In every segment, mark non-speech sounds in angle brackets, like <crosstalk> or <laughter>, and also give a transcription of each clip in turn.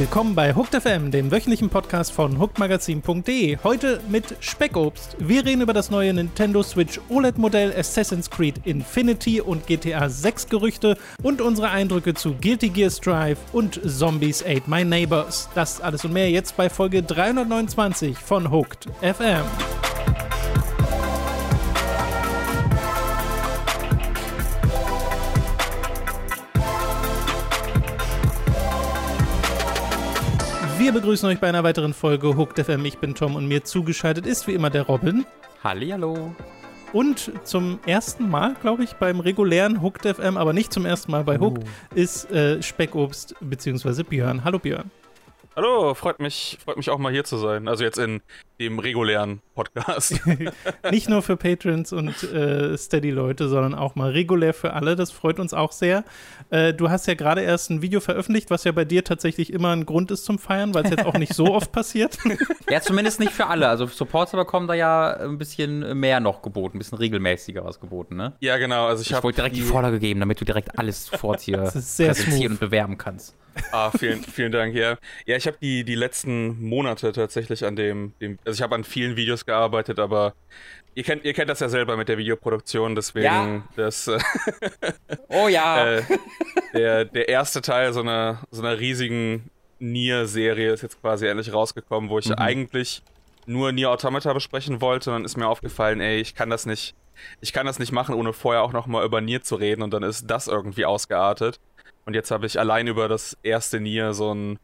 Willkommen bei Hooked FM, dem wöchentlichen Podcast von hookedmagazin.de. Heute mit Speckobst. Wir reden über das neue Nintendo Switch OLED-Modell, Assassin's Creed Infinity und GTA 6 Gerüchte und unsere Eindrücke zu Guilty Gear Strive und Zombies Ate My Neighbors. Das alles und mehr jetzt bei Folge 329 von Hooked FM. Wir begrüßen euch bei einer weiteren Folge Hooked FM. Ich bin Tom und mir zugeschaltet ist wie immer der Robin. Hallihallo. Und zum ersten Mal, glaube ich, beim regulären Hooked FM, aber nicht zum ersten Mal bei Hooked, uh. ist äh, Speckobst bzw. Björn. Hallo Björn. Hallo, freut mich, freut mich auch mal hier zu sein. Also jetzt in dem regulären Podcast. <laughs> Nicht nur für Patrons und äh, Steady-Leute, sondern auch mal regulär für alle. Das freut uns auch sehr. Äh, du hast ja gerade erst ein Video veröffentlicht, was ja bei dir tatsächlich immer ein Grund ist zum Feiern, weil es jetzt auch nicht so oft passiert. <laughs> Ja, zumindest nicht für alle. Also Supports bekommen da ja ein bisschen mehr noch geboten, ein bisschen regelmäßiger was geboten, ne? Ja, genau. Also ich, ich wollte direkt die Vorlage geben, damit du direkt alles sofort <laughs> hier präsentieren smooth. und bewerben kannst. Ah, vielen, vielen Dank, ja. Ja, ich habe die, die letzten Monate tatsächlich an dem, dem also ich habe an vielen Videos gearbeitet, aber ihr kennt, ihr kennt das ja selber mit der Videoproduktion, deswegen ja. das. Äh, <laughs> oh ja. äh, der, der erste Teil so einer, so einer riesigen Nier-Serie ist jetzt quasi endlich rausgekommen, wo ich mhm. eigentlich nur Nier Automata besprechen wollte und dann ist mir aufgefallen, ey, ich kann das nicht, ich kann das nicht machen, ohne vorher auch nochmal über Nier zu reden und dann ist das irgendwie ausgeartet. Und jetzt habe ich allein über das erste Nier so ein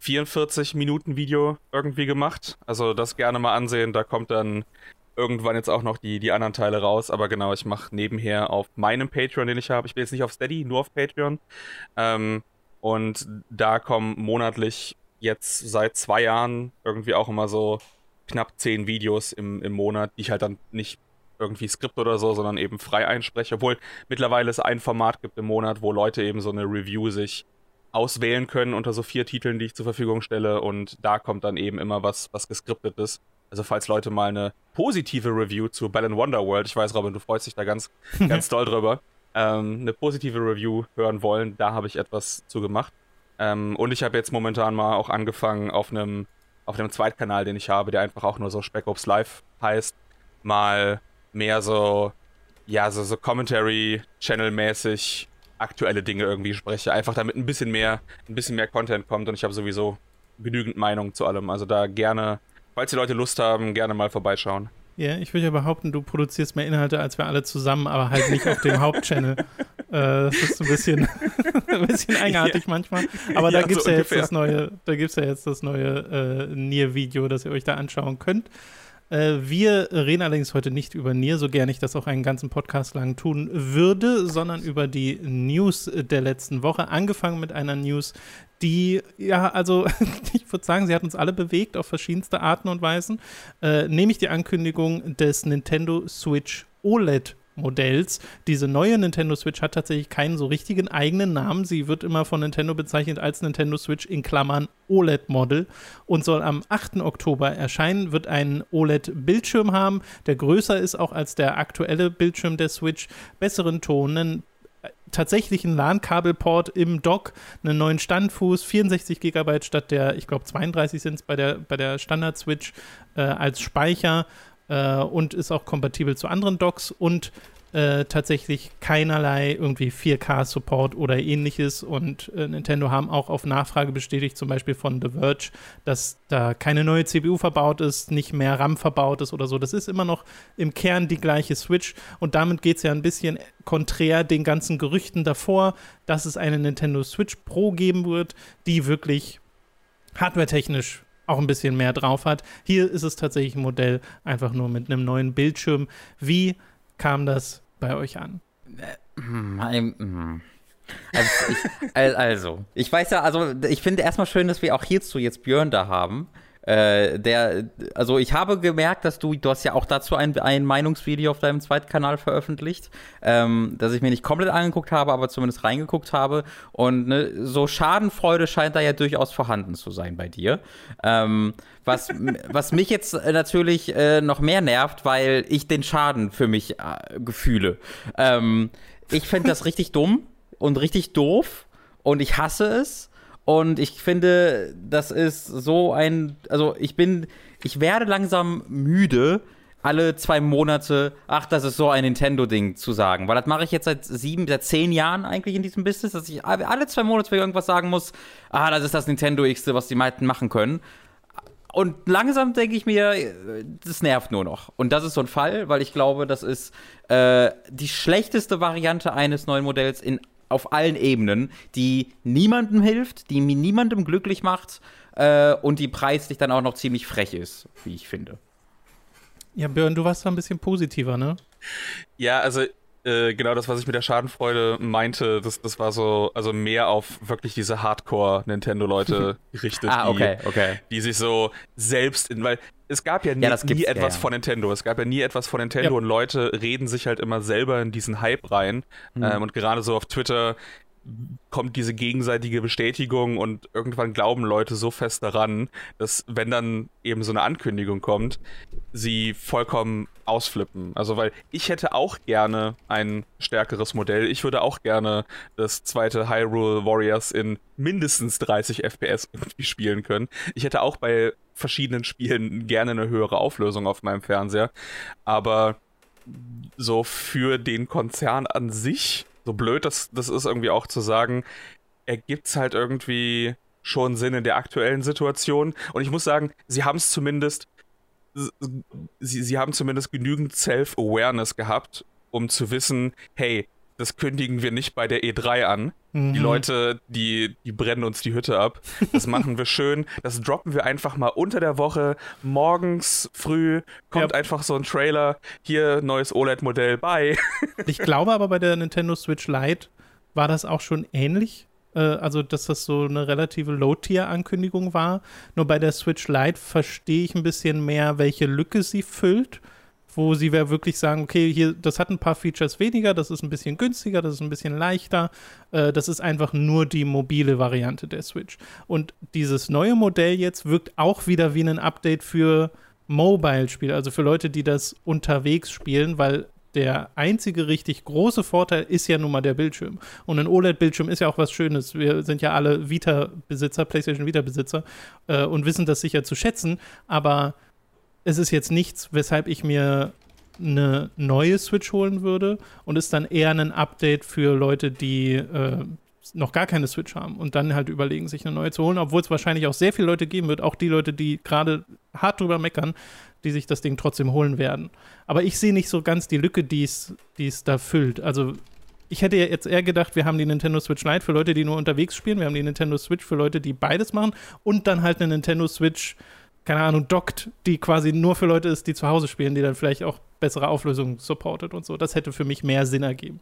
44-Minuten-Video irgendwie gemacht. Also das gerne mal ansehen. Da kommt dann irgendwann jetzt auch noch die, die anderen Teile raus. Aber genau, ich mache nebenher auf meinem Patreon, den ich habe. Ich bin jetzt nicht auf Steady, nur auf Patreon. Ähm, und da kommen monatlich jetzt seit zwei Jahren irgendwie auch immer so knapp zehn Videos im, im Monat, die ich halt dann nicht irgendwie Skript oder so, sondern eben frei einspreche. Obwohl mittlerweile es ein Format gibt im Monat, wo Leute eben so eine Review sich auswählen können unter so vier Titeln, die ich zur Verfügung stelle. Und da kommt dann eben immer was, was geskriptet ist. Also falls Leute mal eine positive Review zu Bell Wonderworld, ich weiß, Robin, du freust dich da ganz, <laughs> ganz doll drüber, ähm, eine positive Review hören wollen, da habe ich etwas zu gemacht. Ähm, und ich habe jetzt momentan mal auch angefangen auf einem auf einem Zweitkanal, den ich habe, der einfach auch nur so Spec Ops Live heißt, mal mehr so, ja, so, so Commentary-Channel-mäßig aktuelle Dinge irgendwie spreche. Einfach damit ein bisschen mehr, ein bisschen mehr Content kommt und ich habe sowieso genügend Meinung zu allem. Also da gerne, falls die Leute Lust haben, gerne mal vorbeischauen. Ja, ich würde ja behaupten, du produzierst mehr Inhalte als wir alle zusammen, aber halt nicht auf dem Hauptchannel. <laughs> Äh, das ist ein bisschen, <laughs> ein bisschen eigenartig ja. manchmal. Aber da ja, gibt es so ja jetzt das neue, da gibt's ja jetzt das neue äh, Nier-Video, das ihr euch da anschauen könnt. Äh, wir reden allerdings heute nicht über Nier, so gerne ich das auch einen ganzen Podcast lang tun würde, sondern über die News der letzten Woche. Angefangen mit einer News, die, ja, also <laughs> ich würde sagen, sie hat uns alle bewegt auf verschiedenste Arten und Weisen, äh, nämlich die Ankündigung des Nintendo Switch OLED Modells. Diese neue Nintendo Switch hat tatsächlich keinen so richtigen eigenen Namen. Sie wird immer von Nintendo bezeichnet als Nintendo Switch in Klammern OLED-Model und soll am 8. Oktober erscheinen, wird einen OLED-Bildschirm haben, der größer ist auch als der aktuelle Bildschirm der Switch, besseren Ton, einen tatsächlichen LAN-Kabelport im Dock, einen neuen Standfuß, 64 GB statt der, ich glaube 32 sind es bei der, bei der Standard-Switch äh, als Speicher äh, und ist auch kompatibel zu anderen Docks und äh, tatsächlich keinerlei irgendwie 4K-Support oder ähnliches. Und äh, Nintendo haben auch auf Nachfrage bestätigt, zum Beispiel von The Verge, dass da keine neue CPU verbaut ist, nicht mehr RAM verbaut ist oder so. Das ist immer noch im Kern die gleiche Switch. Und damit geht es ja ein bisschen konträr den ganzen Gerüchten davor, dass es eine Nintendo Switch Pro geben wird, die wirklich hardwaretechnisch auch ein bisschen mehr drauf hat. Hier ist es tatsächlich ein Modell einfach nur mit einem neuen Bildschirm. Wie kam das bei euch an? Also ich, also, ich weiß ja, also ich finde erstmal schön, dass wir auch hierzu jetzt Björn da haben. Äh, der, also ich habe gemerkt, dass du, du hast ja auch dazu ein, ein Meinungsvideo auf deinem zweiten Kanal veröffentlicht, ähm, das ich mir nicht komplett angeguckt habe, aber zumindest reingeguckt habe. Und ne, so Schadenfreude scheint da ja durchaus vorhanden zu sein bei dir. Ähm, was, was mich jetzt natürlich äh, noch mehr nervt, weil ich den Schaden für mich äh, gefühle. Ähm, ich finde das richtig dumm und richtig doof und ich hasse es. Und ich finde, das ist so ein, also ich bin, ich werde langsam müde, alle zwei Monate, ach, das ist so ein Nintendo-Ding zu sagen. Weil das mache ich jetzt seit sieben, seit zehn Jahren eigentlich in diesem Business, dass ich alle zwei Monate irgendwas sagen muss, ah, das ist das Nintendo-X, was die meisten machen können. Und langsam denke ich mir, das nervt nur noch. Und das ist so ein Fall, weil ich glaube, das ist äh, die schlechteste Variante eines neuen Modells in, auf allen Ebenen, die niemandem hilft, die niemandem glücklich macht äh, und die preislich dann auch noch ziemlich frech ist, wie ich finde. Ja, Björn, du warst da ein bisschen positiver, ne? Ja, also äh, genau das, was ich mit der Schadenfreude meinte, das, das war so, also mehr auf wirklich diese Hardcore-Nintendo-Leute <laughs> gerichtet, ah, okay, die, okay. die sich so selbst in, weil es gab ja nie, ja, nie etwas ja, ja. von Nintendo. Es gab ja nie etwas von Nintendo und Leute reden sich halt immer selber in diesen Hype rein. Mhm. Ähm, und gerade so auf Twitter kommt diese gegenseitige Bestätigung und irgendwann glauben Leute so fest daran, dass wenn dann eben so eine Ankündigung kommt, sie vollkommen ausflippen. Also weil ich hätte auch gerne ein stärkeres Modell. Ich würde auch gerne das zweite Hyrule Warriors in mindestens 30 FPS irgendwie spielen können. Ich hätte auch bei verschiedenen Spielen gerne eine höhere Auflösung auf meinem Fernseher. Aber so für den Konzern an sich so blöd das, das ist irgendwie auch zu sagen, ergibt es halt irgendwie schon Sinn in der aktuellen Situation. Und ich muss sagen, sie haben es zumindest, sie, sie haben zumindest genügend Self-Awareness gehabt, um zu wissen, hey, das kündigen wir nicht bei der E3 an. Mhm. Die Leute, die, die brennen uns die Hütte ab. Das machen wir <laughs> schön. Das droppen wir einfach mal unter der Woche. Morgens früh kommt ja. einfach so ein Trailer. Hier, neues OLED-Modell, bye. <laughs> Ich glaube aber bei der Nintendo Switch Lite war das auch schon ähnlich. Äh, also, dass das so eine relative Low-Tier-Ankündigung war. Nur bei der Switch Lite verstehe ich ein bisschen mehr, welche Lücke sie füllt wo sie wirklich sagen, okay, hier, das hat ein paar Features weniger, das ist ein bisschen günstiger, das ist ein bisschen leichter, äh, das ist einfach nur die mobile Variante der Switch. Und dieses neue Modell jetzt wirkt auch wieder wie ein Update für Mobile-Spiele, also für Leute, die das unterwegs spielen, weil der einzige richtig große Vorteil ist ja nun mal der Bildschirm. Und ein OLED-Bildschirm ist ja auch was Schönes. Wir sind ja alle Vita-Besitzer, PlayStation Vita-Besitzer äh, und wissen das sicher zu schätzen. Aber es ist jetzt nichts, weshalb ich mir eine neue Switch holen würde und ist dann eher ein Update für Leute, die äh, noch gar keine Switch haben und dann halt überlegen, sich eine neue zu holen, obwohl es wahrscheinlich auch sehr viele Leute geben wird, auch die Leute, die gerade hart drüber meckern, die sich das Ding trotzdem holen werden. Aber ich sehe nicht so ganz die Lücke, die es da füllt. Also ich hätte jetzt eher gedacht, wir haben die Nintendo Switch Lite für Leute, die nur unterwegs spielen, wir haben die Nintendo Switch für Leute, die beides machen und dann halt eine Nintendo Switch keine Ahnung, dockt, die quasi nur für Leute ist, die zu Hause spielen, die dann vielleicht auch bessere Auflösungen supportet und so. Das hätte für mich mehr Sinn ergeben.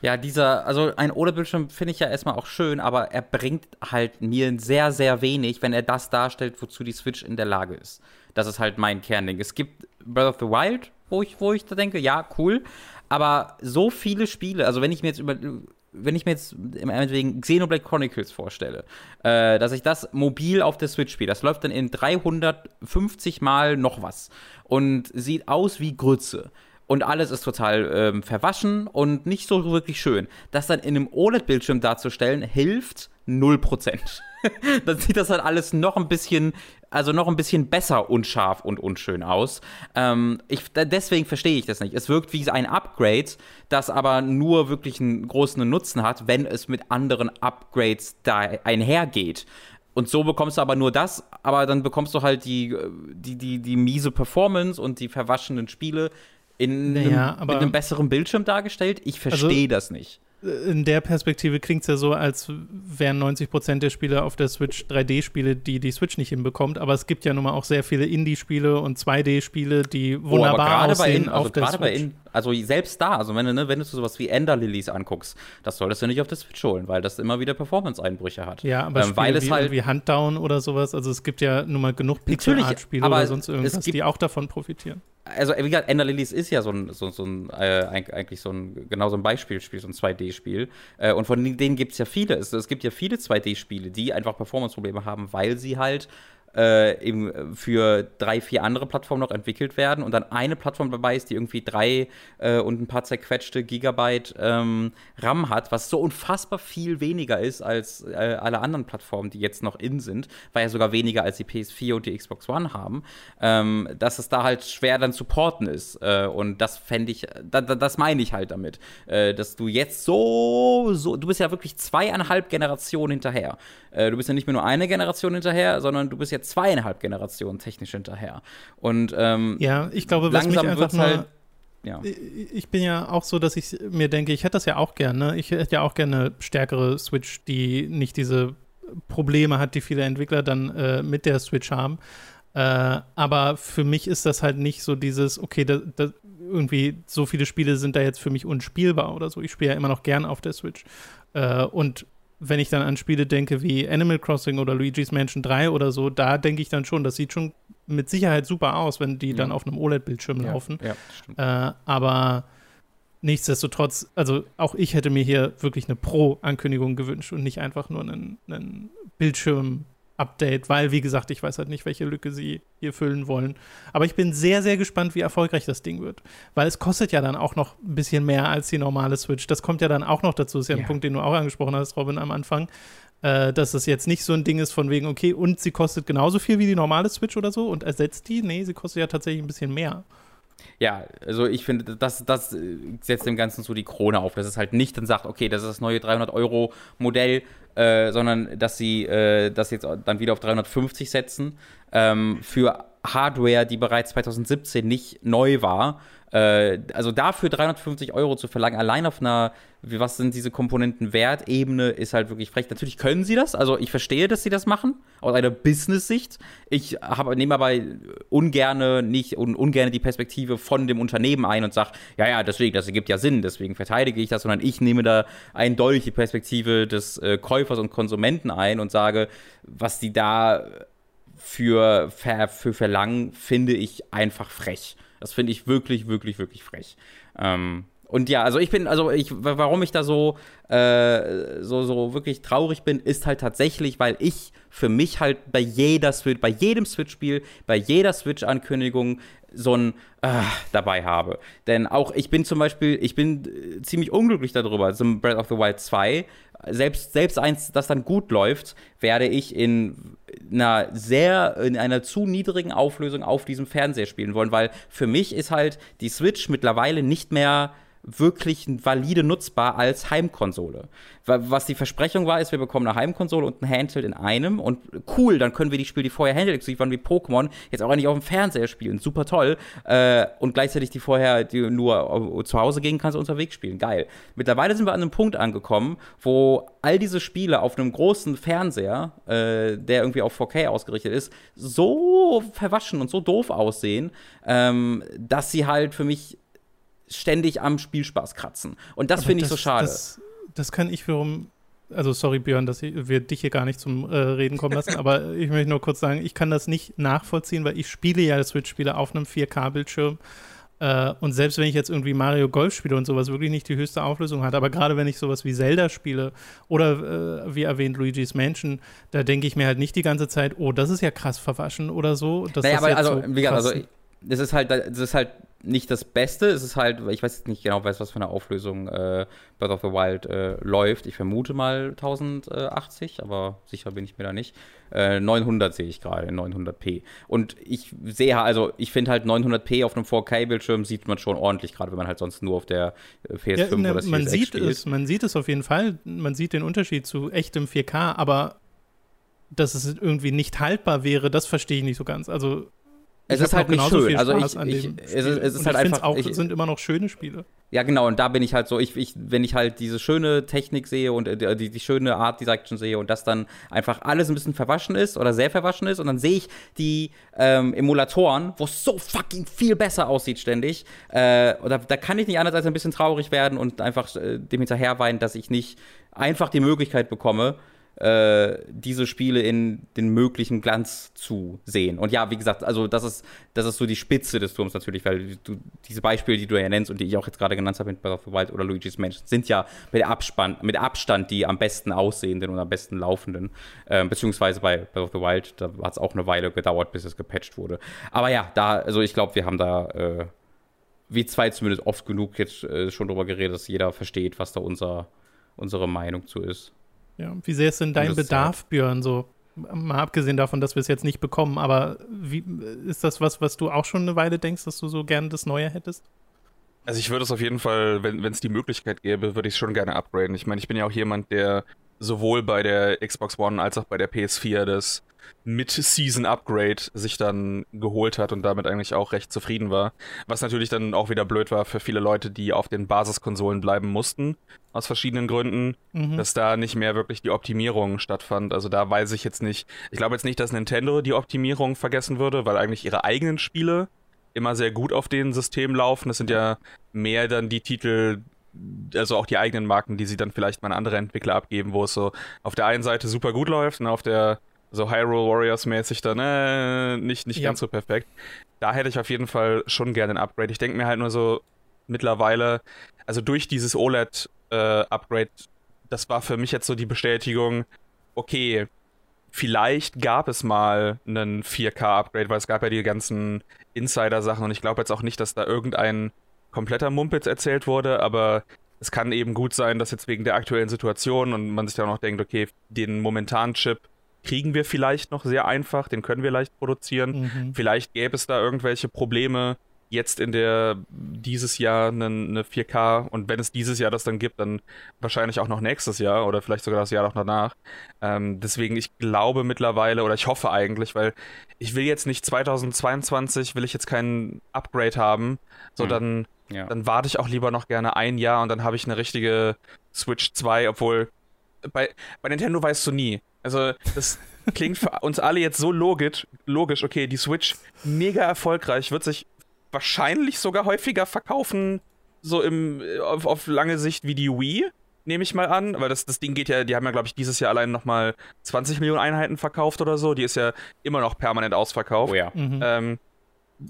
Ja, dieser, also ein OLED-Bildschirm finde ich ja erstmal auch schön, aber er bringt halt mir sehr, sehr wenig, wenn er das darstellt, wozu die Switch in der Lage ist. Das ist halt mein Kernding. Es gibt Breath of the Wild, wo ich, wo ich da denke, ja, cool. Aber so viele Spiele, also wenn ich mir jetzt über, wenn ich mir jetzt meinetwegen Xenoblade Chronicles vorstelle, äh, dass ich das mobil auf der Switch spiele, das läuft dann in 350 Mal noch was und sieht aus wie Grütze. Und alles ist total ähm, verwaschen und nicht so wirklich schön. Das dann in einem OLED-Bildschirm darzustellen, hilft 0%. <laughs> dann sieht das halt alles noch ein bisschen also noch ein bisschen besser unscharf und unschön aus. Ähm, ich, deswegen verstehe ich das nicht. Es wirkt wie ein Upgrade, das aber nur wirklich einen großen Nutzen hat, wenn es mit anderen Upgrades da einhergeht. Und so bekommst du aber nur das, aber dann bekommst du halt die, die, die, die miese Performance und die verwaschenen Spiele in naja, einem, mit einem besseren Bildschirm dargestellt. Ich verstehe also, das nicht in der Perspektive klingt es ja so, als wären 90 Prozent der Spiele auf der Switch 3D-Spiele, die die Switch nicht hinbekommt. Aber es gibt ja nun mal auch sehr viele Indie-Spiele und 2D-Spiele, die wunderbar oh, aussehen in, also auf der Switch. In, also selbst da, also wenn du, ne, wenn du sowas wie Ender Lilies anguckst, das solltest du nicht auf der Switch holen, weil das immer wieder Performance-Einbrüche hat. Ja, aber ähm, Spiele weil es wie, halt wie Handdown oder sowas, also es gibt ja nun mal genug Pixel-Art-Spiele oder sonst irgendwas, die auch davon profitieren also wie gesagt, Ender Lilies ist ja so ein, so, so ein äh, eigentlich so ein, genau so ein Beispielspiel, so ein 2D-Spiel. Äh, und von denen gibt es ja viele. Es, es, gibt ja viele 2D-Spiele, die einfach Performance-Probleme haben, weil sie halt äh, eben für drei, vier andere Plattformen noch entwickelt werden und dann eine Plattform dabei ist, die irgendwie drei äh, und ein paar zerquetschte Gigabyte ähm, RAM hat, was so unfassbar viel weniger ist als äh, alle anderen Plattformen, die jetzt noch in sind, weil ja sogar weniger als die PS4 und die Xbox One haben, ähm, dass es da halt schwer dann zu porten ist. Äh, und das fände ich, da, da, das meine ich halt damit, äh, dass du jetzt so, so, du bist ja wirklich zweieinhalb Generationen hinterher. Äh, du bist ja nicht mehr nur eine Generation hinterher, sondern du bist jetzt zweieinhalb Generationen technisch hinterher. Und ähm, ja, ich glaube, was mich einfach nur halt ja. Ich bin ja auch so, dass ich mir denke, ich hätte das ja auch gerne. Ich hätte ja auch gerne eine stärkere Switch, die nicht diese Probleme hat, die viele Entwickler dann äh, mit der Switch haben. Äh, aber für mich ist das halt nicht so dieses, okay, da, da irgendwie so viele Spiele sind da jetzt für mich unspielbar oder so. Ich spiele ja immer noch gern auf der Switch. Äh, und wenn ich dann an Spiele denke wie Animal Crossing oder Luigi's Mansion 3 oder so, da denke ich dann schon, das sieht schon mit Sicherheit super aus, wenn die ja. dann auf einem OLED-Bildschirm ja, laufen. Ja, äh, aber nichtsdestotrotz, also auch ich hätte mir hier wirklich eine Pro-Ankündigung gewünscht und nicht einfach nur einen, einen Bildschirm Update, weil, wie gesagt, ich weiß halt nicht, welche Lücke sie hier füllen wollen. Aber ich bin sehr, sehr gespannt, wie erfolgreich das Ding wird. Weil es kostet ja dann auch noch ein bisschen mehr als die normale Switch. Das kommt ja dann auch noch dazu. Das ist ja, ja. ein Punkt, den du auch angesprochen hast, Robin, am Anfang. Äh, dass es jetzt nicht so ein Ding ist von wegen, okay, und sie kostet genauso viel wie die normale Switch oder so und ersetzt die. Nee, sie kostet ja tatsächlich ein bisschen mehr. Ja, also ich finde, das, das setzt dem Ganzen so die Krone auf, dass es halt nicht dann sagt, okay, das ist das neue 300-Euro-Modell, äh, sondern dass sie äh, das jetzt dann wieder auf 350 setzen ähm, für Hardware, die bereits 2017 nicht neu war äh, also dafür 350 Euro zu verlangen, allein auf einer, was sind diese Komponenten wert, Ebene, ist halt wirklich frech. Natürlich können sie das, also ich verstehe, dass sie das machen, aus einer Business-Sicht. Ich habe, nehme aber ungerne, nicht, un, ungerne die Perspektive von dem Unternehmen ein und sage, ja, ja, deswegen, das ergibt ja Sinn, deswegen verteidige ich das, sondern ich nehme da eindeutig die Perspektive des äh, Käufers und Konsumenten ein und sage, was die da für, für, für verlangen, finde ich einfach frech. Das finde ich wirklich, wirklich, wirklich frech. Ähm, und ja, also ich bin, also ich, warum ich da so, äh, so, so wirklich traurig bin, ist halt tatsächlich, weil ich für mich halt bei jeder Switch, bei jedem Switch-Spiel, bei jeder Switch-Ankündigung so ein äh, dabei habe. Denn auch ich bin zum Beispiel, ich bin äh, ziemlich unglücklich darüber, zum Breath of the Wild 2, selbst, selbst eins, das dann gut läuft, werde ich in einer sehr, in einer zu niedrigen Auflösung auf diesem Fernseher spielen wollen, weil für mich ist halt die Switch mittlerweile nicht mehr wirklich valide nutzbar als Heimkonsole. Was die Versprechung war, ist, wir bekommen eine Heimkonsole und ein Handheld in einem und cool, dann können wir die Spiele, die vorher Handheld-exklusiv waren wie Pokémon, jetzt auch nicht auf dem Fernseher spielen. Super toll. Äh, und gleichzeitig die vorher, die nur zu Hause gehen kannst, unterwegs spielen. Geil. Mittlerweile sind wir an einem Punkt angekommen, wo all diese Spiele auf einem großen Fernseher, äh, der irgendwie auf 4K ausgerichtet ist, so verwaschen und so doof aussehen, ähm, dass sie halt für mich ständig am Spielspaß kratzen. Und das finde ich so schade. Das, das kann ich wiederum also sorry Björn, dass wir dich hier gar nicht zum äh, Reden kommen lassen, <laughs> aber ich möchte nur kurz sagen, ich kann das nicht nachvollziehen, weil ich spiele ja Switch-Spiele auf einem 4K-Bildschirm äh, und selbst wenn ich jetzt irgendwie Mario Golf spiele und sowas wirklich nicht die höchste Auflösung hat, aber gerade wenn ich sowas wie Zelda spiele oder äh, wie erwähnt Luigi's Mansion, da denke ich mir halt nicht die ganze Zeit, oh, das ist ja krass verwaschen oder so. naja, aber also, so wie gesagt, also das ist halt, das ist halt nicht das Beste. Es ist halt, ich weiß jetzt nicht genau, was für eine Auflösung äh, Breath of the Wild äh, läuft. Ich vermute mal 1080, aber sicher bin ich mir da nicht. Äh, 900 sehe ich gerade, 900p. Und ich sehe also, ich finde halt 900p auf einem 4K-Bildschirm sieht man schon ordentlich, gerade wenn man halt sonst nur auf der PS5 äh, ja, ne, oder man sieht spielt. es, Man sieht es auf jeden Fall. Man sieht den Unterschied zu echtem 4K, aber dass es irgendwie nicht haltbar wäre, das verstehe ich nicht so ganz. Also es ist halt nicht schön. Also ich, ich es, ist, es ist halt einfach. Auch, ich, sind immer noch schöne Spiele. Ja, genau. Und da bin ich halt so, ich, ich, wenn ich halt diese schöne Technik sehe und äh, die, die schöne Art Direction sehe und das dann einfach alles ein bisschen verwaschen ist oder sehr verwaschen ist und dann sehe ich die ähm, Emulatoren, wo es so fucking viel besser aussieht ständig. Äh, und da, da, kann ich nicht anders als ein bisschen traurig werden und einfach äh, dem hinterherweinen, dass ich nicht einfach die Möglichkeit bekomme, äh, diese Spiele in den möglichen Glanz zu sehen. Und ja, wie gesagt, also das ist, das ist so die Spitze des Turms natürlich, weil du diese Beispiele, die du ja nennst und die ich auch jetzt gerade genannt habe mit Breath of the Wild oder Luigi's Mansion, sind ja mit, Abspann, mit Abstand die am besten aussehenden und am besten laufenden. Äh, beziehungsweise bei Breath of the Wild, da hat es auch eine Weile gedauert, bis es gepatcht wurde. Aber ja, da, also ich glaube, wir haben da äh, wie zwei zumindest oft genug jetzt äh, schon drüber geredet, dass jeder versteht, was da unser, unsere Meinung zu ist. Ja, wie sehr ist denn dein Bedarf, Björn, so? Mal abgesehen davon, dass wir es jetzt nicht bekommen, aber wie, ist das was, was du auch schon eine Weile denkst, dass du so gerne das Neue hättest? Also ich würde es auf jeden Fall, wenn es die Möglichkeit gäbe, würde ich es schon gerne upgraden. Ich meine, ich bin ja auch jemand, der sowohl bei der Xbox One als auch bei der PS4 das Mid-Season-Upgrade sich dann geholt hat und damit eigentlich auch recht zufrieden war. Was natürlich dann auch wieder blöd war für viele Leute, die auf den Basiskonsolen bleiben mussten, aus verschiedenen Gründen, mhm. dass da nicht mehr wirklich die Optimierung stattfand. Also da weiß ich jetzt nicht, ich glaube jetzt nicht, dass Nintendo die Optimierung vergessen würde, weil eigentlich ihre eigenen Spiele immer sehr gut auf den Systemen laufen. Das sind ja mehr dann die Titel, also auch die eigenen Marken, die sie dann vielleicht mal an andere Entwickler abgeben, wo es so auf der einen Seite super gut läuft und auf der so Hyrule Warriors mäßig dann äh, nicht, nicht ja. ganz so perfekt. Da hätte ich auf jeden Fall schon gerne ein Upgrade. Ich denke mir halt nur so mittlerweile, also durch dieses OLED-Upgrade, äh, das war für mich jetzt so die Bestätigung, okay, vielleicht gab es mal einen 4K-Upgrade, weil es gab ja die ganzen Insider-Sachen und ich glaube jetzt auch nicht, dass da irgendein kompletter Mumpitz erzählt wurde, aber es kann eben gut sein, dass jetzt wegen der aktuellen Situation und man sich dann auch denkt, okay, den momentanen Chip kriegen wir vielleicht noch sehr einfach, den können wir leicht produzieren. Mhm. Vielleicht gäbe es da irgendwelche Probleme jetzt in der dieses Jahr eine, eine 4K und wenn es dieses Jahr das dann gibt, dann wahrscheinlich auch noch nächstes Jahr oder vielleicht sogar das Jahr noch danach. Ähm, deswegen, ich glaube mittlerweile oder ich hoffe eigentlich, weil ich will jetzt nicht 2022, will ich jetzt kein Upgrade haben, so mhm. Dann, ja. dann warte ich auch lieber noch gerne ein Jahr und dann habe ich eine richtige Switch 2, obwohl bei, bei Nintendo weißt du nie. Also, das <laughs> klingt für uns alle jetzt so logisch, logisch, okay, die Switch mega erfolgreich, wird sich wahrscheinlich sogar häufiger verkaufen, so im, auf, auf lange Sicht wie die Wii, nehme ich mal an, weil das, das Ding geht ja, die haben ja, glaube ich, dieses Jahr allein nochmal 20 Millionen Einheiten verkauft oder so, die ist ja immer noch permanent ausverkauft. Oh ja. Mhm. Ähm,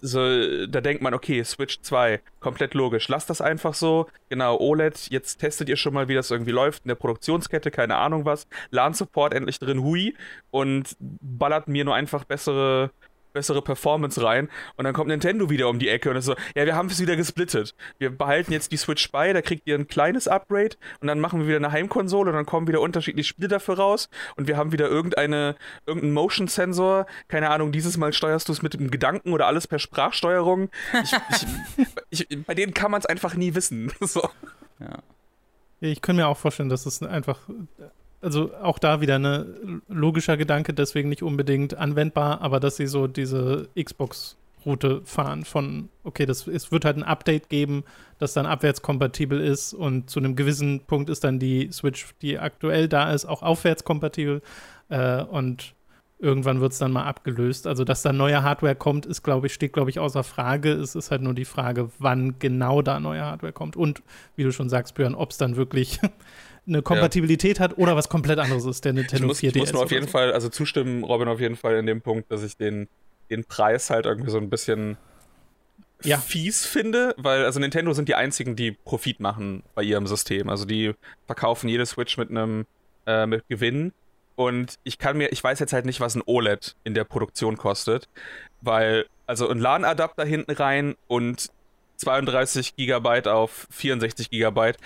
so, da denkt man, okay, Switch 2, komplett logisch. Lasst das einfach so. Genau, OLED, jetzt testet ihr schon mal, wie das irgendwie läuft in der Produktionskette, keine Ahnung was. LAN-Support endlich drin, hui. Und ballert mir nur einfach bessere bessere Performance rein. Und dann kommt Nintendo wieder um die Ecke und ist so, ja, wir haben es wieder gesplittet. Wir behalten jetzt die Switch bei, da kriegt ihr ein kleines Upgrade und dann machen wir wieder eine Heimkonsole und dann kommen wieder unterschiedliche Spiele dafür raus und wir haben wieder irgendeine, irgendeinen Motion-Sensor. Keine Ahnung, dieses Mal steuerst du es mit dem Gedanken oder alles per Sprachsteuerung. Ich, ich, <laughs> ich, bei denen kann man es einfach nie wissen. <laughs> so. Ja. Ich kann mir auch vorstellen, dass es einfach also auch da wieder ein ne, logischer Gedanke, deswegen nicht unbedingt anwendbar, aber dass sie so diese Xbox-Route fahren von, okay, das, es wird halt ein Update geben, das dann abwärtskompatibel ist und zu einem gewissen Punkt ist dann die Switch, die aktuell da ist, auch aufwärtskompatibel äh, und irgendwann wird es dann mal abgelöst. Also, dass da neue Hardware kommt, ist, glaube ich, steht, glaube ich, außer Frage. Es ist halt nur die Frage, wann genau da neue Hardware kommt. Und wie du schon sagst, Björn, ob es dann wirklich eine Kompatibilität ja. hat oder was komplett anderes ist, der Nintendo ich muss, 4DS. Ich muss nur auf jeden so. Fall, also zustimmen, Robin, auf jeden Fall in dem Punkt, dass ich den, den Preis halt irgendwie so ein bisschen ja. fies finde, weil also Nintendo sind die einzigen, die Profit machen bei ihrem System. Also die verkaufen jede Switch mit einem äh, mit Gewinn. Und ich kann mir, ich weiß jetzt halt nicht, was ein OLED in der Produktion kostet, weil also ein LAN-Adapter hinten rein und 32 Gigabyte auf 64 Gigabyte,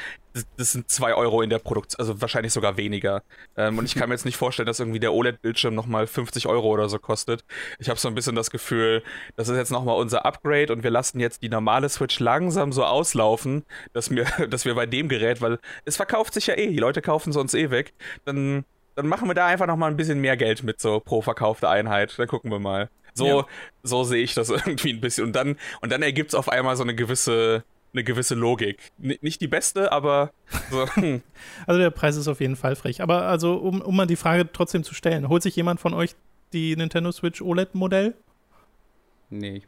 das, sind 2 Euro in der Produktion, also wahrscheinlich sogar weniger. Ähm, und ich kann mir jetzt nicht vorstellen, dass irgendwie der OLED-Bildschirm nochmal 50 Euro oder so kostet. Ich habe so ein bisschen das Gefühl, das ist jetzt nochmal unser Upgrade und wir lassen jetzt die normale Switch langsam so auslaufen, dass wir, <laughs> dass wir bei dem Gerät, weil es verkauft sich ja eh, die Leute kaufen es uns eh weg, dann, dann machen wir da einfach nochmal ein bisschen mehr Geld mit so pro verkaufte Einheit. Dann gucken wir mal. So, ja. so sehe ich das <laughs> irgendwie ein bisschen. Und dann, und dann ergibt es auf einmal so eine gewisse, eine gewisse Logik. N nicht die beste, aber so. <laughs> also der Preis ist auf jeden Fall frech. Aber also, um, um mal die Frage trotzdem zu stellen, holt sich jemand von euch die Nintendo Switch OLED-Modell? Nee.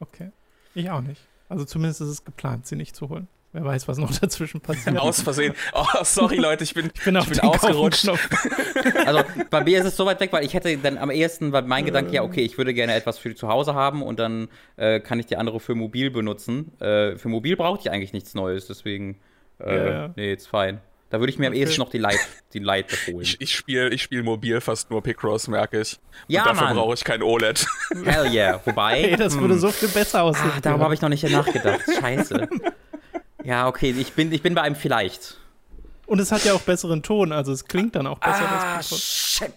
Okay. Ich auch nicht. Also zumindest ist es geplant, sie nicht zu holen. Wer weiß, was noch <laughs> dazwischen passiert. Aus Versehen. Oh, sorry Leute, ich bin, ich bin, ich bin ausgerutscht. <laughs> also bei mir ist es so weit weg, weil ich hätte dann am ehesten, weil mein Gedanke, ja, okay, ich würde gerne etwas für zu Hause haben und dann äh, kann ich die andere für mobil benutzen. Äh, für mobil brauche ich eigentlich nichts Neues, deswegen, äh, ja, ja. nee, jetzt fein. Da würde ich mir am ehesten noch die Light, die Light holen. Ich, ich spiele ich spiel mobil fast nur Picross, merke ich. Und ja, dafür brauche ich kein OLED. Hell yeah. <laughs> Wobei. Hey, das würde hm. so viel besser aussehen. Ah, darum habe ich noch nicht nachgedacht. Scheiße. Ja, okay, ich bin, ich bin bei einem vielleicht. Und es hat ja auch besseren Ton, also es klingt dann auch besser. Ah, shit.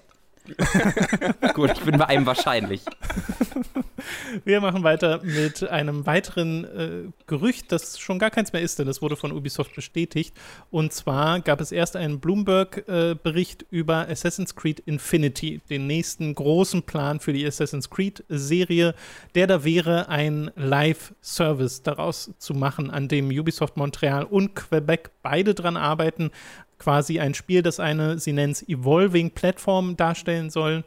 <laughs> Gut, ich bin bei einem wahrscheinlich. <laughs> Wir machen weiter mit einem weiteren äh, Gerücht, das schon gar keins mehr ist, denn es wurde von Ubisoft bestätigt. Und zwar gab es erst einen Bloomberg-Bericht äh, über Assassin's Creed Infinity, den nächsten großen Plan für die Assassin's Creed-Serie, der da wäre, ein Live-Service daraus zu machen, an dem Ubisoft Montreal und Quebec beide dran arbeiten quasi ein Spiel, das eine, sie nennen es Evolving Platform darstellen soll.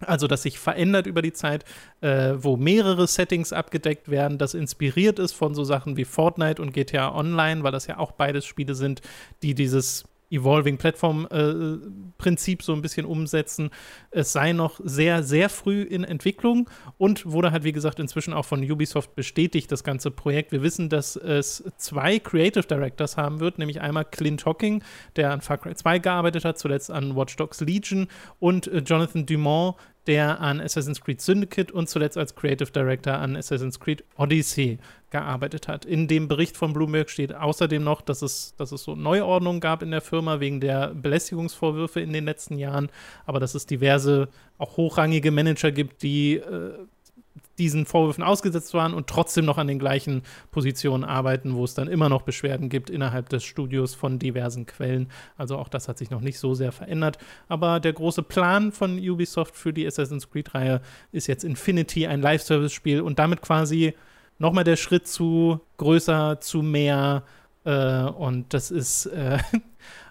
Also, das sich verändert über die Zeit, äh, wo mehrere Settings abgedeckt werden, das inspiriert ist von so Sachen wie Fortnite und GTA Online, weil das ja auch beides Spiele sind, die dieses Evolving Platform äh, Prinzip so ein bisschen umsetzen. Es sei noch sehr, sehr früh in Entwicklung und wurde halt, wie gesagt, inzwischen auch von Ubisoft bestätigt, das ganze Projekt. Wir wissen, dass es zwei Creative Directors haben wird, nämlich einmal Clint Hocking, der an Far Cry 2 gearbeitet hat, zuletzt an Watch Dogs Legion und äh, Jonathan Dumont, der an Assassin's Creed Syndicate und zuletzt als Creative Director an Assassin's Creed Odyssey gearbeitet hat. In dem Bericht von Bloomberg steht außerdem noch, dass es, dass es so Neuordnungen gab in der Firma wegen der Belästigungsvorwürfe in den letzten Jahren, aber dass es diverse, auch hochrangige Manager gibt, die äh, diesen Vorwürfen ausgesetzt waren und trotzdem noch an den gleichen Positionen arbeiten, wo es dann immer noch Beschwerden gibt innerhalb des Studios von diversen Quellen. Also auch das hat sich noch nicht so sehr verändert. Aber der große Plan von Ubisoft für die Assassin's Creed-Reihe ist jetzt Infinity, ein Live-Service-Spiel und damit quasi nochmal der Schritt zu größer, zu mehr. Äh, und das ist. Äh, <laughs>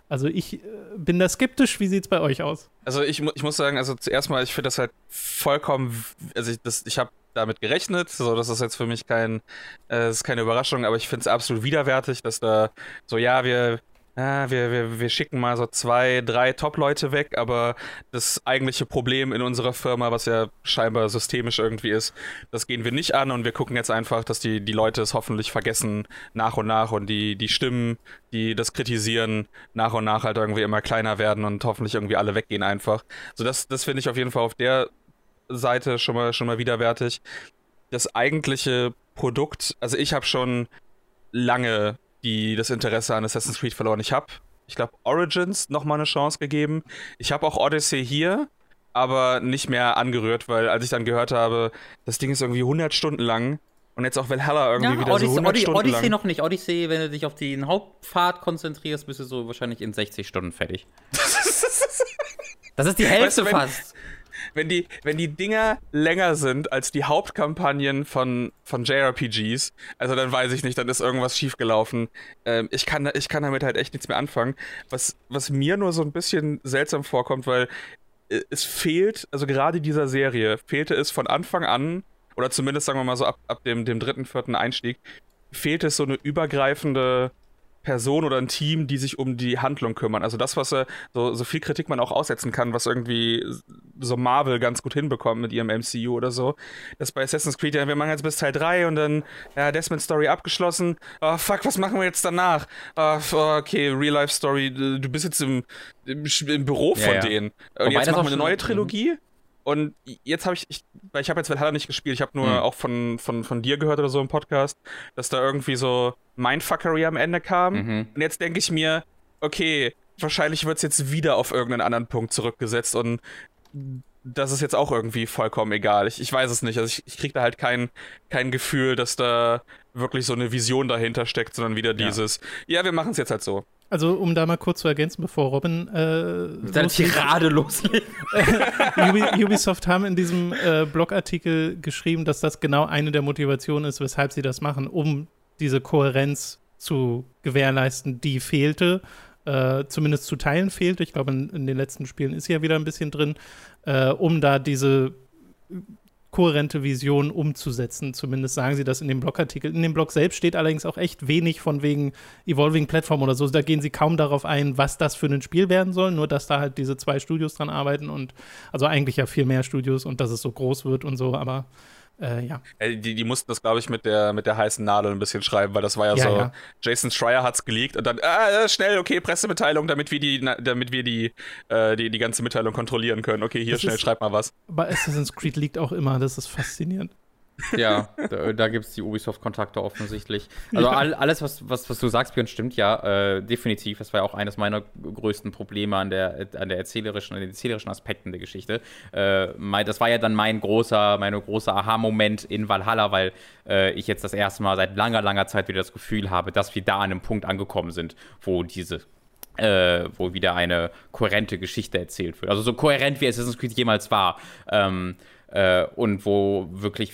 Also ich äh, bin da skeptisch. Wie sieht es bei euch aus? Also ich, ich muss sagen, also zuerst mal, ich finde das halt vollkommen, also ich, ich habe damit gerechnet, so das ist jetzt für mich kein, äh, ist keine Überraschung, aber ich finde es absolut widerwärtig, dass da so ja wir ja, wir, wir, wir schicken mal so zwei, drei Top-Leute weg, aber das eigentliche Problem in unserer Firma, was ja scheinbar systemisch irgendwie ist, das gehen wir nicht an und wir gucken jetzt einfach, dass die, die Leute es hoffentlich vergessen nach und nach und die, die Stimmen, die das kritisieren, nach und nach halt irgendwie immer kleiner werden und hoffentlich irgendwie alle weggehen einfach. So, das, das finde ich auf jeden Fall auf der Seite schon mal, schon mal widerwärtig. Das eigentliche Produkt, also ich habe schon lange die das Interesse an Assassin's Creed verloren. Ich habe, ich glaube, Origins nochmal eine Chance gegeben. Ich habe auch Odyssey hier, aber nicht mehr angerührt, weil als ich dann gehört habe, das Ding ist irgendwie 100 Stunden lang und jetzt auch Valhalla irgendwie ja, wieder Odyssey, so 100 Odyssey, Stunden Odyssey lang. noch nicht. Odyssey, wenn du dich auf den Hauptpfad konzentrierst, bist du so wahrscheinlich in 60 Stunden fertig. <laughs> das ist die Hälfte weißt du, wenn, fast wenn die, wenn die Dinger länger sind als die Hauptkampagnen von, von JRPGs, also dann weiß ich nicht, dann ist irgendwas schiefgelaufen. Ähm, ich, kann, ich kann damit halt echt nichts mehr anfangen. Was, was mir nur so ein bisschen seltsam vorkommt, weil äh, es fehlt, also gerade dieser Serie, fehlte es von Anfang an, oder zumindest sagen wir mal so ab, ab dem, dem dritten, vierten Einstieg, fehlt es so eine übergreifende Person oder ein Team, die sich um die Handlung kümmern. Also das, was äh, so, so viel Kritik man auch aussetzen kann, was irgendwie so Marvel ganz gut hinbekommt mit ihrem MCU oder so. Das bei Assassin's Creed, ja, wir machen jetzt bis Teil 3 und dann, ja, Desmond Story abgeschlossen. Oh, fuck, was machen wir jetzt danach? Oh, okay, Real Life Story, du bist jetzt im, im, im Büro von ja. denen. Und Wobei jetzt machen wir eine neue Trilogie. Mhm. Und jetzt habe ich, ich, weil ich habe jetzt Valhalla nicht gespielt, ich habe nur mhm. auch von, von, von dir gehört oder so im Podcast, dass da irgendwie so Mindfuckery am Ende kam. Mhm. Und jetzt denke ich mir, okay, wahrscheinlich wird es jetzt wieder auf irgendeinen anderen Punkt zurückgesetzt und das ist jetzt auch irgendwie vollkommen egal. Ich, ich weiß es nicht. Also ich, ich kriege da halt kein, kein Gefühl, dass da wirklich so eine Vision dahinter steckt, sondern wieder dieses, ja, ja wir machen es jetzt halt so. Also, um da mal kurz zu ergänzen, bevor Robin äh, Seine Tirade loslegt. Ubisoft haben in diesem äh, Blogartikel geschrieben, dass das genau eine der Motivationen ist, weshalb sie das machen, um diese Kohärenz zu gewährleisten, die fehlte. Äh, zumindest zu Teilen fehlte. Ich glaube, in, in, den letzten Spielen ist sie ja wieder ein bisschen drin, äh, um da diese kohärente Vision umzusetzen. Zumindest sagen sie das in dem Blogartikel. In dem Blog selbst steht allerdings auch echt wenig von wegen Evolving Platform oder so. Da gehen sie kaum darauf ein, was das für ein Spiel werden soll, nur dass da halt diese zwei Studios dran arbeiten und also eigentlich ja viel mehr Studios und dass es so groß wird und so, aber äh, ja. Äh, die, die mussten das, glaube ich, mit der, mit der heißen Nadel ein bisschen schreiben, weil das war ja, ja so, ja. Jason Schreier hat's geleakt und dann, ah, schnell, okay, Pressemitteilung, damit wir die, damit wir die, äh, die, die ganze Mitteilung kontrollieren können. Okay, hier, das schnell, ist, schreib mal was. Bei Assassin's Creed liegt auch immer, das ist faszinierend. Ja, da, da gibt es die Ubisoft-Kontakte offensichtlich. Also ja. all, alles, was, was, was du sagst, Björn, stimmt ja, äh, definitiv. Das war ja auch eines meiner größten Probleme an der, an der erzählerischen, an den erzählerischen Aspekten der Geschichte. Äh, mein, das war ja dann mein großer, meine große Aha-Moment in Valhalla, weil äh, ich jetzt das erste Mal seit langer, langer Zeit wieder das Gefühl habe, dass wir da an einem Punkt angekommen sind, wo diese äh, wo wieder eine kohärente Geschichte erzählt wird. Also so kohärent wie Assassin's Creed jemals war. Ähm, äh, und wo wirklich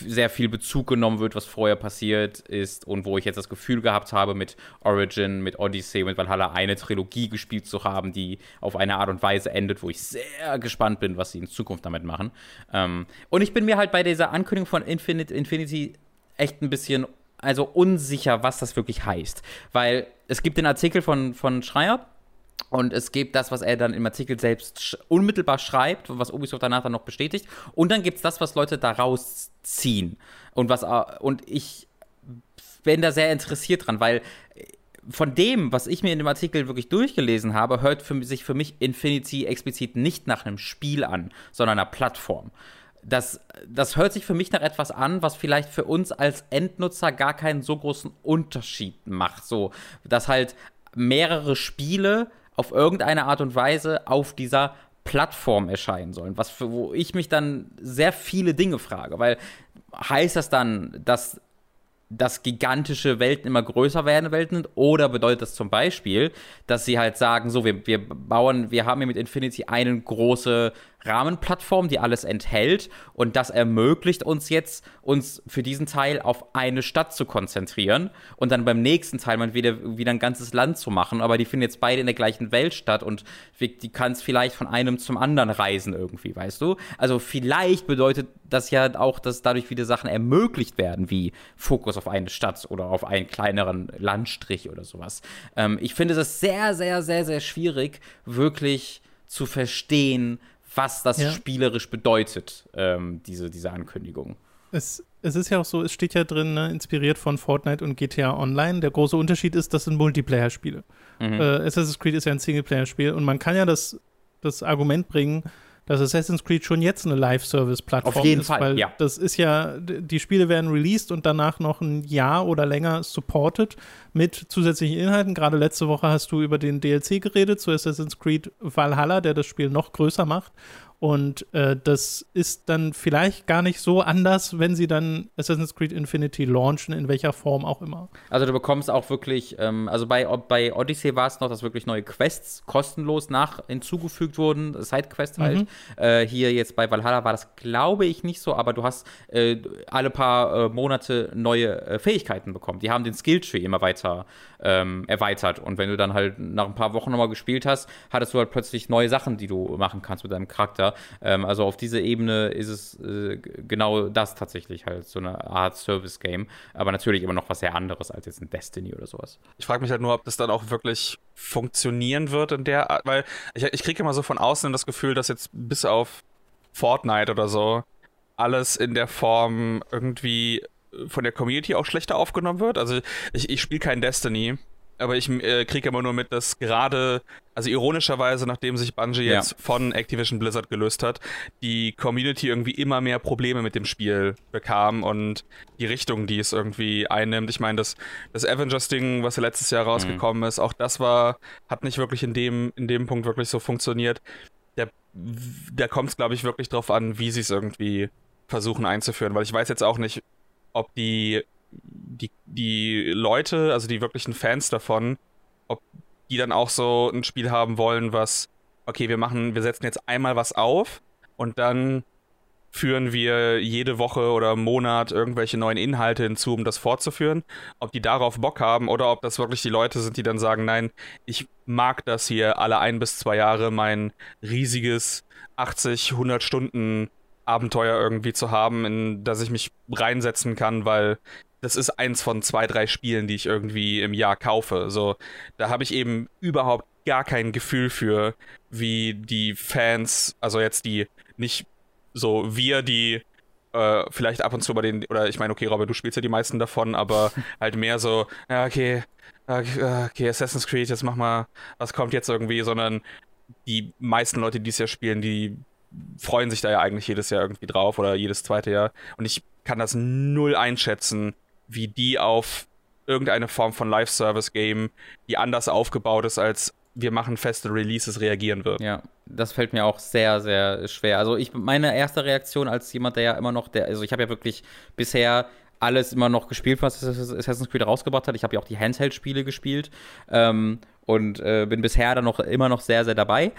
sehr viel Bezug genommen wird, was vorher passiert ist und wo ich jetzt das Gefühl gehabt habe, mit Origin, mit Odyssey, mit Valhalla eine Trilogie gespielt zu haben, die auf eine Art und Weise endet, wo ich sehr gespannt bin, was sie in Zukunft damit machen. Ähm, und ich bin mir halt bei dieser Ankündigung von Infinite, Infinity echt ein bisschen also unsicher, was das wirklich heißt. Weil es gibt den Artikel von, von Schreier, und es gibt das, was er dann im Artikel selbst unmittelbar schreibt, was Ubisoft danach dann noch bestätigt. Und dann gibt es das, was Leute daraus ziehen. Und, was, äh, und ich bin da sehr interessiert dran, weil von dem, was ich mir in dem Artikel wirklich durchgelesen habe, hört für, sich für mich Infinity explizit nicht nach einem Spiel an, sondern einer Plattform. Das, das hört sich für mich nach etwas an, was vielleicht für uns als Endnutzer gar keinen so großen Unterschied macht. So, dass halt mehrere Spiele auf irgendeine Art und Weise auf dieser Plattform erscheinen sollen. Was für, wo ich mich dann sehr viele Dinge frage, weil heißt das dann, dass dass gigantische Welten immer größer werden Welten oder bedeutet das zum Beispiel, dass sie halt sagen, so wir, wir bauen, wir haben hier mit Infinity eine große Rahmenplattform, die alles enthält und das ermöglicht uns jetzt, uns für diesen Teil auf eine Stadt zu konzentrieren und dann beim nächsten Teil mal wieder, wieder ein ganzes Land zu machen, aber die finden jetzt beide in der gleichen Welt statt und die kannst vielleicht von einem zum anderen reisen irgendwie, weißt du? Also vielleicht bedeutet das ja auch, dass dadurch wieder Sachen ermöglicht werden, wie Fokus auf eine Stadt oder auf einen kleineren Landstrich oder sowas. Ähm, ich finde es sehr, sehr, sehr, sehr schwierig, wirklich zu verstehen, was das ja. spielerisch bedeutet, ähm, diese, diese Ankündigung. Es, es ist ja auch so, es steht ja drin, ne, inspiriert von Fortnite und GTA Online. Der große Unterschied ist, das sind Multiplayer-Spiele. Mhm. Äh, Assassin's Creed ist ja ein Singleplayer-Spiel und man kann ja das, das Argument bringen, dass Assassin's Creed schon jetzt eine Live-Service-Plattform ist. Auf jeden ist, Fall, weil ja. Das ist ja, die Spiele werden released und danach noch ein Jahr oder länger supported mit zusätzlichen Inhalten. Gerade letzte Woche hast du über den DLC geredet zu Assassin's Creed Valhalla, der das Spiel noch größer macht. Und äh, das ist dann vielleicht gar nicht so anders, wenn sie dann Assassin's Creed Infinity launchen, in welcher Form auch immer. Also du bekommst auch wirklich, ähm, also bei, bei Odyssey war es noch, dass wirklich neue Quests kostenlos nach hinzugefügt wurden, Sidequests halt. Mhm. Äh, hier jetzt bei Valhalla war das, glaube ich, nicht so, aber du hast äh, alle paar äh, Monate neue äh, Fähigkeiten bekommen. Die haben den Skilltree immer weiter ähm, erweitert. Und wenn du dann halt nach ein paar Wochen nochmal gespielt hast, hattest du halt plötzlich neue Sachen, die du machen kannst mit deinem Charakter. Ähm, also auf dieser Ebene ist es äh, genau das tatsächlich halt, so eine Art Service-Game. Aber natürlich immer noch was sehr anderes als jetzt ein Destiny oder sowas. Ich frage mich halt nur, ob das dann auch wirklich funktionieren wird in der Art, weil ich, ich kriege immer so von außen das Gefühl, dass jetzt bis auf Fortnite oder so alles in der Form irgendwie von der Community auch schlechter aufgenommen wird. Also ich, ich spiele kein Destiny, aber ich äh, kriege immer nur mit, dass gerade, also ironischerweise, nachdem sich Bungie ja. jetzt von Activision Blizzard gelöst hat, die Community irgendwie immer mehr Probleme mit dem Spiel bekam und die Richtung, die es irgendwie einnimmt. Ich meine, das, das Avengers-Ding, was ja letztes Jahr rausgekommen mhm. ist, auch das war, hat nicht wirklich in dem, in dem Punkt wirklich so funktioniert. Der, da kommt es, glaube ich, wirklich drauf an, wie sie es irgendwie versuchen einzuführen, weil ich weiß jetzt auch nicht, ob die die, die Leute, also die wirklichen Fans davon, ob die dann auch so ein Spiel haben wollen, was, okay, wir machen, wir setzen jetzt einmal was auf und dann führen wir jede Woche oder Monat irgendwelche neuen Inhalte hinzu, um das fortzuführen. Ob die darauf Bock haben oder ob das wirklich die Leute sind, die dann sagen, nein, ich mag das hier alle ein bis zwei Jahre mein riesiges 80, 100 Stunden Abenteuer irgendwie zu haben, in das ich mich reinsetzen kann, weil das ist eins von zwei, drei Spielen, die ich irgendwie im Jahr kaufe. So, da habe ich eben überhaupt gar kein Gefühl für, wie die Fans, also jetzt die nicht so wir, die äh, vielleicht ab und zu bei den, oder ich meine, okay, Robert, du spielst ja die meisten davon, aber <laughs> halt mehr so, ja, okay, okay, Assassin's Creed, jetzt mach mal, was kommt jetzt irgendwie, sondern die meisten Leute, die es ja spielen, die freuen sich da ja eigentlich jedes Jahr irgendwie drauf oder jedes zweite Jahr. Und ich kann das null einschätzen, wie die auf irgendeine Form von Live-Service-Game, die anders aufgebaut ist als wir machen feste Releases, reagieren wird. Ja, das fällt mir auch sehr, sehr schwer. Also ich, meine erste Reaktion als jemand, der ja immer noch, der, also ich habe ja wirklich bisher alles immer noch gespielt, was Assassin's Creed rausgebracht hat. Ich habe ja auch die Handheld-Spiele gespielt ähm, und äh, bin bisher dann noch immer noch sehr, sehr dabei.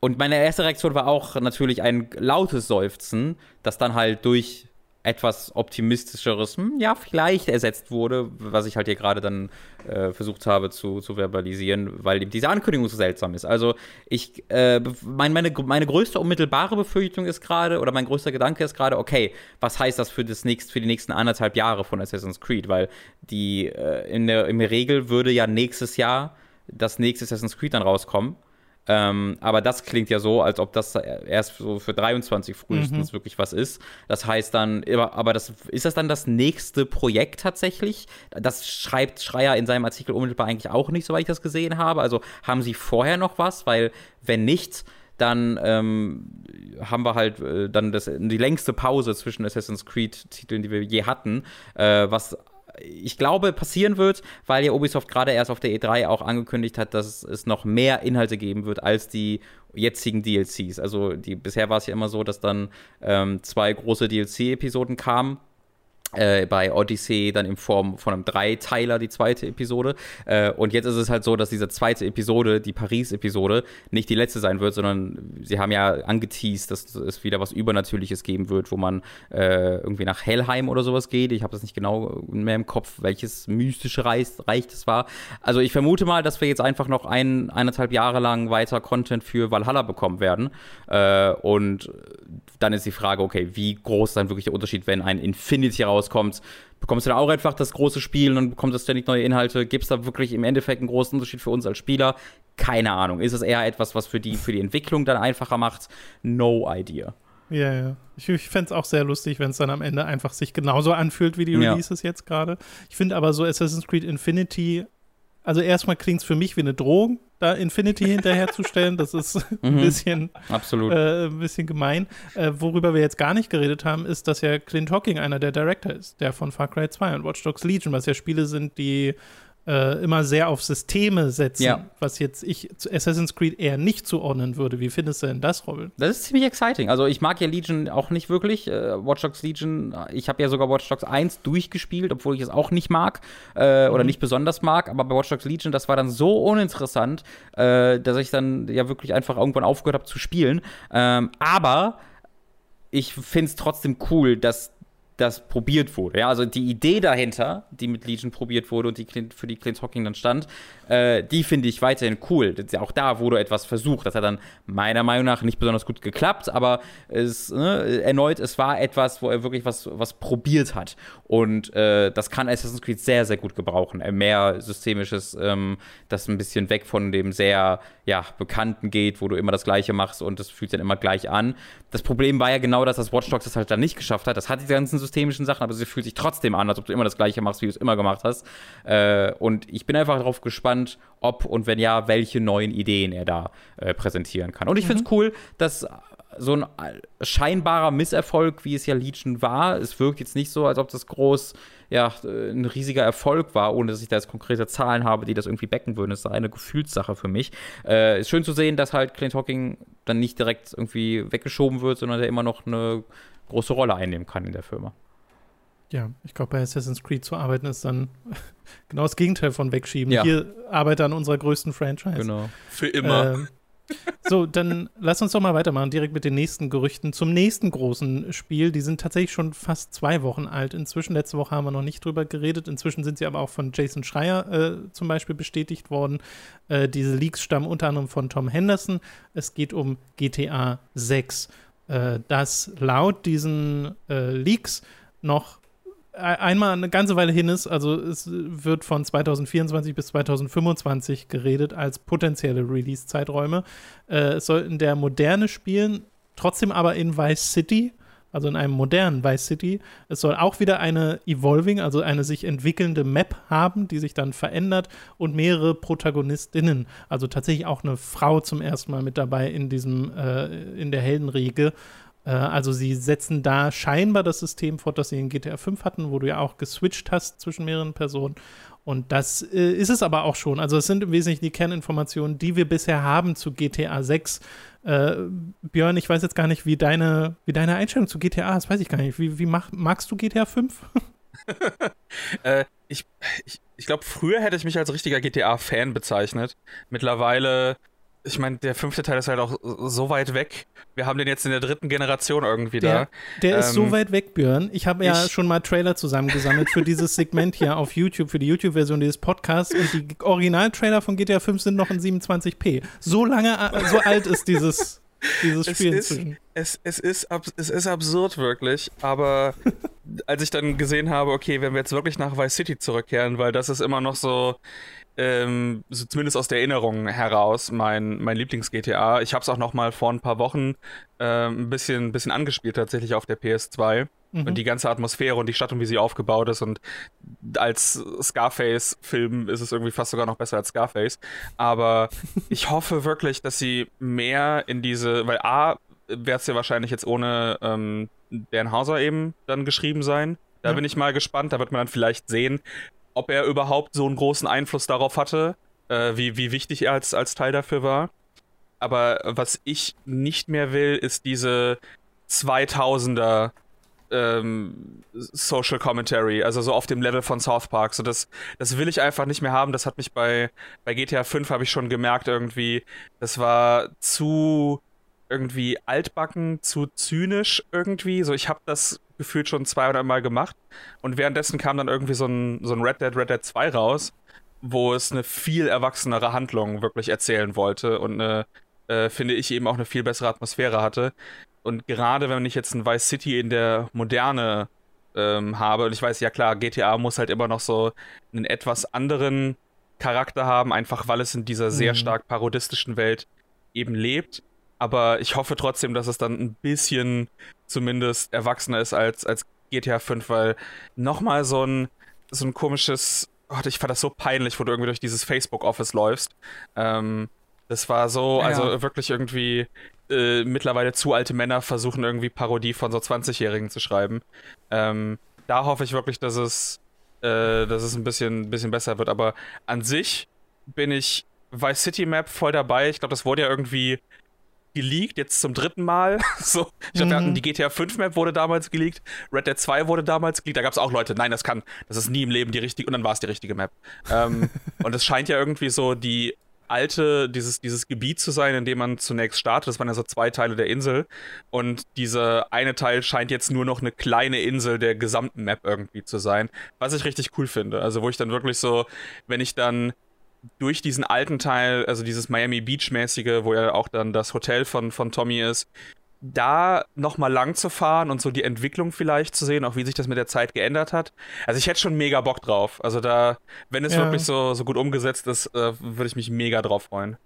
Und meine erste Reaktion war auch natürlich ein lautes Seufzen, das dann halt durch etwas optimistischeres, hm, ja, vielleicht ersetzt wurde, was ich halt hier gerade dann äh, versucht habe zu, zu verbalisieren, weil diese Ankündigung so seltsam ist. Also ich, äh, mein, meine, meine größte unmittelbare Befürchtung ist gerade, oder mein größter Gedanke ist gerade, okay, was heißt das für, das nächst, für die nächsten anderthalb Jahre von Assassin's Creed? Weil die, äh, in der, in der Regel würde ja nächstes Jahr das nächste Assassin's Creed dann rauskommen. Ähm, aber das klingt ja so, als ob das erst so für 23 frühestens mhm. wirklich was ist. Das heißt dann, aber das, ist das dann das nächste Projekt tatsächlich? Das schreibt Schreier in seinem Artikel unmittelbar eigentlich auch nicht, soweit ich das gesehen habe. Also haben sie vorher noch was? Weil, wenn nicht, dann ähm, haben wir halt äh, dann das, die längste Pause zwischen Assassin's Creed-Titeln, die wir je hatten, äh, was ich glaube, passieren wird, weil ja Ubisoft gerade erst auf der E3 auch angekündigt hat, dass es noch mehr Inhalte geben wird als die jetzigen DLCs. Also die, bisher war es ja immer so, dass dann ähm, zwei große DLC-Episoden kamen äh, bei Odyssey dann in Form von einem Dreiteiler die zweite Episode. Äh, und jetzt ist es halt so, dass diese zweite Episode, die Paris-Episode, nicht die letzte sein wird, sondern sie haben ja angeteased, dass es wieder was Übernatürliches geben wird, wo man äh, irgendwie nach Hellheim oder sowas geht. Ich habe das nicht genau mehr im Kopf, welches mystische Reich, Reich das war. Also ich vermute mal, dass wir jetzt einfach noch ein, eineinhalb Jahre lang weiter Content für Valhalla bekommen werden. Äh, und dann ist die Frage, okay, wie groß dann wirklich der Unterschied, wenn ein Infinity rauskommt? Bekommst du da auch einfach das große Spiel und dann bekommst du ständig neue Inhalte? Gibt es da wirklich im Endeffekt einen großen Unterschied für uns als Spieler? Keine Ahnung. Ist es eher etwas, was für die, für die Entwicklung dann einfacher macht? No idea. Ja, ja. Ich, ich fände es auch sehr lustig, wenn es dann am Ende einfach sich genauso anfühlt wie die Releases ja. jetzt gerade. Ich finde aber so Assassin's Creed Infinity also erstmal klingt es für mich wie eine Drohung, da Infinity hinterherzustellen. Das ist <laughs> ein mhm. bisschen, Absolut. Äh, ein bisschen gemein. Äh, worüber wir jetzt gar nicht geredet haben, ist, dass ja Clint Hawking einer der Director ist, der von Far Cry 2 und Watch Dogs Legion, was ja Spiele sind, die äh, immer sehr auf Systeme setzen, ja. was jetzt ich zu Assassin's Creed eher nicht zuordnen würde. Wie findest du denn das, Robin? Das ist ziemlich exciting. Also ich mag ja Legion auch nicht wirklich. Äh, Watch Dogs Legion, ich habe ja sogar Watch Dogs 1 durchgespielt, obwohl ich es auch nicht mag äh, mhm. oder nicht besonders mag. Aber bei Watch Dogs Legion, das war dann so uninteressant, äh, dass ich dann ja wirklich einfach irgendwann aufgehört habe zu spielen. Ähm, aber ich finde es trotzdem cool, dass das probiert wurde. Ja, also die Idee dahinter, die mit Legion probiert wurde und die für die Clint Hawking dann stand, äh, die finde ich weiterhin cool. Auch da wurde etwas versucht. Das hat dann meiner Meinung nach nicht besonders gut geklappt, aber es, ne, erneut, es war etwas, wo er wirklich was, was probiert hat. Und äh, das kann Assassin's Creed sehr, sehr gut gebrauchen. Äh, mehr systemisches, ähm, das ein bisschen weg von dem sehr ja, Bekannten geht, wo du immer das Gleiche machst und das fühlt sich dann immer gleich an. Das Problem war ja genau, dass das Watch Dogs das halt dann nicht geschafft hat. Das hat die ganzen systemischen Sachen, aber sie fühlt sich trotzdem an, als ob du immer das Gleiche machst, wie du es immer gemacht hast. Äh, und ich bin einfach darauf gespannt, ob und wenn ja, welche neuen Ideen er da äh, präsentieren kann. Und ich mhm. finde es cool, dass so ein scheinbarer Misserfolg, wie es ja Legion war, es wirkt jetzt nicht so, als ob das groß, ja, ein riesiger Erfolg war, ohne dass ich da jetzt konkrete Zahlen habe, die das irgendwie becken würden. Das ist eine Gefühlssache für mich. Äh, ist schön zu sehen, dass halt Clint Hawking dann nicht direkt irgendwie weggeschoben wird, sondern der immer noch eine große Rolle einnehmen kann in der Firma. Ja, ich glaube, bei Assassin's Creed zu arbeiten ist dann <laughs> genau das Gegenteil von wegschieben. Ja. Hier arbeite an unserer größten Franchise. Genau. Für immer. Ähm, so, dann lass uns doch mal weitermachen, direkt mit den nächsten Gerüchten zum nächsten großen Spiel. Die sind tatsächlich schon fast zwei Wochen alt. Inzwischen, letzte Woche haben wir noch nicht drüber geredet. Inzwischen sind sie aber auch von Jason Schreier äh, zum Beispiel bestätigt worden. Äh, diese Leaks stammen unter anderem von Tom Henderson. Es geht um GTA 6. äh, dass laut diesen äh, Leaks noch einmal eine ganze Weile hin ist, also es wird von 2024 bis 2025 geredet als potenzielle Release-Zeiträume. Äh, es soll in der Moderne spielen, trotzdem aber in Vice City, also in einem modernen Vice City. Es soll auch wieder eine Evolving, also eine sich entwickelnde Map haben, die sich dann verändert und mehrere Protagonistinnen, also tatsächlich auch eine Frau zum ersten Mal mit dabei in diesem, äh, in der Heldenriege. Äh, also sie setzen da scheinbar das System fort, das sie in GTA 5 hatten, wo du ja auch geswitcht hast zwischen mehreren Personen. Und das äh, ist es aber auch schon. Also es sind im Wesentlichen die Kerninformationen, die wir bisher haben zu GTA 6. Äh, Björn, ich weiß jetzt gar nicht, wie deine, wie deine Einstellung zu GTA ist, weiß ich gar nicht. Wie, wie mach, magst du GTA 5? <laughs> äh, ich ich, ich glaube, früher hätte ich mich als richtiger GTA-Fan bezeichnet. Mittlerweile ich meine, der fünfte Teil ist halt auch so weit weg. Wir haben den jetzt in der dritten Generation irgendwie der, da. Der ähm, ist so ähm, weit weg, Björn. Ich habe ja schon mal Trailer zusammengesammelt für dieses Segment hier auf YouTube, für die YouTube-Version dieses Podcasts. Und die Original-Trailer von GTA 5 sind noch in 27p. So lange, so alt ist dieses, dieses Spiel es ist, es, es, ist es ist absurd, wirklich. Aber als ich dann gesehen habe, okay, wenn wir jetzt wirklich nach Vice City zurückkehren, weil das ist immer noch so ähm, so zumindest aus der Erinnerung heraus, mein, mein Lieblings-GTA. Ich habe es auch noch mal vor ein paar Wochen äh, ein bisschen, bisschen angespielt, tatsächlich auf der PS2. Mhm. Und die ganze Atmosphäre und die Stadt und wie sie aufgebaut ist. Und als Scarface-Film ist es irgendwie fast sogar noch besser als Scarface. Aber <laughs> ich hoffe wirklich, dass sie mehr in diese, weil A, wird es ja wahrscheinlich jetzt ohne ähm, Dan Hauser eben dann geschrieben sein. Da ja. bin ich mal gespannt. Da wird man dann vielleicht sehen, ob er überhaupt so einen großen Einfluss darauf hatte, äh, wie, wie wichtig er als, als Teil dafür war. Aber was ich nicht mehr will, ist diese 2000er ähm, Social Commentary, also so auf dem Level von South Park. So das, das will ich einfach nicht mehr haben. Das hat mich bei, bei GTA 5 habe ich schon gemerkt irgendwie. Das war zu irgendwie altbacken, zu zynisch irgendwie. So ich habe das gefühlt schon zwei oder Mal gemacht. Und währenddessen kam dann irgendwie so ein, so ein Red Dead Red Dead 2 raus, wo es eine viel erwachsenere Handlung wirklich erzählen wollte und eine, äh, finde ich, eben auch eine viel bessere Atmosphäre hatte. Und gerade wenn ich jetzt ein Vice City in der Moderne ähm, habe, und ich weiß, ja klar, GTA muss halt immer noch so einen etwas anderen Charakter haben, einfach weil es in dieser sehr mhm. stark parodistischen Welt eben lebt aber ich hoffe trotzdem, dass es dann ein bisschen zumindest erwachsener ist als, als GTA 5, weil nochmal so ein, so ein komisches, oh, ich fand das so peinlich, wo du irgendwie durch dieses Facebook-Office läufst. Ähm, das war so, ja, also wirklich irgendwie äh, mittlerweile zu alte Männer versuchen irgendwie Parodie von so 20-Jährigen zu schreiben. Ähm, da hoffe ich wirklich, dass es, äh, dass es ein bisschen, bisschen besser wird. Aber an sich bin ich Vice City Map voll dabei. Ich glaube, das wurde ja irgendwie geleakt, jetzt zum dritten Mal. <laughs> so, ich glaube, mhm. die GTA 5 Map wurde damals geleakt, Red Dead 2 wurde damals geleakt. Da gab es auch Leute, nein, das kann, das ist nie im Leben die richtige, und dann war es die richtige Map. ähm, <laughs> und es scheint ja irgendwie so die alte, dieses, dieses Gebiet zu sein, in dem man zunächst startet. Das waren ja so zwei Teile der Insel. Und dieser eine Teil scheint jetzt nur noch eine kleine Insel der gesamten Map irgendwie zu sein. Was ich richtig cool finde. Also, wo ich dann wirklich so, wenn ich dann durch diesen alten Teil, also dieses Miami Beach-mäßige, wo ja auch dann das Hotel von, von Tommy ist, da nochmal lang zu fahren und so die Entwicklung vielleicht zu sehen, auch wie sich das mit der Zeit geändert hat. Also ich hätte schon mega Bock drauf. Also da, wenn es ja. wirklich so, so gut umgesetzt ist, äh, würde ich mich mega drauf freuen.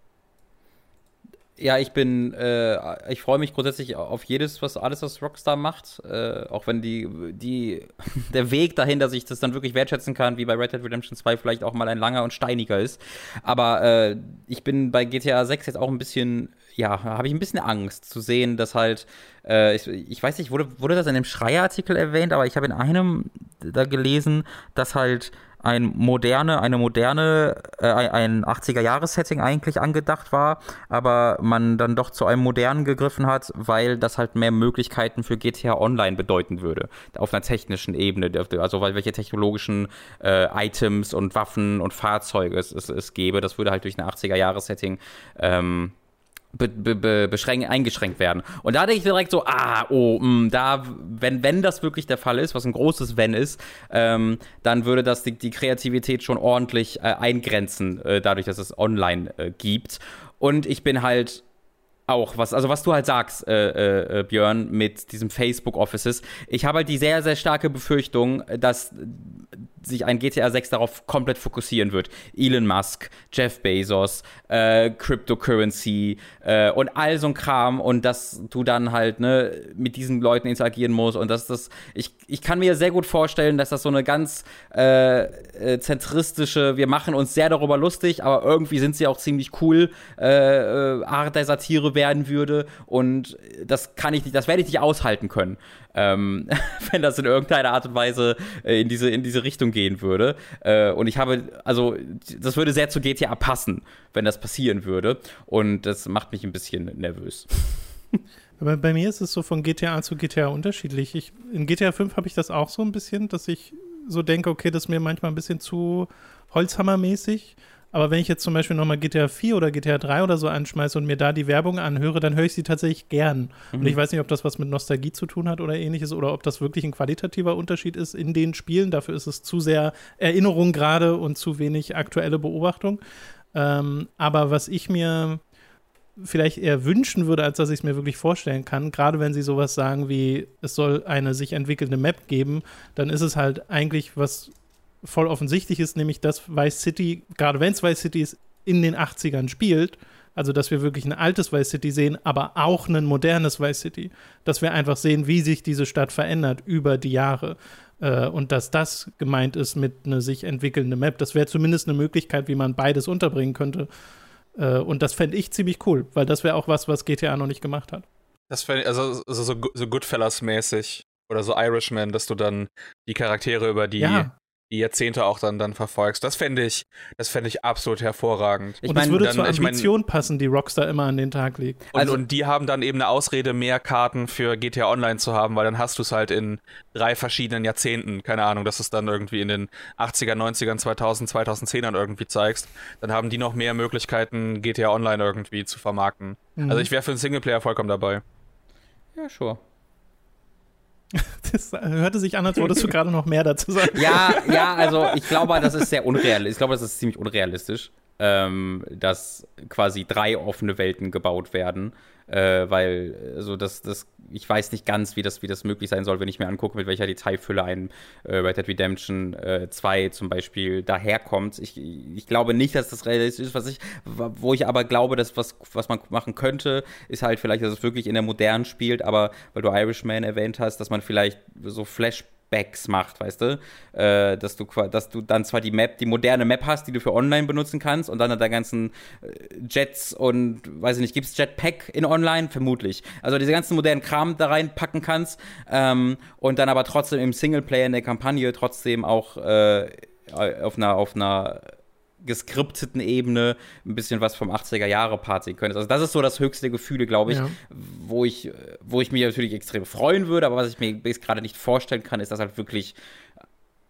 Ja, ich bin, äh, ich freue mich grundsätzlich auf jedes, was alles, was Rockstar macht. Äh, auch wenn die, die, <laughs> der Weg dahin, dass ich das dann wirklich wertschätzen kann, wie bei Red Dead Redemption 2 vielleicht auch mal ein langer und steiniger ist. Aber äh, ich bin bei GTA 6 jetzt auch ein bisschen, ja, habe ich ein bisschen Angst zu sehen, dass halt, äh, ich, ich, weiß nicht, wurde, wurde das in dem Schreierartikel erwähnt, aber ich habe in einem da gelesen, dass halt ein moderne, eine moderne, äh, ein 80er-Jahres-Setting eigentlich angedacht war, aber man dann doch zu einem modernen gegriffen hat, weil das halt mehr Möglichkeiten für GTA Online bedeuten würde. Auf einer technischen Ebene, also weil welche technologischen äh, Items und Waffen und Fahrzeuge es, es, es gäbe. Das würde halt durch ein 80er-Jahres-Setting ähm, be, be, beschränkt, eingeschränkt werden. Und da denke ich direkt so, ah, oh, mh, mm, da, wenn, wenn das wirklich der Fall ist, was ein großes Wenn ist, ähm, dann würde das die, die Kreativität schon ordentlich äh, eingrenzen, äh, dadurch, dass es online äh, gibt. Und ich bin halt auch, was, also was du halt sagst, äh, äh, Björn, mit diesem Facebook Offices. Ich habe halt die sehr, sehr starke Befürchtung, dass sich ein GTA 6 darauf komplett fokussieren wird. Elon Musk, Jeff Bezos, äh, Cryptocurrency äh, und all so ein Kram. Und dass du dann halt ne, mit diesen Leuten interagieren musst. Und dass das, ich, ich kann mir sehr gut vorstellen, dass das so eine ganz äh, äh zentristische, wir machen uns sehr darüber lustig, aber irgendwie sind sie auch ziemlich cool, äh, äh, Art der Satire werden würde. Und das kann ich nicht, das werde ich nicht aushalten können ähm, <laughs> wenn das in irgendeiner Art und Weise äh, in, diese, in diese Richtung gehen würde. Äh, und ich habe, also, das würde sehr zu GTA passen, wenn das passieren würde. Und das macht mich ein bisschen nervös. <laughs> Aber bei mir ist es so von GTA zu GTA unterschiedlich. Ich, in GTA 5 habe ich das auch so ein bisschen, dass ich so denke, okay, das ist mir manchmal ein bisschen zu Holzhammermäßig. Aber wenn ich jetzt zum Beispiel nochmal GTA 4 oder GTA 3 oder so anschmeiße und mir da die Werbung anhöre, dann höre ich sie tatsächlich gern. Mhm. Und ich weiß nicht, ob das was mit Nostalgie zu tun hat oder ähnliches oder ob das wirklich ein qualitativer Unterschied ist in den Spielen. Dafür ist es zu sehr Erinnerung gerade und zu wenig aktuelle Beobachtung. Ähm, aber was ich mir vielleicht eher wünschen würde, als dass ich es mir wirklich vorstellen kann, gerade wenn sie sowas sagen wie, es soll eine sich entwickelnde Map geben, dann ist es halt eigentlich was voll offensichtlich ist, nämlich dass Vice City, gerade wenn es Vice City ist, in den 80ern spielt. Also, dass wir wirklich ein altes Vice City sehen, aber auch ein modernes Vice City. Dass wir einfach sehen, wie sich diese Stadt verändert über die Jahre. Äh, und dass das gemeint ist mit einer sich entwickelnden Map. Das wäre zumindest eine Möglichkeit, wie man beides unterbringen könnte. Äh, und das fände ich ziemlich cool, weil das wäre auch was, was GTA noch nicht gemacht hat. Das fände also, also so, so Goodfellas-mäßig oder so Irishman, dass du dann die Charaktere über die ja die Jahrzehnte auch dann, dann verfolgst. Das fände ich, das fände ich absolut hervorragend. Ich und es würde dann, zur Ambition ich mein, passen, die Rockstar immer an den Tag legt. Und, also, und die haben dann eben eine Ausrede, mehr Karten für GTA Online zu haben, weil dann hast du es halt in drei verschiedenen Jahrzehnten. Keine Ahnung, dass du es dann irgendwie in den 80er, 90ern, 2000, 2010ern irgendwie zeigst. Dann haben die noch mehr Möglichkeiten, GTA Online irgendwie zu vermarkten. Mhm. Also ich wäre für einen Singleplayer vollkommen dabei. Ja, sure. <laughs> Das hörte sich an, als wolltest du gerade noch mehr dazu sagen. Ja, ja, also ich glaube, das ist sehr unrealistisch. Ich glaube, das ist ziemlich unrealistisch, ähm, dass quasi drei offene Welten gebaut werden äh, weil also das, das, ich weiß nicht ganz, wie das, wie das möglich sein soll, wenn ich mir angucke, mit welcher Detailfülle ein äh, Red Dead Redemption äh, 2 zum Beispiel daherkommt. Ich, ich glaube nicht, dass das realistisch ist, was ich, wo ich aber glaube, dass was, was man machen könnte, ist halt vielleicht, dass es wirklich in der modernen spielt, aber weil du Irishman erwähnt hast, dass man vielleicht so Flash Backs macht, weißt du? Äh, dass du dass du dann zwar die Map, die moderne Map hast, die du für online benutzen kannst und dann da ganzen äh, Jets und weiß ich nicht, gibt es Jetpack in online? Vermutlich. Also diese ganzen modernen Kram da reinpacken kannst ähm, und dann aber trotzdem im Singleplayer in der Kampagne trotzdem auch äh, auf einer auf einer geskripteten Ebene ein bisschen was vom 80er Jahre Part sehen könntest. Also das ist so das höchste Gefühl, glaube ich, ja. wo ich, wo ich mich natürlich extrem freuen würde, aber was ich mir gerade nicht vorstellen kann, ist, dass halt wirklich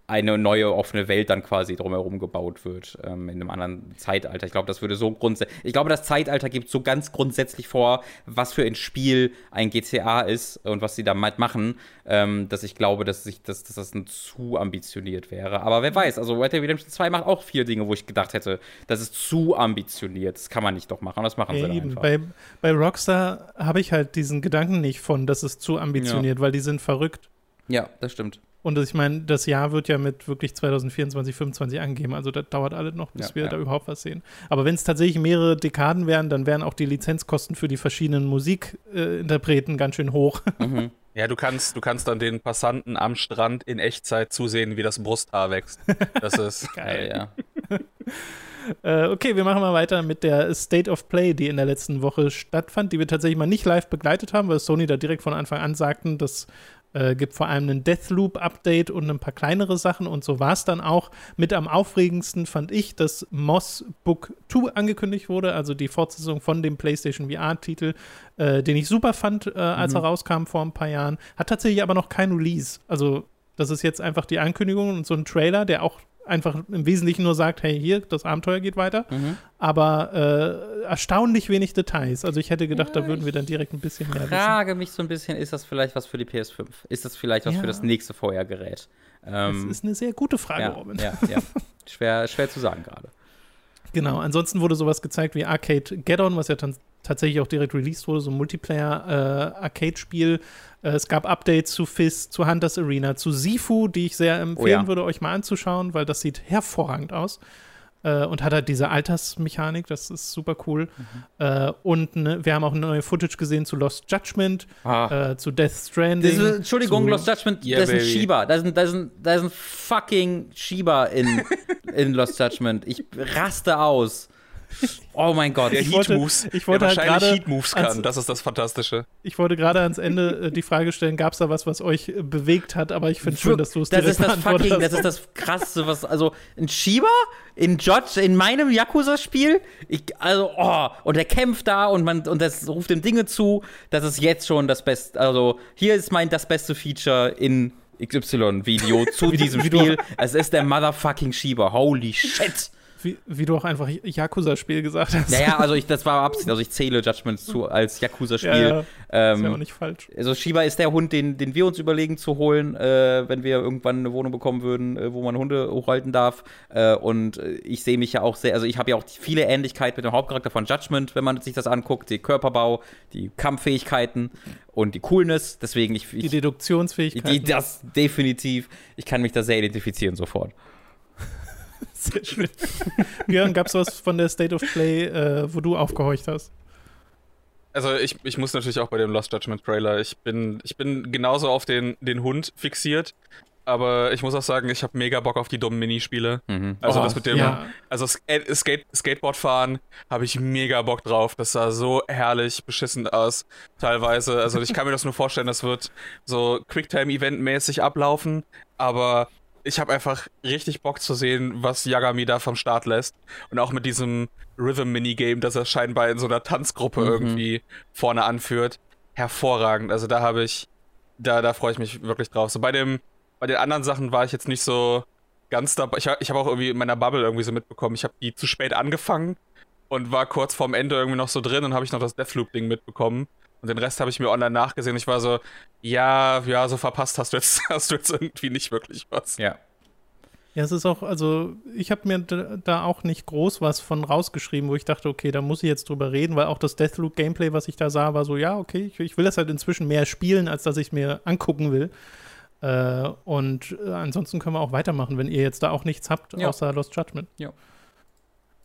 eine neue offene Welt dann quasi drumherum gebaut wird ähm, in einem anderen Zeitalter. Ich glaube, das würde so grundsätzlich. Ich glaube, das Zeitalter gibt so ganz grundsätzlich vor, was für ein Spiel ein GTA ist und was sie damit machen, ähm, dass ich glaube, dass, ich, dass, dass das ein zu ambitioniert wäre. Aber wer weiß, also Red Dead Redemption 2 macht auch vier Dinge, wo ich gedacht hätte, das ist zu ambitioniert. Das kann man nicht doch machen. Das machen ja, sie dann eben. einfach. Bei, bei Rockstar habe ich halt diesen Gedanken nicht von, das ist zu ambitioniert, ja. weil die sind verrückt. Ja, das stimmt. Und ich meine, das Jahr wird ja mit wirklich 2024, 2025 angegeben. Also das dauert alles noch, bis ja, wir ja. da überhaupt was sehen. Aber wenn es tatsächlich mehrere Dekaden wären, dann wären auch die Lizenzkosten für die verschiedenen Musikinterpreten äh, ganz schön hoch. <laughs> Mhm. Ja, du kannst, du kannst dann den Passanten am Strand in Echtzeit zusehen, wie das Brusthaar wächst. Das ist <laughs> geil, ja. <laughs> Äh, okay, wir machen mal weiter mit der State of Play, die in der letzten Woche stattfand, die wir tatsächlich mal nicht live begleitet haben, weil Sony da direkt von Anfang an sagten, dass äh, gibt vor allem ein Deathloop-Update und ein paar kleinere Sachen und so war es dann auch. Mit am aufregendsten fand ich, dass Moss Book 2 angekündigt wurde, also die Fortsetzung von dem PlayStation VR-Titel, äh, den ich super fand, äh, als mhm. er rauskam vor ein paar Jahren. Hat tatsächlich aber noch kein Release. Also das ist jetzt einfach die Ankündigung und so ein Trailer, der auch einfach im Wesentlichen nur sagt, hey, hier, das Abenteuer geht weiter. Mhm. Aber äh, erstaunlich wenig Details. Also ich hätte gedacht, ja, da würden wir dann direkt ein bisschen mehr wissen. Ich frage mich so ein bisschen, ist das vielleicht was für die PS5? Ist das vielleicht was ja. für das nächste VR-Gerät? Ähm, das ist eine sehr gute Frage, ja, Robin. Ja, ja. Schwer, schwer zu sagen gerade. Genau, ansonsten wurde sowas gezeigt wie Arcade Get-On, was ja tatsächlich auch direkt released wurde, so ein Multiplayer-Arcade-Spiel. Äh, es gab Updates zu Fist, zu Hunters Arena, zu Sifu, die ich sehr empfehlen oh ja. würde, euch mal anzuschauen, weil das sieht hervorragend aus äh, und hat halt diese Altersmechanik, das ist super cool. Mhm. Äh, und ne, wir haben auch neue Footage gesehen zu Lost Judgment, ah. äh, zu Death Stranding. Ist, Entschuldigung, Lost Judgment, yeah, das ist ein Shiba. Da ist ein, da ist ein, da ist ein fucking Shiba in, in Lost Judgment. Ich raste aus. Oh mein Gott. Der Heat Moves. Ich wollte der wahrscheinlich halt Heat Moves kann. das ist das Fantastische. Ich wollte gerade ans Ende äh, die Frage stellen, gab es da was, was euch äh, bewegt hat? Aber ich finde schön, dass du es das ist das fucking, Das ist das Krasseste, was, also ein Shiba in Judge, in meinem Yakuza-Spiel, also, oh, und er kämpft da und man, und das ruft dem Dinge zu, das ist jetzt schon das Beste, also hier ist mein, das beste Feature in XY-Video zu <laughs> diesem Spiel. Es ist der motherfucking Shiba. Holy shit. Wie, wie du auch einfach Yakuza-Spiel gesagt hast. Naja, also ich, das war Absicht. Also ich zähle Judgment zu als Yakuza-Spiel. Ja, ja. Ähm, ist ja auch nicht falsch. Also Shiba ist der Hund, den, den wir uns überlegen zu holen, äh, wenn wir irgendwann eine Wohnung bekommen würden, äh, wo man Hunde hochhalten darf. Äh, und äh, ich sehe mich ja auch sehr, also ich habe ja auch viele Ähnlichkeit mit dem Hauptcharakter von Judgment, wenn man sich das anguckt. Die Körperbau, die Kampffähigkeiten und die Coolness. Deswegen ich, ich die Deduktionsfähigkeit. Die, das definitiv. Ich kann mich da sehr identifizieren sofort. Sehr schön. Björn, gab es was von der State of Play, äh, wo du aufgehorcht hast? Also ich, ich muss natürlich auch bei dem Lost Judgment Trailer, ich bin, ich bin genauso auf den, den Hund fixiert, aber ich muss auch sagen, ich habe mega Bock auf die dummen Minispiele. Mhm. Also oh, das mit dem, ja. also Skate, Skateboard fahren habe ich mega Bock drauf. Das sah so herrlich beschissen aus, teilweise. Also ich kann mir das nur vorstellen, das wird so Quicktime-Event-mäßig ablaufen, aber ich habe einfach richtig Bock zu sehen, was Yagami da vom Start lässt. Und auch mit diesem Rhythm-Minigame, das er scheinbar in so einer Tanzgruppe mhm. irgendwie vorne anführt. Hervorragend. Also da habe ich, da, da freue ich mich wirklich drauf. So bei dem, bei den anderen Sachen war ich jetzt nicht so ganz dabei. Ich, ich habe auch irgendwie in meiner Bubble irgendwie so mitbekommen. Ich habe die zu spät angefangen und war kurz vorm Ende irgendwie noch so drin und habe ich noch das Deathloop-Ding mitbekommen. Und den Rest habe ich mir online nachgesehen. Ich war so, ja, ja, so verpasst hast du jetzt, <laughs> hast du jetzt irgendwie nicht wirklich was. Ja. Ja, es ist auch, also ich habe mir da auch nicht groß was von rausgeschrieben, wo ich dachte, okay, da muss ich jetzt drüber reden, weil auch das Deathloop-Gameplay, was ich da sah, war so, ja, okay, ich, ich will das halt inzwischen mehr spielen, als dass ich es mir angucken will. Äh, und äh, ansonsten können wir auch weitermachen, wenn ihr jetzt da auch nichts habt, ja. außer Lost Judgment. Ja.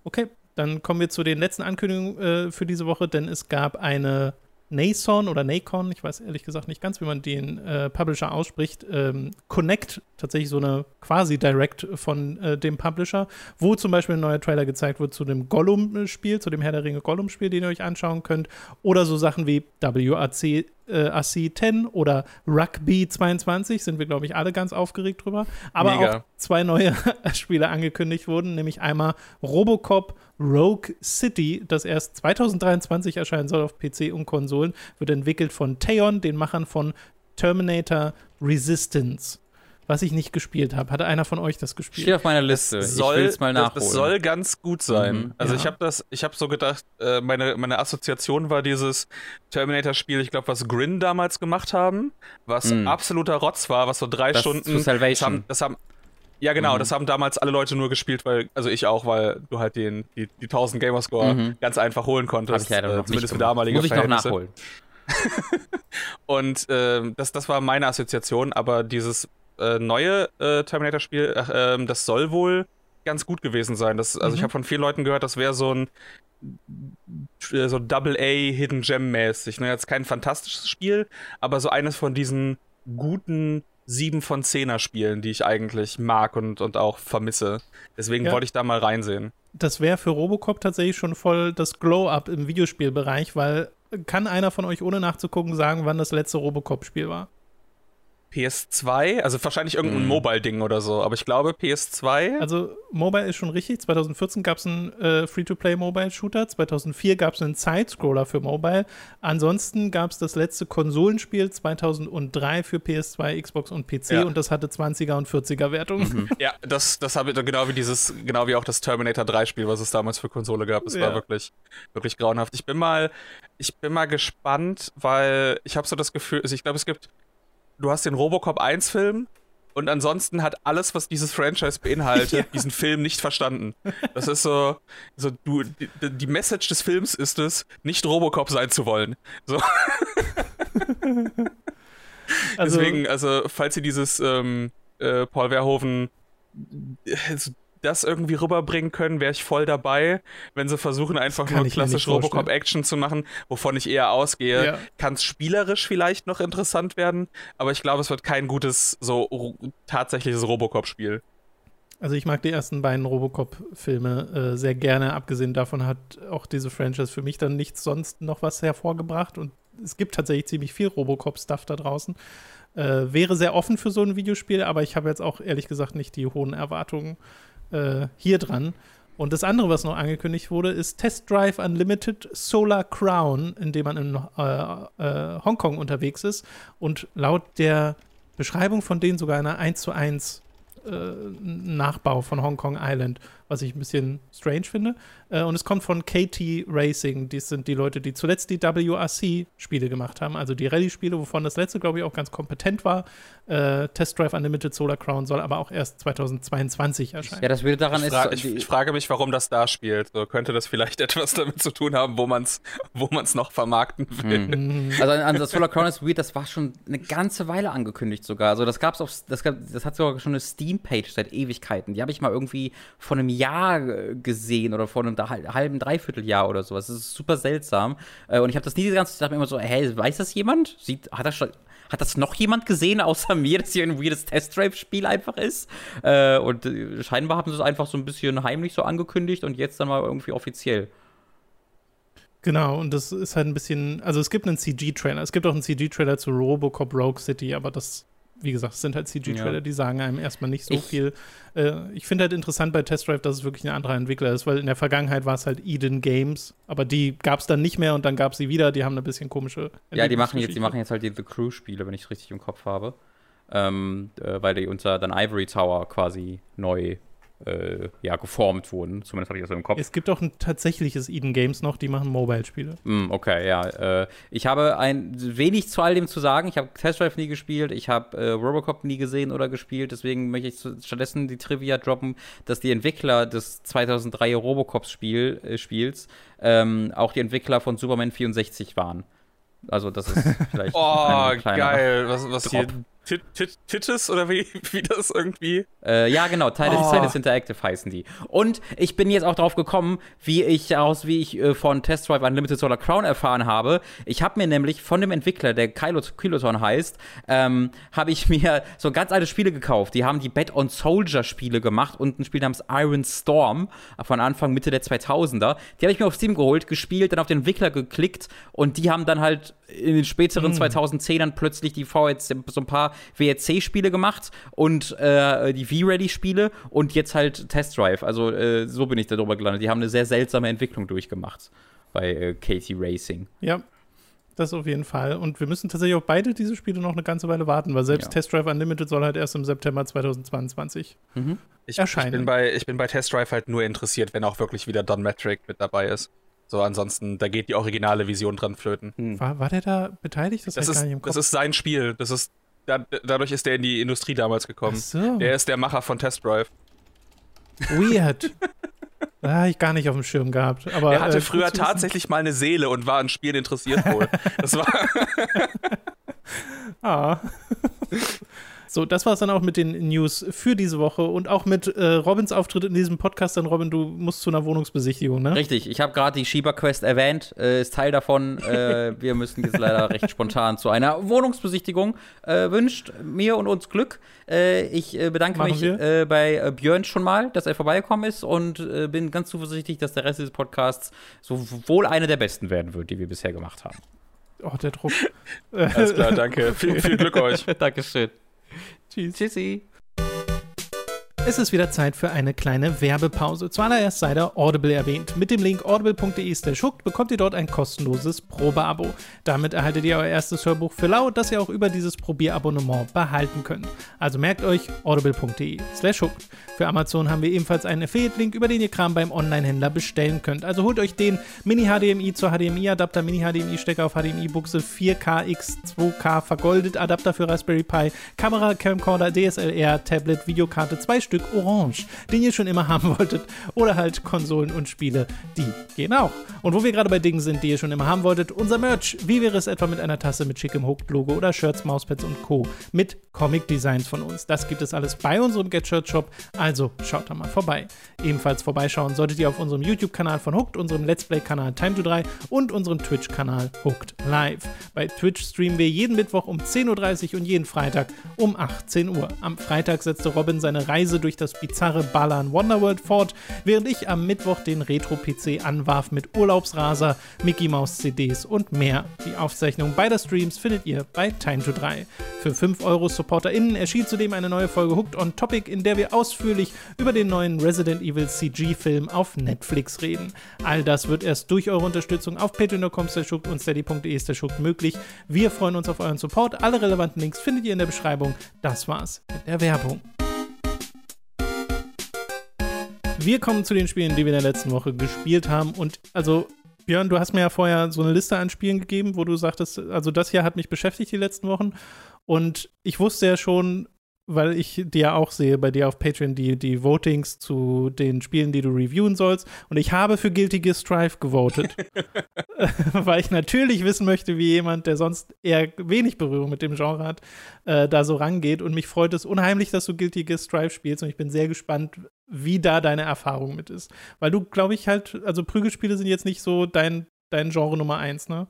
Okay, dann kommen wir zu den letzten Ankündigungen äh, für diese Woche, denn es gab eine Nason oder Nacon, ich weiß ehrlich gesagt nicht ganz, wie man den äh, Publisher ausspricht, ähm, Connect, tatsächlich so eine quasi Direct von äh, dem Publisher, wo zum Beispiel ein neuer Trailer gezeigt wird zu dem Gollum-Spiel, zu dem Herr der Ringe Gollum-Spiel, den ihr euch anschauen könnt, oder so Sachen wie WAC äh, AC 10 oder Rugby 22 sind wir, glaube ich, alle ganz aufgeregt drüber. Aber Mega. auch zwei neue <laughs> Spiele angekündigt wurden, nämlich einmal Robocop Rogue City, das erst 2023 erscheinen soll auf PC und Konsolen, wird entwickelt von Theon, den Machern von Terminator Resistance was ich nicht gespielt habe. Hatte einer von euch das gespielt? Steht auf meiner Liste. Das soll, ich will es mal nachholen. Das, das, soll ganz gut sein. Mhm, also ja. ich habe das, ich habe so gedacht, äh, meine, meine Assoziation war dieses Terminator-Spiel, ich glaube, was Grin damals gemacht haben, was mhm. absoluter Rotz war, was so drei das Stunden. Zu Salvation. Das haben, das haben, ja, genau, mhm. das haben damals alle Leute nur gespielt, weil, also ich auch, weil du halt den, die, die 1000 Gamerscore mhm. ganz einfach holen konntest. Hab ich leider äh, zumindest für damalige Muss ich noch nachholen. <laughs> und äh, das, das war meine Assoziation, aber dieses äh, neue äh, Terminator-Spiel, äh, das soll wohl ganz gut gewesen sein. Das, also mhm. ich habe von vielen Leuten gehört, das wäre so ein äh, so Double A Hidden Gem mäßig. Ne? Jetzt kein fantastisches Spiel, aber so eines von diesen guten 7 von 10er Spielen, die ich eigentlich mag und, und auch vermisse. Deswegen ja. wollte ich da mal reinsehen. Das wäre für Robocop tatsächlich schon voll das Glow-Up im Videospielbereich, weil kann einer von euch ohne nachzugucken sagen, wann das letzte Robocop-Spiel war? PS2, also wahrscheinlich irgendein mm. Mobile-Ding oder so, aber ich glaube PS2. Also Mobile ist schon richtig. 2014 gab es einen äh, Free-to-Play-Mobile-Shooter, 2004 gab es einen Side-Scroller für Mobile. Ansonsten gab es das letzte Konsolenspiel 2003 für PS2, Xbox und PC ja. und das hatte 20er und 40er Wertungen. Mhm. Ja, das, das habe ich genau wie dieses, genau wie auch das Terminator 3 Spiel, was es damals für Konsole gab. Es ja. war wirklich, wirklich grauenhaft. Ich bin mal, ich bin mal gespannt, weil ich habe so das Gefühl, also ich glaube, es gibt du hast den Robocop 1 Film und ansonsten hat alles, was dieses Franchise beinhaltet, <laughs> ja. diesen Film nicht verstanden. Das ist so, so du, die, die, Message des Films ist es, nicht Robocop sein zu wollen. So. <laughs> also, Deswegen, also, falls ihr dieses ähm, äh, Paul Verhoeven äh, das irgendwie rüberbringen können, wäre ich voll dabei. Wenn sie versuchen, einfach nur klassisch Robocop-Action zu machen, wovon ich eher ausgehe, ja. kann es spielerisch vielleicht noch interessant werden, aber ich glaube, es wird kein gutes, so tatsächliches Robocop-Spiel. Also ich mag die ersten beiden Robocop-Filme äh, sehr gerne. Abgesehen davon hat auch diese Franchise für mich dann nichts sonst noch was hervorgebracht. Und es gibt tatsächlich ziemlich viel Robocop-Stuff da draußen. Äh, wäre sehr offen für so ein Videospiel, aber ich habe jetzt auch ehrlich gesagt nicht die hohen Erwartungen äh, hier dran. Und das andere, was noch angekündigt wurde, ist Test Drive Unlimited Solar Crown, in dem man in äh, äh, Hongkong unterwegs ist und laut der Beschreibung von denen sogar eine 1 zu 1 äh, Nachbau von Hong Kong Island, was ich ein bisschen strange finde. Äh, und es kommt von KT Racing. Die sind die Leute, die zuletzt die WRC-Spiele gemacht haben, also die Rallye-Spiele, wovon das letzte, glaube ich, auch ganz kompetent war. Äh, Test Drive Unlimited Solar Crown soll aber auch erst 2022 erscheinen. Ja, das würde daran ich, fra ist, ich, ich, frage mich, warum das da spielt. So, könnte das vielleicht <laughs> etwas damit zu tun haben, wo man es wo man's noch vermarkten will? Mhm. <laughs> Also an, das Solar Crown ist weird, das war schon eine ganze Weile angekündigt sogar. Also das gab's auf, das, gab, das hat sogar schon eine Steam-Page seit Ewigkeiten. Die habe ich mal irgendwie vor einem Jahr gesehen oder vor einem halben, Dreivierteljahr oder sowas. Das ist super seltsam. Äh, und ich habe das nie die ganze Zeit immer so, hey, weiß das jemand? Sieht, hat das schon hat das noch jemand gesehen außer <laughs> mir, dass hier ein weirdes Test-Drive-Spiel einfach ist? Äh, und äh, scheinbar haben sie es einfach so ein bisschen heimlich so angekündigt und jetzt dann mal irgendwie offiziell. Genau, und das ist halt ein bisschen, also es gibt einen CG-Trailer. Es gibt auch einen CG-Trailer zu Robocop Rogue City, aber das wie gesagt, es sind halt CG-Trailer, ja. die sagen einem erstmal nicht so ich, viel. Äh, ich finde halt interessant bei Test Drive, dass es wirklich ein anderer Entwickler ist, weil in der Vergangenheit war es halt Eden Games, aber die gab es dann nicht mehr und dann gab es sie wieder. Die haben eine bisschen komische. Ja, die machen jetzt, die machen jetzt halt die The Crew-Spiele, wenn ich es richtig im Kopf habe. Ähm, äh, weil die unter dann Ivory Tower quasi neu äh, ja, geformt wurden. Zumindest hatte ich das im Kopf. Es gibt auch ein tatsächliches Eden Games noch, die machen Mobile-Spiele. Mm, okay, ja. Äh, ich habe ein wenig zu all dem zu sagen. Ich habe Test Drive nie gespielt, ich habe äh, Robocop nie gesehen oder gespielt, deswegen möchte ich stattdessen die Trivia droppen, dass die Entwickler des 2003 Robocop-Spiels äh, ähm, auch die Entwickler von Superman 64 waren. Also das ist <laughs> vielleicht Oh, geil. Was, was hier Tittis oder wie, <laughs> wie das irgendwie? Äh, ja, genau, Titus, oh. Titus Interactive heißen die. Und ich bin jetzt auch drauf gekommen, wie ich aus, wie ich äh, von Test Drive Unlimited Solar Crown erfahren habe. Ich habe mir nämlich von dem Entwickler, der Kiloton heißt, ähm, habe ich mir so ganz alte Spiele gekauft. Die haben die Bed on Soldier Spiele gemacht und ein Spiel namens Iron Storm von Anfang, Mitte der 2000er. Die habe ich mir auf Steam geholt, gespielt, dann auf den Entwickler geklickt und die haben dann halt in den späteren mm. 2010ern plötzlich die VHC, so ein paar WRC-Spiele gemacht und äh, die V-Ready-Spiele und jetzt halt Test Drive. Also äh, so bin ich da drüber gelandet. Die haben eine sehr seltsame Entwicklung durchgemacht bei äh, Katie Racing. Ja, das auf jeden Fall. Und wir müssen tatsächlich auch beide diese Spiele noch eine ganze Weile warten, weil selbst ja. Test Drive Unlimited soll halt erst im September 2022 mhm. ich, erscheinen. Ich bin, bei, ich bin bei Test Drive halt nur interessiert, wenn auch wirklich wieder Don Metric mit dabei ist. So, ansonsten, da geht die originale Vision dran flöten. Hm. War, war der da beteiligt? Das, das ist, das ist sein Spiel. Das ist, da, dadurch ist der in die Industrie damals gekommen. Ach so. Der ist der Macher von Test Drive. Weird. <laughs> Da habe ich gar nicht auf dem Schirm gehabt. Aber, er hatte äh, früher tatsächlich mal eine Seele und war an Spielen interessiert wohl. <laughs> Das war. ah. <laughs> So, das war es dann auch mit den News für diese Woche und auch mit äh, Robins Auftritt in diesem Podcast. Dann, Robin, du musst zu einer Wohnungsbesichtigung, ne? Richtig, ich habe gerade die Shiba Quest erwähnt, äh, ist Teil davon. Äh, <laughs> wir müssen jetzt leider recht spontan zu einer Wohnungsbesichtigung. Äh, wünscht mir und uns Glück. Äh, ich äh, bedanke Machen mich bei Björn schon mal, dass er vorbeigekommen ist und bin ganz zuversichtlich, dass der Rest dieses Podcasts so wohl einer der besten werden wird, die wir bisher gemacht haben. Oh, der Druck. Alles klar, danke. Viel, viel Glück euch. <laughs> Dankeschön. Tschüss. Tschüssi. Es ist wieder Zeit für eine kleine Werbepause. Zuallererst sei da Audible erwähnt. Mit dem Link audible.de hooked bekommt ihr dort ein kostenloses Probeabo. Damit erhaltet ihr euer erstes Hörbuch für lau, das ihr auch über dieses Probierabonnement behalten könnt. Also merkt euch audible.de hooked. Für Amazon haben wir ebenfalls einen Affiliate-Link, über den ihr Kram beim Online-Händler bestellen könnt. Also holt euch den Mini-HDMI zur HDMI-Adapter, Mini-HDMI-Stecker auf HDMI-Buchse, 4K-X2K vergoldet Adapter für Raspberry Pi, Kamera, Camcorder, DSLR, Tablet, Videokarte, zwei Stück Orange, den ihr schon immer haben <laughs> wolltet. Oder halt Konsolen und Spiele, die gehen auch. Und wo wir gerade bei Dingen sind, die ihr schon immer haben wolltet, unser Merch. Wie wäre es etwa mit einer Tasse mit schickem Hooked-Logo oder Shirts, Mauspads und Co. mit Comic-Designs von uns? Das gibt es alles bei unserem Get Shirt Shop, also schaut da mal vorbei. Ebenfalls vorbeischauen solltet ihr auf unserem YouTube-Kanal von Hooked, unserem Let's Play-Kanal Time to 3 und unserem Twitch-Kanal Hooked Live. Bei Twitch streamen wir jeden Mittwoch um 10.30 Uhr und jeden Freitag um 18 Uhr. Am Freitag setzte Robin seine Reise durch das bizarre Ballern Wonderworld fort, während ich am Mittwoch den Retro-PC anwarf mit Urlaubsraser, Mickey Mouse CDs und mehr. Die Aufzeichnung beider Streams findet ihr bei Time to 3. Für 5 Euro SupporterInnen erschien zudem eine neue Folge Hooked on Topic, in der wir ausführlich über den neuen Resident Evil CG-Film auf Netflix reden. All das wird erst durch eure Unterstützung auf patreon.com und steady.de möglich. Wir freuen uns auf euren Support. Alle relevanten Links findet ihr in der Beschreibung. Das war's mit der Werbung. Wir kommen zu den Spielen, die wir in der letzten Woche gespielt haben. Und also, Björn, du hast mir ja vorher so eine Liste an Spielen gegeben, wo du sagtest, also das hier hat mich beschäftigt die letzten Wochen. Und ich wusste ja schon, weil ich dir auch sehe bei dir auf Patreon die, die Votings zu den Spielen, die du reviewen sollst. Und ich habe für Guilty Gear Strive gewotet. <laughs> <laughs> weil ich natürlich wissen möchte, wie jemand, der sonst eher wenig Berührung mit dem Genre hat, äh, da so rangeht. Und mich freut es unheimlich, dass du Guilty Gear Strive spielst. Und ich bin sehr gespannt, wie da deine Erfahrung mit ist. Weil du, glaube ich, halt, also Prügelspiele sind jetzt nicht so dein, dein Genre Nummer eins, ne?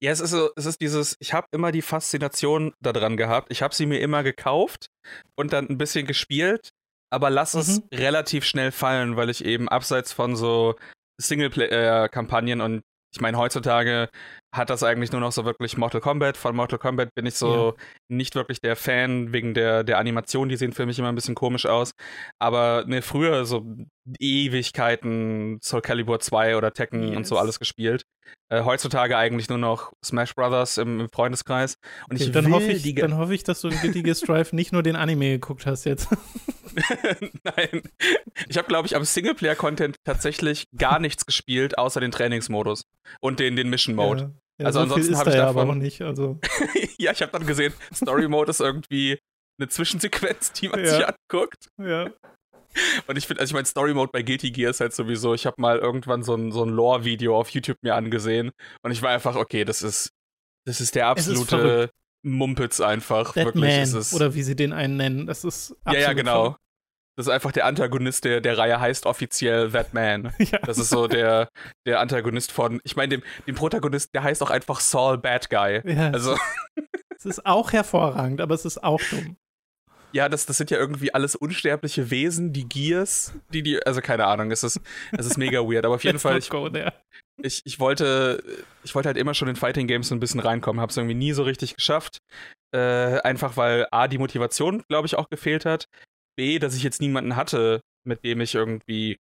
Ja, es ist so, es ist dieses, ich habe immer die Faszination daran gehabt. Ich habe sie mir immer gekauft und dann ein bisschen gespielt, aber lass mhm. es relativ schnell fallen, weil ich eben abseits von so Singleplayer-Kampagnen und ich meine, heutzutage hat das eigentlich nur noch so wirklich Mortal Kombat. Von Mortal Kombat bin ich so ja. nicht wirklich der Fan, wegen der, der Animation, die sehen für mich immer ein bisschen komisch aus. Aber ne, früher so Ewigkeiten Soul Calibur 2 oder Tekken yes. und so alles gespielt. Äh, heutzutage eigentlich nur noch Smash Brothers im, im Freundeskreis. Und ich okay, dann, hoffe ich, dann hoffe ich, dass du in Guilty <laughs> Strive nicht nur den Anime geguckt hast jetzt. <laughs> Nein. Ich habe, glaube ich, am Singleplayer-Content tatsächlich gar nichts gespielt, außer den Trainingsmodus und den, den Mission-Mode. Ja. Ja, also so ansonsten habe ich davon. aber auch nicht. Also. <laughs> ja, ich habe dann gesehen, Story Mode ist irgendwie eine Zwischensequenz, die man ja. sich anguckt. Ja. Und ich finde, also ich meine, Story Mode bei Guilty Gear ist halt sowieso, ich habe mal irgendwann so ein, so ein Lore-Video auf YouTube mir angesehen und ich war einfach, okay, das ist, das ist der absolute ist Mumpitz einfach. That Wirklich, Man, ist es. Oder wie sie den einen nennen. Das ist Ja, ja, genau. Verrückt. Das ist einfach der Antagonist der, der Reihe heißt offiziell That Man. <laughs> ja. Das ist so der, der Antagonist von, ich meine, dem, dem Protagonist, der heißt auch einfach Saul Bad Guy. Ja. Also. Es ist auch hervorragend, aber es ist auch dumm. Ja, das, das sind ja irgendwie alles unsterbliche Wesen, die Gears, die, die, also keine Ahnung, es ist, es ist mega weird, aber auf jeden Fall, ich, ich, ich, wollte, ich wollte halt immer schon in Fighting Games so ein bisschen reinkommen, hab's irgendwie nie so richtig geschafft. Äh, einfach weil A, die Motivation, glaube ich, auch gefehlt hat. B, dass ich jetzt niemanden hatte, mit dem ich irgendwie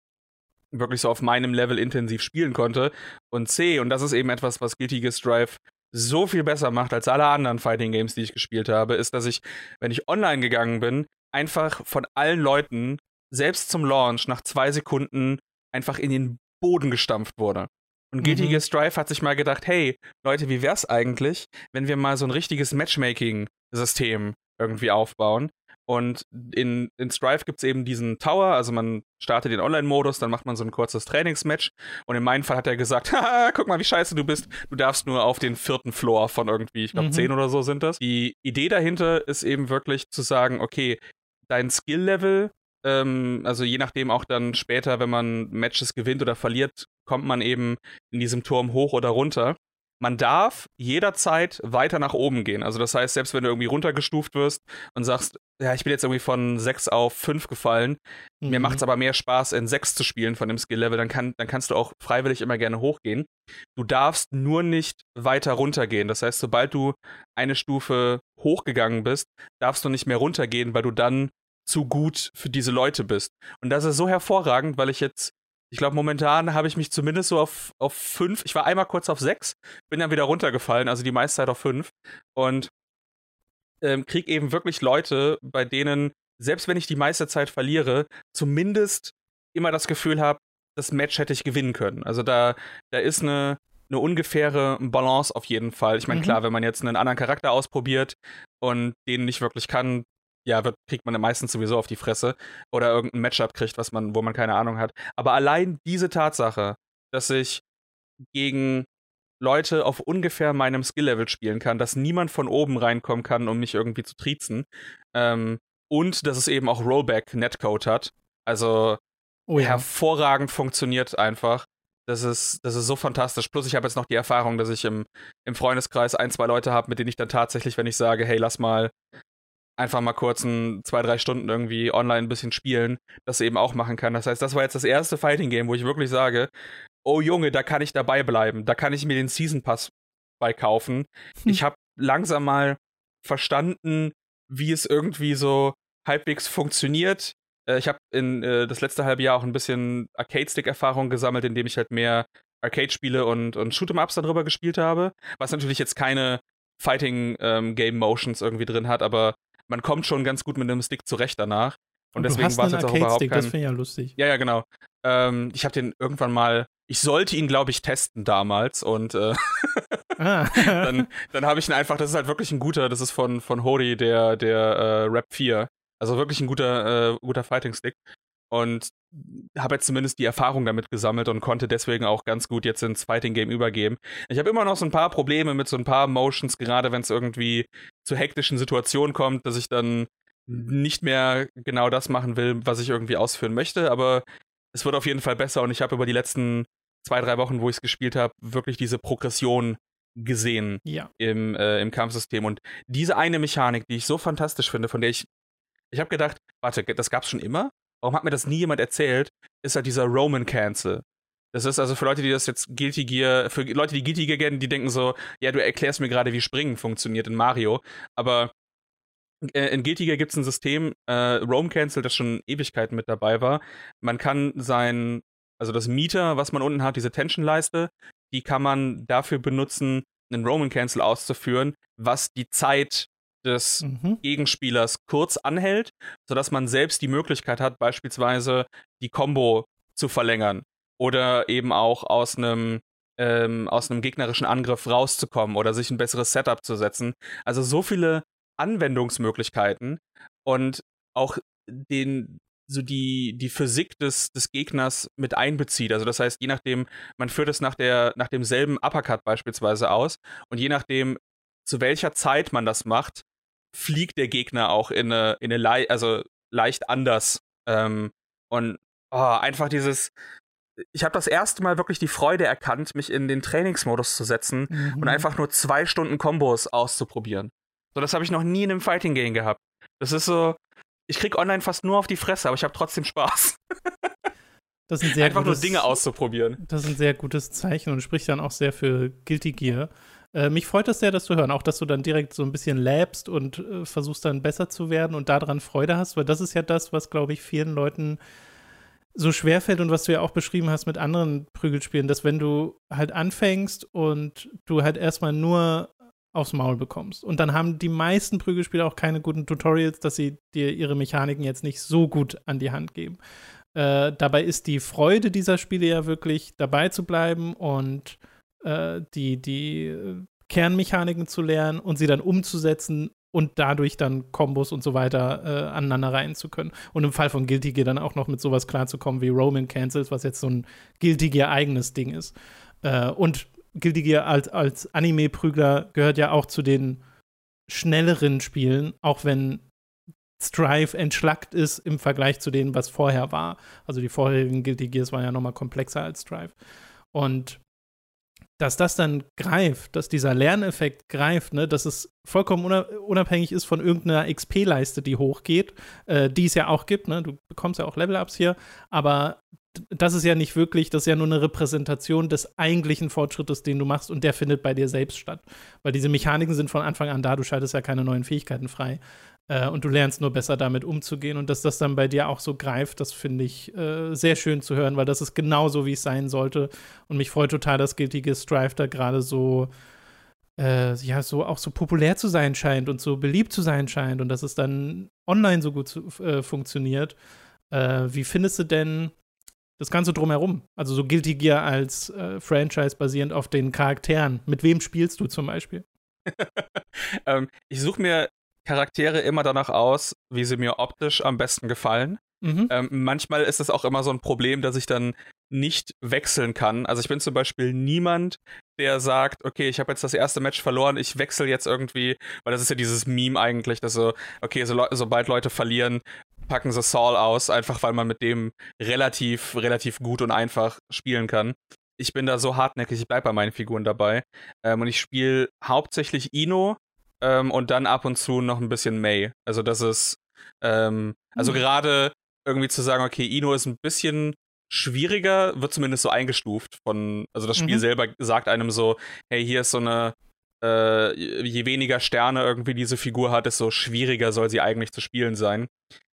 wirklich so auf meinem Level intensiv spielen konnte. Und C, und das ist eben etwas, was Guilty Gear Strive so viel besser macht als alle anderen Fighting Games, die ich gespielt habe, ist, dass ich, wenn ich online gegangen bin, einfach von allen Leuten, selbst zum Launch, nach zwei Sekunden einfach in den Boden gestampft wurde. Und mhm. Gear Strive hat sich mal gedacht, hey, Leute, wie wär's eigentlich, wenn wir mal so ein richtiges Matchmaking-System irgendwie aufbauen? Und in, in Strive gibt es eben diesen Tower, also man startet den Online-Modus, dann macht man so ein kurzes Trainingsmatch. Und in meinem Fall hat er gesagt, <laughs> haha, guck mal, wie scheiße du bist. Du darfst nur auf den vierten Floor von irgendwie, ich glaube, mhm. zehn oder so sind das. Die Idee dahinter ist eben wirklich zu sagen, okay, dein Skill-Level, ähm, also je nachdem auch dann später, wenn man Matches gewinnt oder verliert, kommt man eben in diesem Turm hoch oder runter man darf jederzeit weiter nach oben gehen. Also das heißt, selbst wenn du irgendwie runtergestuft wirst und sagst, ja, ich bin jetzt irgendwie von 6 auf 5 gefallen, mhm. mir macht es aber mehr Spaß, in 6 zu spielen von dem Skill-Level, dann, kann, dann kannst du auch freiwillig immer gerne hochgehen. Du darfst nur nicht weiter runtergehen. Das heißt, sobald du eine Stufe hochgegangen bist, darfst du nicht mehr runtergehen, weil du dann zu gut für diese Leute bist. Und das ist so hervorragend, weil ich jetzt, ich glaube, momentan habe ich mich zumindest so auf, auf fünf, ich war einmal kurz auf sechs, bin dann wieder runtergefallen, also die meiste Zeit auf fünf. Und ähm, krieg eben wirklich Leute, bei denen, selbst wenn ich die meiste Zeit verliere, zumindest immer das Gefühl habe, das Match hätte ich gewinnen können. Also da, da ist eine, eine ungefähre Balance auf jeden Fall. Ich meine, mhm. klar, wenn man jetzt einen anderen Charakter ausprobiert und den nicht wirklich kann, ja, wird, kriegt man meistens sowieso auf die Fresse oder irgendein Matchup kriegt, was man, wo man keine Ahnung hat. Aber allein diese Tatsache, dass ich gegen Leute auf ungefähr meinem Skill-Level spielen kann, dass niemand von oben reinkommen kann, um mich irgendwie zu triezen. Ähm, und dass es eben auch Rollback-Netcode hat. Also oh ja. hervorragend funktioniert einfach. Das ist, das ist so fantastisch. Plus, ich habe jetzt noch die Erfahrung, dass ich im, im Freundeskreis ein, zwei Leute habe, mit denen ich dann tatsächlich, wenn ich sage, hey, lass mal einfach mal kurz ein, zwei, drei Stunden irgendwie online ein bisschen spielen, das eben auch machen kann. Das heißt, das war jetzt das erste Fighting Game, wo ich wirklich sage, oh Junge, da kann ich dabei bleiben. Da kann ich mir den Season Pass bei kaufen. Hm. Ich habe langsam mal verstanden, wie es irgendwie so halbwegs funktioniert. Äh, ich habe in äh, das letzte halbe Jahr auch ein bisschen Arcade-Stick-Erfahrung gesammelt, indem ich halt mehr Arcade-Spiele und, und Shoot'em-Ups darüber gespielt habe. Was natürlich jetzt keine Fighting-Game-Motions ähm, irgendwie drin hat, aber man kommt schon ganz gut mit einem Stick zurecht danach. Und, und deswegen war es jetzt auch überhaupt kein... Das finde ich ja lustig. Ja, ja, genau. Ähm, ich habe den irgendwann mal ich sollte ihn, glaube ich, testen damals und äh, <laughs> ah. <laughs> dann, dann habe ich ihn einfach, das ist halt wirklich ein guter, das ist von, von Hori, der, der äh, Rap 4. Also wirklich ein guter, äh, guter Fighting Stick. Und habe jetzt zumindest die Erfahrung damit gesammelt und konnte deswegen auch ganz gut jetzt ins Fighting Game übergeben. Ich habe immer noch so ein paar Probleme mit so ein paar Motions, gerade wenn es irgendwie zu hektischen Situationen kommt, dass ich dann nicht mehr genau das machen will, was ich irgendwie ausführen möchte, aber es wird auf jeden Fall besser und ich habe über die letzten zwei, drei Wochen, wo ich es gespielt habe, wirklich diese Progression gesehen ja. im, äh, im Kampfsystem. Und diese eine Mechanik, die ich so fantastisch finde, von der ich. Ich habe gedacht, warte, das gab's schon immer? Warum hat mir das nie jemand erzählt? Ist halt dieser Roman Cancel. Das ist also für Leute, die das jetzt Guilty Gear, für Leute, die Guilty Gear kennen, die denken so, ja, du erklärst mir gerade, wie Springen funktioniert in Mario. Aber äh, in Guilty Gear gibt es ein System, äh, Roam Cancel, das schon Ewigkeiten mit dabei war. Man kann sein also das Meter, was man unten hat, diese Tension-Leiste, die kann man dafür benutzen, einen Roman Cancel auszuführen, was die Zeit des mhm. Gegenspielers kurz anhält, sodass man selbst die Möglichkeit hat, beispielsweise die Combo zu verlängern oder eben auch aus einem ähm, aus einem gegnerischen Angriff rauszukommen oder sich ein besseres Setup zu setzen. Also so viele Anwendungsmöglichkeiten und auch den so die, die Physik des, des Gegners mit einbezieht. Also das heißt, je nachdem, man führt es nach, der, nach demselben Uppercut beispielsweise aus und je nachdem, zu welcher Zeit man das macht, fliegt der Gegner auch in eine, in eine Le also leicht anders. Ähm, und oh, einfach dieses, ich habe das erste Mal wirklich die Freude erkannt, mich in den Trainingsmodus zu setzen mhm. und einfach nur zwei Stunden Kombos auszuprobieren. So, das habe ich noch nie in einem Fighting Game gehabt. Das ist so, ich krieg online fast nur auf die Fresse, aber ich habe trotzdem Spaß. <laughs> Das ein sehr Einfach gutes, nur Dinge auszuprobieren. Das ist ein sehr gutes Zeichen und spricht dann auch sehr für Guilty Gear. Äh, mich freut es sehr, das zu hören, auch dass du dann direkt so ein bisschen labst und äh, versuchst dann besser zu werden und daran Freude hast, weil das ist ja das, was, glaube ich, vielen Leuten so schwerfällt und was du ja auch beschrieben hast mit anderen Prügelspielen, dass wenn du halt anfängst und du halt erstmal nur aufs Maul bekommst. Und dann haben die meisten Prügelspieler auch keine guten Tutorials, dass sie dir ihre Mechaniken jetzt nicht so gut an die Hand geben. Äh, dabei ist die Freude dieser Spiele ja wirklich dabei zu bleiben und äh, die, die Kernmechaniken zu lernen und sie dann umzusetzen und dadurch dann Kombos und so weiter äh, aneinander rein zu können. Und im Fall von Guilty Gear dann auch noch mit sowas klarzukommen wie Roman Cancels, was jetzt so ein Guilty Gear eigenes Ding ist. Äh, und Guilty Gear als, als Anime-Prügler gehört ja auch zu den schnelleren Spielen, auch wenn Strive entschlackt ist im Vergleich zu denen, was vorher war. Also die vorherigen Guilty Gears waren ja noch mal komplexer als Strive. Und dass das dann greift, dass dieser Lerneffekt greift, ne, dass es vollkommen unabhängig ist von irgendeiner XP-Leiste, die hochgeht, äh, die es ja auch gibt, ne? Du bekommst ja auch Level-Ups hier, aber das ist ja nicht wirklich, das ist ja nur eine Repräsentation des eigentlichen Fortschrittes, den du machst und der findet bei dir selbst statt. Weil diese Mechaniken sind von Anfang an da, du schaltest ja keine neuen Fähigkeiten frei. Äh, und du lernst nur besser damit umzugehen. Und dass das dann bei dir auch so greift, das finde ich äh, sehr schön zu hören, weil das ist genauso, wie es sein sollte. Und mich freut total, dass Guilty Gear Strive da gerade so äh, ja, so auch so populär zu sein scheint und so beliebt zu sein scheint und dass es dann online so gut zu, äh, funktioniert. Äh, wie findest du denn das Ganze drumherum? Also so Guilty Gear als äh, Franchise basierend auf den Charakteren. Mit wem spielst du zum Beispiel? <laughs> ähm, ich suche mir Charaktere immer danach aus, wie sie mir optisch am besten gefallen. Mhm. Ähm, manchmal ist es auch immer so ein Problem, dass ich dann nicht wechseln kann. Also ich bin zum Beispiel niemand, der sagt, okay, ich habe jetzt das erste Match verloren, ich wechsle jetzt irgendwie, weil das ist ja dieses Meme eigentlich, dass so, okay, so, sobald Leute verlieren, packen sie Saul aus, einfach weil man mit dem relativ, relativ gut und einfach spielen kann. Ich bin da so hartnäckig, ich bleibe bei meinen Figuren dabei. Ähm, und ich spiele hauptsächlich Ino ähm, und dann ab und zu noch ein bisschen May. Also das ist, ähm, also mhm. gerade irgendwie zu sagen, okay, Ino ist ein bisschen schwieriger, wird zumindest so eingestuft von, also das Spiel mhm. selber sagt einem so, hey, hier ist so eine, äh, je weniger Sterne irgendwie diese Figur hat, desto schwieriger soll sie eigentlich zu spielen sein.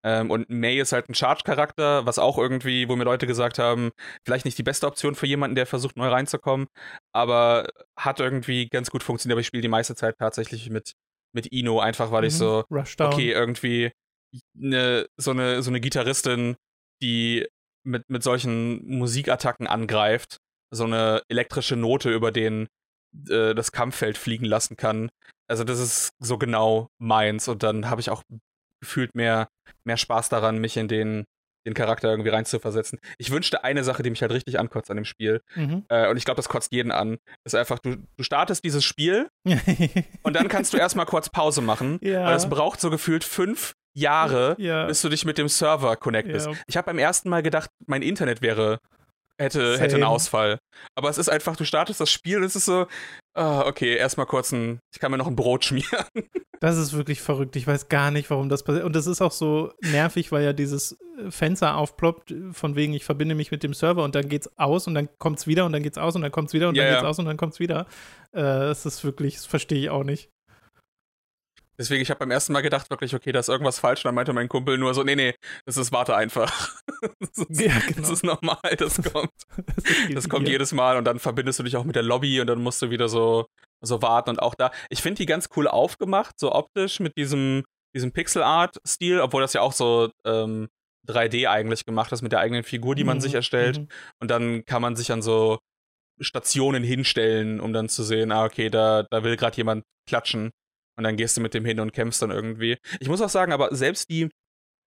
Ähm, und May ist halt ein Charge-Charakter, was auch irgendwie, wo mir Leute gesagt haben, vielleicht nicht die beste Option für jemanden, der versucht, neu reinzukommen, aber hat irgendwie ganz gut funktioniert. Aber ich spiele die meiste Zeit tatsächlich mit, mit Ino, einfach weil mhm. ich so, okay, irgendwie eine, so, eine, so eine Gitarristin, die mit, mit solchen Musikattacken angreift, so eine elektrische Note über den äh, das Kampffeld fliegen lassen kann. Also das ist so genau meins und dann habe ich auch gefühlt mehr, mehr Spaß daran, mich in den, den Charakter irgendwie reinzuversetzen. Ich wünschte eine Sache, die mich halt richtig ankotzt an dem Spiel. Mhm. Äh, und ich glaube, das kotzt jeden an. Ist einfach, du, du startest dieses Spiel <laughs> und dann kannst du erstmal kurz Pause machen. Ja. Weil es braucht so gefühlt fünf Jahre, ja. bis du dich mit dem Server connectest. Ja. Ich habe beim ersten Mal gedacht, mein Internet wäre hätte, hätte einen Ausfall. Aber es ist einfach, du startest das Spiel und es ist so, oh, okay, erstmal kurz ein, ich kann mir noch ein Brot <laughs> schmieren. Das ist wirklich verrückt. Ich weiß gar nicht, warum das passiert. Und das ist auch so nervig, weil ja dieses Fenster aufploppt, von wegen, ich verbinde mich mit dem Server und dann geht's aus und dann kommt's wieder und dann geht's aus und dann kommt's wieder und ja, dann geht's ja. aus und dann kommt's wieder. Äh, das ist wirklich, das verstehe ich auch nicht. Deswegen, ich habe beim ersten Mal gedacht, wirklich, okay, da ist irgendwas falsch. Und dann meinte mein Kumpel nur so, nee, nee, das ist, warte einfach. <laughs> das, ist, ja, genau. das ist normal, das kommt. das, <laughs> das kommt jedes Mal und dann verbindest du dich auch mit der Lobby und dann musst du wieder so, so warten. Und auch da, ich finde die ganz cool aufgemacht, so optisch mit diesem, diesem Pixel-Art-Stil, obwohl das ja auch so ähm, 3D eigentlich gemacht ist mit der eigenen Figur, die man mhm. sich erstellt. Mhm. Und dann kann man sich an so Stationen hinstellen, um dann zu sehen, ah, okay, da, da will gerade jemand klatschen. Und dann gehst du mit dem hin und kämpfst dann irgendwie. Ich muss auch sagen, aber selbst die,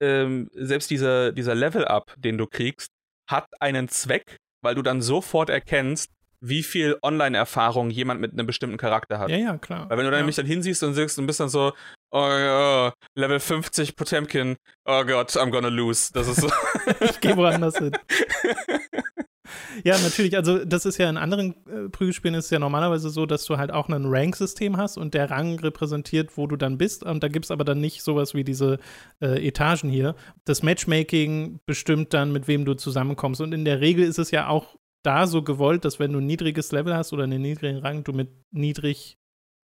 ähm, selbst dieser, dieser Level-Up, den du kriegst, hat einen Zweck, weil du dann sofort erkennst, wie viel Online-Erfahrung jemand mit einem bestimmten Charakter hat. Ja, ja, klar. Weil wenn du dann ja. nämlich dann hinsiehst und siehst und bist dann so, oh ja, Level 50 Potemkin, oh Gott, I'm gonna lose. Das ist so. <laughs> ich geh woanders hin. <laughs> Ja, natürlich. Also, das ist ja in anderen äh, Prügelspielen ist ja normalerweise so, dass du halt auch ein Rank-System hast und der Rang repräsentiert, wo du dann bist. Und da gibt es aber dann nicht sowas wie diese äh, Etagen hier. Das Matchmaking bestimmt dann, mit wem du zusammenkommst. Und in der Regel ist es ja auch da so gewollt, dass wenn du ein niedriges Level hast oder einen niedrigen Rang, du mit niedrig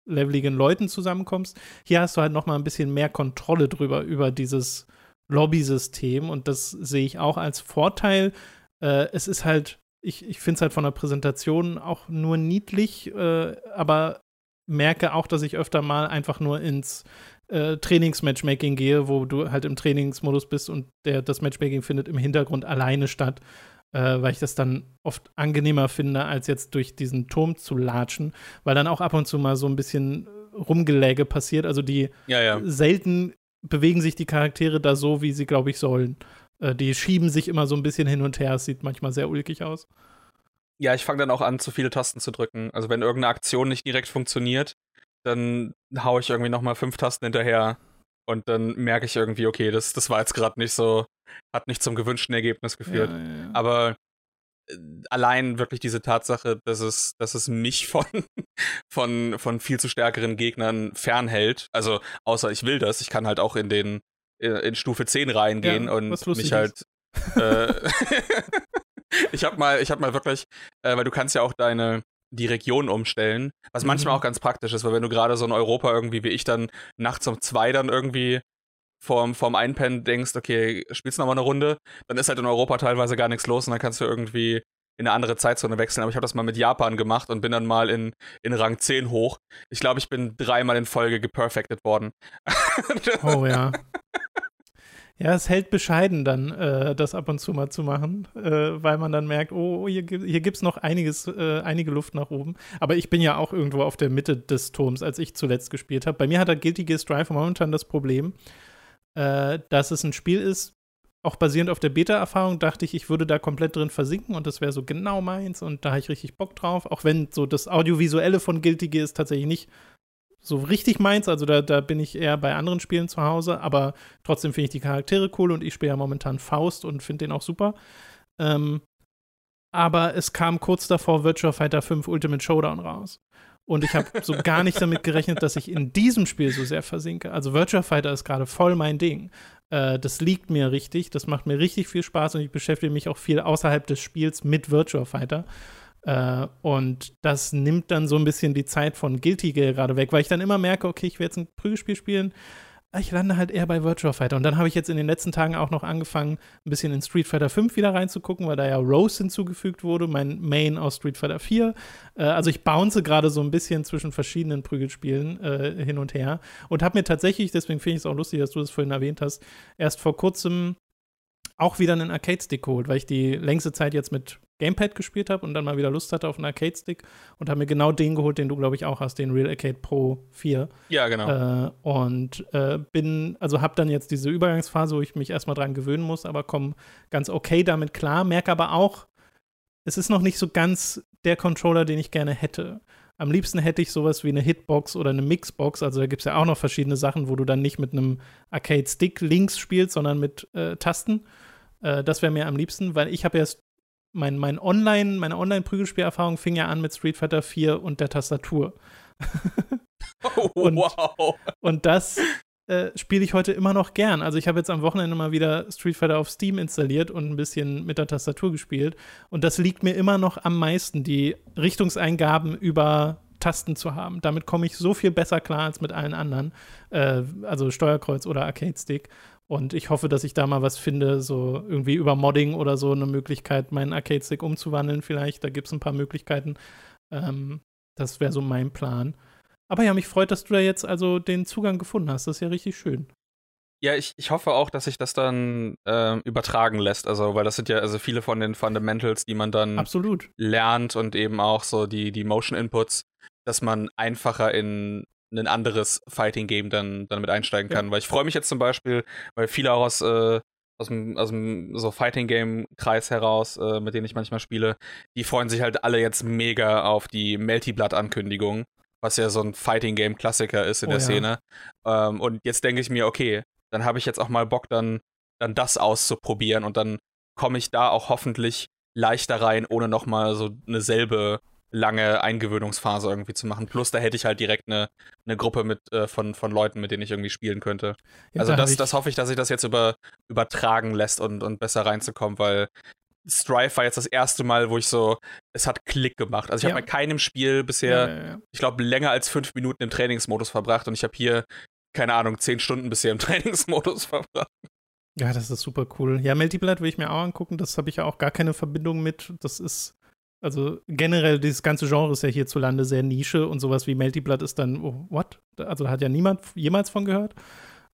leveligen Leuten zusammenkommst. Hier hast du halt noch mal ein bisschen mehr Kontrolle drüber, über dieses Lobby-System. Und das sehe ich auch als Vorteil äh, es ist halt, ich, ich finde es halt von der Präsentation auch nur niedlich, äh, aber merke auch, dass ich öfter mal einfach nur ins äh, Trainingsmatchmaking gehe, wo du halt im Trainingsmodus bist und der, das Matchmaking findet im Hintergrund alleine statt, äh, weil ich das dann oft angenehmer finde, als jetzt durch diesen Turm zu latschen, weil dann auch ab und zu mal so ein bisschen Rumgeläge passiert. Also die ja, ja. selten bewegen sich die Charaktere da so, wie sie, glaube ich, sollen. Äh, die schieben sich immer so ein bisschen hin und her. Es sieht manchmal sehr ulkig aus. Ja, ich fange dann auch an, zu viele Tasten zu drücken. Also wenn irgendeine Aktion nicht direkt funktioniert, dann haue ich irgendwie nochmal fünf Tasten hinterher und dann merke ich irgendwie, okay, das, das war jetzt gerade nicht so, hat nicht zum gewünschten Ergebnis geführt. Ja, ja, ja. Aber äh, allein wirklich diese Tatsache, dass es, dass es mich <laughs> von, von, von viel zu stärkeren Gegnern fernhält. Also, außer ich will das, ich kann halt auch in den in Stufe 10 reingehen ja, und mich halt. Äh, <laughs> ich hab mal, ich hab mal wirklich, äh, weil du kannst ja auch deine die Region umstellen, was manchmal mhm. auch ganz praktisch ist, weil wenn du gerade so in Europa irgendwie wie ich dann nachts um zwei dann irgendwie vorm, vorm Einpennen denkst, okay, spielst du nochmal eine Runde, dann ist halt in Europa teilweise gar nichts los und dann kannst du irgendwie in eine andere Zeitzone wechseln. Aber ich habe das mal mit Japan gemacht und bin dann mal in, in Rang 10 hoch. Ich glaube, ich bin dreimal in Folge geperfected worden. <laughs> Oh ja. Ja, es hält bescheiden dann, äh, das ab und zu mal zu machen, äh, weil man dann merkt, oh, hier, hier gibt es noch einiges, äh, einige Luft nach oben. Aber ich bin ja auch irgendwo auf der Mitte des Turms, als ich zuletzt gespielt habe. Bei mir hat der Guilty Gear Strive momentan das Problem, äh, dass es ein Spiel ist, auch basierend auf der Beta-Erfahrung dachte ich, ich würde da komplett drin versinken und das wäre so genau meins und da habe ich richtig Bock drauf. Auch wenn so das Audiovisuelle von Guilty Gear ist tatsächlich nicht so richtig meins. Also da, da bin ich eher bei anderen Spielen zu Hause, aber trotzdem finde ich die Charaktere cool und ich spiele ja momentan Faust und finde den auch super. Ähm, aber es kam kurz davor Virtua Fighter 5 Ultimate Showdown raus. Und ich habe <laughs> so gar nicht damit gerechnet, dass ich in diesem Spiel so sehr versinke. Also Virtua Fighter ist gerade voll mein Ding. Äh, das liegt mir richtig, das macht mir richtig viel Spaß und ich beschäftige mich auch viel außerhalb des Spiels mit Virtua Fighter. Äh, und das nimmt dann so ein bisschen die Zeit von Guilty Gear gerade weg, weil ich dann immer merke, okay, ich will jetzt ein Prügelspiel spielen. Ich lande halt eher bei Virtua Fighter. Und dann habe ich jetzt in den letzten Tagen auch noch angefangen, ein bisschen in Street Fighter 5 wieder reinzugucken, weil da ja Rose hinzugefügt wurde, mein Main aus Street Fighter 4. Äh, also ich bounce gerade so ein bisschen zwischen verschiedenen Prügelspielen äh, hin und her und habe mir tatsächlich, deswegen finde ich es auch lustig, dass du das vorhin erwähnt hast, erst vor kurzem auch wieder einen Arcade-Stick geholt, weil ich die längste Zeit jetzt mit Gamepad gespielt habe und dann mal wieder Lust hatte auf einen Arcade-Stick und habe mir genau den geholt, den du, glaube ich, auch hast, den Real Arcade Pro 4. Ja, genau. Äh, und äh, bin, also habe dann jetzt diese Übergangsphase, wo ich mich erstmal dran gewöhnen muss, aber komme ganz okay damit klar, merke aber auch, es ist noch nicht so ganz der Controller, den ich gerne hätte. Am liebsten hätte ich sowas wie eine Hitbox oder eine Mixbox. Also da gibt es ja auch noch verschiedene Sachen, wo du dann nicht mit einem Arcade-Stick links spielst, sondern mit äh, Tasten. Äh, das wäre mir am liebsten, weil ich habe erst mein, mein Online, meine Online-Prügelspielerfahrung fing ja an mit Street Fighter 4 und der Tastatur. <laughs> oh, und, wow. Und das äh, spiele ich heute immer noch gern. Also ich habe jetzt am Wochenende mal wieder Street Fighter auf Steam installiert und ein bisschen mit der Tastatur gespielt. Und das liegt mir immer noch am meisten, die Richtungseingaben über Tasten zu haben. Damit komme ich so viel besser klar als mit allen anderen. Äh, also Steuerkreuz oder Arcade-Stick. Und ich hoffe, dass ich da mal was finde, so irgendwie über Modding oder so eine Möglichkeit, meinen Arcade-Stick umzuwandeln vielleicht. Da gibt es ein paar Möglichkeiten. Ähm, das wäre so mein Plan. Aber ja, mich freut, dass du da jetzt also den Zugang gefunden hast. Das ist ja richtig schön. Ja, ich, ich hoffe auch, dass sich das dann äh, übertragen lässt. Also, weil das sind ja also viele von den Fundamentals, die man dann Absolut. lernt und eben auch so die, die Motion Inputs, dass man einfacher in ein anderes Fighting Game dann, dann mit einsteigen kann. Ja. Weil ich freue mich jetzt zum Beispiel, weil viele auch aus, äh, aus dem, aus dem so Fighting Game Kreis heraus, äh, mit denen ich manchmal spiele, die freuen sich halt alle jetzt mega auf die Melty Blood Ankündigung, was ja so ein Fighting Game Klassiker ist in oh, der ja. Szene. Ähm, und jetzt denke ich mir, okay, dann habe ich jetzt auch mal Bock, dann, dann das auszuprobieren und dann komme ich da auch hoffentlich leichter rein, ohne nochmal so eine selbe lange Eingewöhnungsphase irgendwie zu machen. Plus, da hätte ich halt direkt eine, eine Gruppe mit, äh, von, von Leuten, mit denen ich irgendwie spielen könnte. Ja, also, das, das hoffe ich, dass sich das jetzt über, übertragen lässt und, und besser reinzukommen, weil Strife war jetzt das erste Mal, wo ich so, es hat Klick gemacht. Also, ich ja. habe bei keinem Spiel bisher, ja, ich glaube, länger als fünf Minuten im Trainingsmodus verbracht und ich habe hier, keine Ahnung, zehn Stunden bisher im <laughs> Trainingsmodus verbracht. Ja, das ist super cool. Ja, Multiblood will ich mir auch angucken. Das habe ich ja auch gar keine Verbindung mit. Das ist also generell, dieses ganze Genre ist ja hierzulande sehr Nische und sowas wie Melty Blood ist dann, oh, what? Also da hat ja niemand jemals von gehört.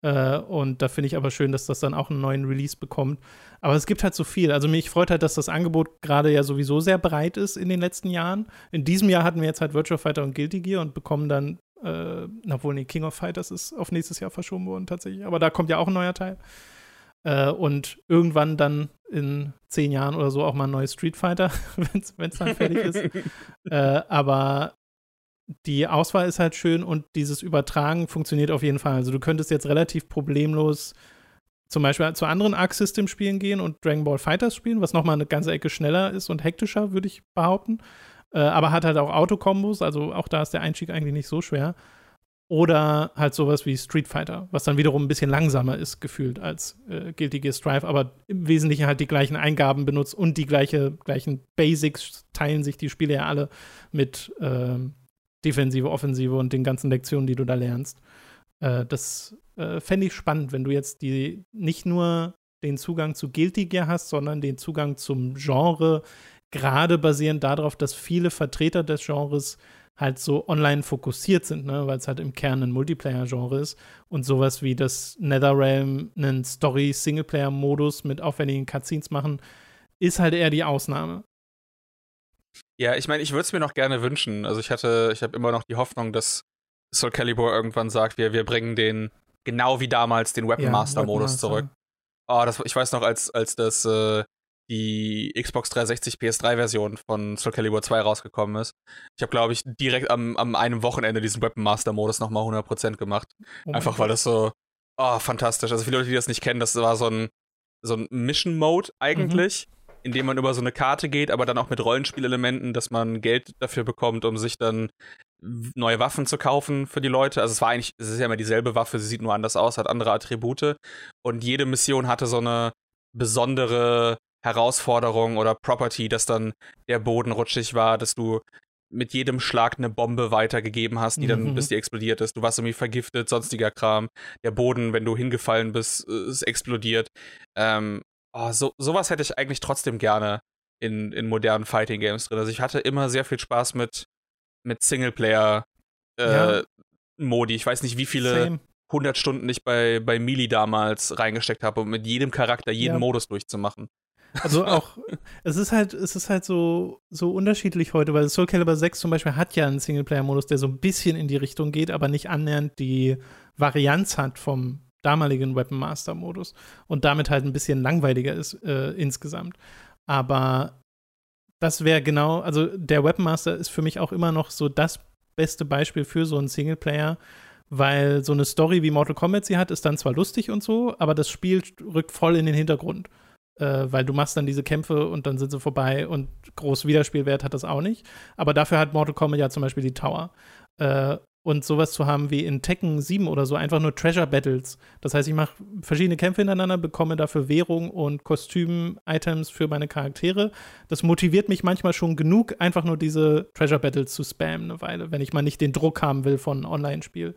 Äh, und da finde ich aber schön, dass das dann auch einen neuen Release bekommt. Aber es gibt halt so viel. Also mich freut halt, dass das Angebot gerade ja sowieso sehr breit ist in den letzten Jahren. In diesem Jahr hatten wir jetzt halt Virtual Fighter und Guilty Gear und bekommen dann, äh, obwohl, nee, King of Fighters ist auf nächstes Jahr verschoben worden tatsächlich. Aber da kommt ja auch ein neuer Teil. Äh, und irgendwann dann in zehn Jahren oder so auch mal ein neues Street Fighter, <laughs> wenn es dann fertig ist. <laughs> äh, aber die Auswahl ist halt schön und dieses Übertragen funktioniert auf jeden Fall. Also du könntest jetzt relativ problemlos zum Beispiel zu anderen Arc System Spielen gehen und Dragon Ball Fighters spielen, was nochmal eine ganze Ecke schneller ist und hektischer, würde ich behaupten. Äh, aber hat halt auch Autokombos, also auch da ist der Einstieg eigentlich nicht so schwer. Oder halt sowas wie Street Fighter, was dann wiederum ein bisschen langsamer ist, gefühlt, als äh, Guilty Gear Strive, aber im Wesentlichen halt die gleichen Eingaben benutzt und die gleiche, gleichen Basics teilen sich die Spiele ja alle mit äh, Defensive, Offensive und den ganzen Lektionen, die du da lernst. Äh, das äh, fände ich spannend, wenn du jetzt die nicht nur den Zugang zu Guilty Gear hast, sondern den Zugang zum Genre, gerade basierend darauf, dass viele Vertreter des Genres halt so online fokussiert sind, ne? weil es halt im Kern ein Multiplayer-Genre ist und sowas wie das NetherRealm einen Story-Singleplayer-Modus mit aufwendigen Cutscenes machen, ist halt eher die Ausnahme. Ja, ich meine, ich würde es mir noch gerne wünschen. Also ich hatte, ich habe immer noch die Hoffnung, dass Soul Calibur irgendwann sagt, wir, wir bringen den, genau wie damals, den Weapon Master-Modus zurück. Oh, das, ich weiß noch, als, als das äh, die Xbox 360 PS3-Version von Soul Calibur 2 rausgekommen ist. Ich habe, glaube ich, direkt am, am einem Wochenende diesen Weapon Master-Modus nochmal 100% gemacht. Oh Einfach weil das so, oh, fantastisch. Also viele Leute, die das nicht kennen, das war so ein, so ein Mission-Mode eigentlich. Mhm in dem man über so eine Karte geht, aber dann auch mit Rollenspielelementen, dass man Geld dafür bekommt, um sich dann neue Waffen zu kaufen für die Leute. Also es war eigentlich, es ist ja immer dieselbe Waffe, sie sieht nur anders aus, hat andere Attribute. Und jede Mission hatte so eine besondere Herausforderung oder Property, dass dann der Boden rutschig war, dass du mit jedem Schlag eine Bombe weitergegeben hast, die dann, mhm. bis die explodiert ist. Du warst irgendwie vergiftet, sonstiger Kram. Der Boden, wenn du hingefallen bist, ist explodiert. Ähm, oh, so, sowas hätte ich eigentlich trotzdem gerne in, in modernen Fighting Games drin. Also ich hatte immer sehr viel Spaß mit mit Singleplayer äh, ja. Modi. Ich weiß nicht, wie viele Same. 100 Stunden ich bei, bei Melee damals reingesteckt habe, um mit jedem Charakter jeden ja. Modus durchzumachen. Also auch, es ist halt, es ist halt so, so unterschiedlich heute, weil Soul Calibur 6 zum Beispiel hat ja einen Singleplayer-Modus, der so ein bisschen in die Richtung geht, aber nicht annähernd die Varianz hat vom damaligen Weapon Master-Modus und damit halt ein bisschen langweiliger ist äh, insgesamt. Aber das wäre genau, also der Webmaster ist für mich auch immer noch so das beste Beispiel für so einen Singleplayer, weil so eine Story wie Mortal Kombat sie hat, ist dann zwar lustig und so, aber das Spiel rückt voll in den Hintergrund. Äh, weil du machst dann diese Kämpfe und dann sind sie vorbei und groß Wiederspielwert hat das auch nicht. Aber dafür hat Mortal Kombat ja zum Beispiel die Tower. Äh, und sowas zu haben wie in Tekken 7 oder so, einfach nur Treasure Battles. Das heißt, ich mache verschiedene Kämpfe hintereinander, bekomme dafür Währung und Kostüm-Items für meine Charaktere. Das motiviert mich manchmal schon genug, einfach nur diese Treasure Battles zu spammen eine Weile, wenn ich mal nicht den Druck haben will von Online-Spiel.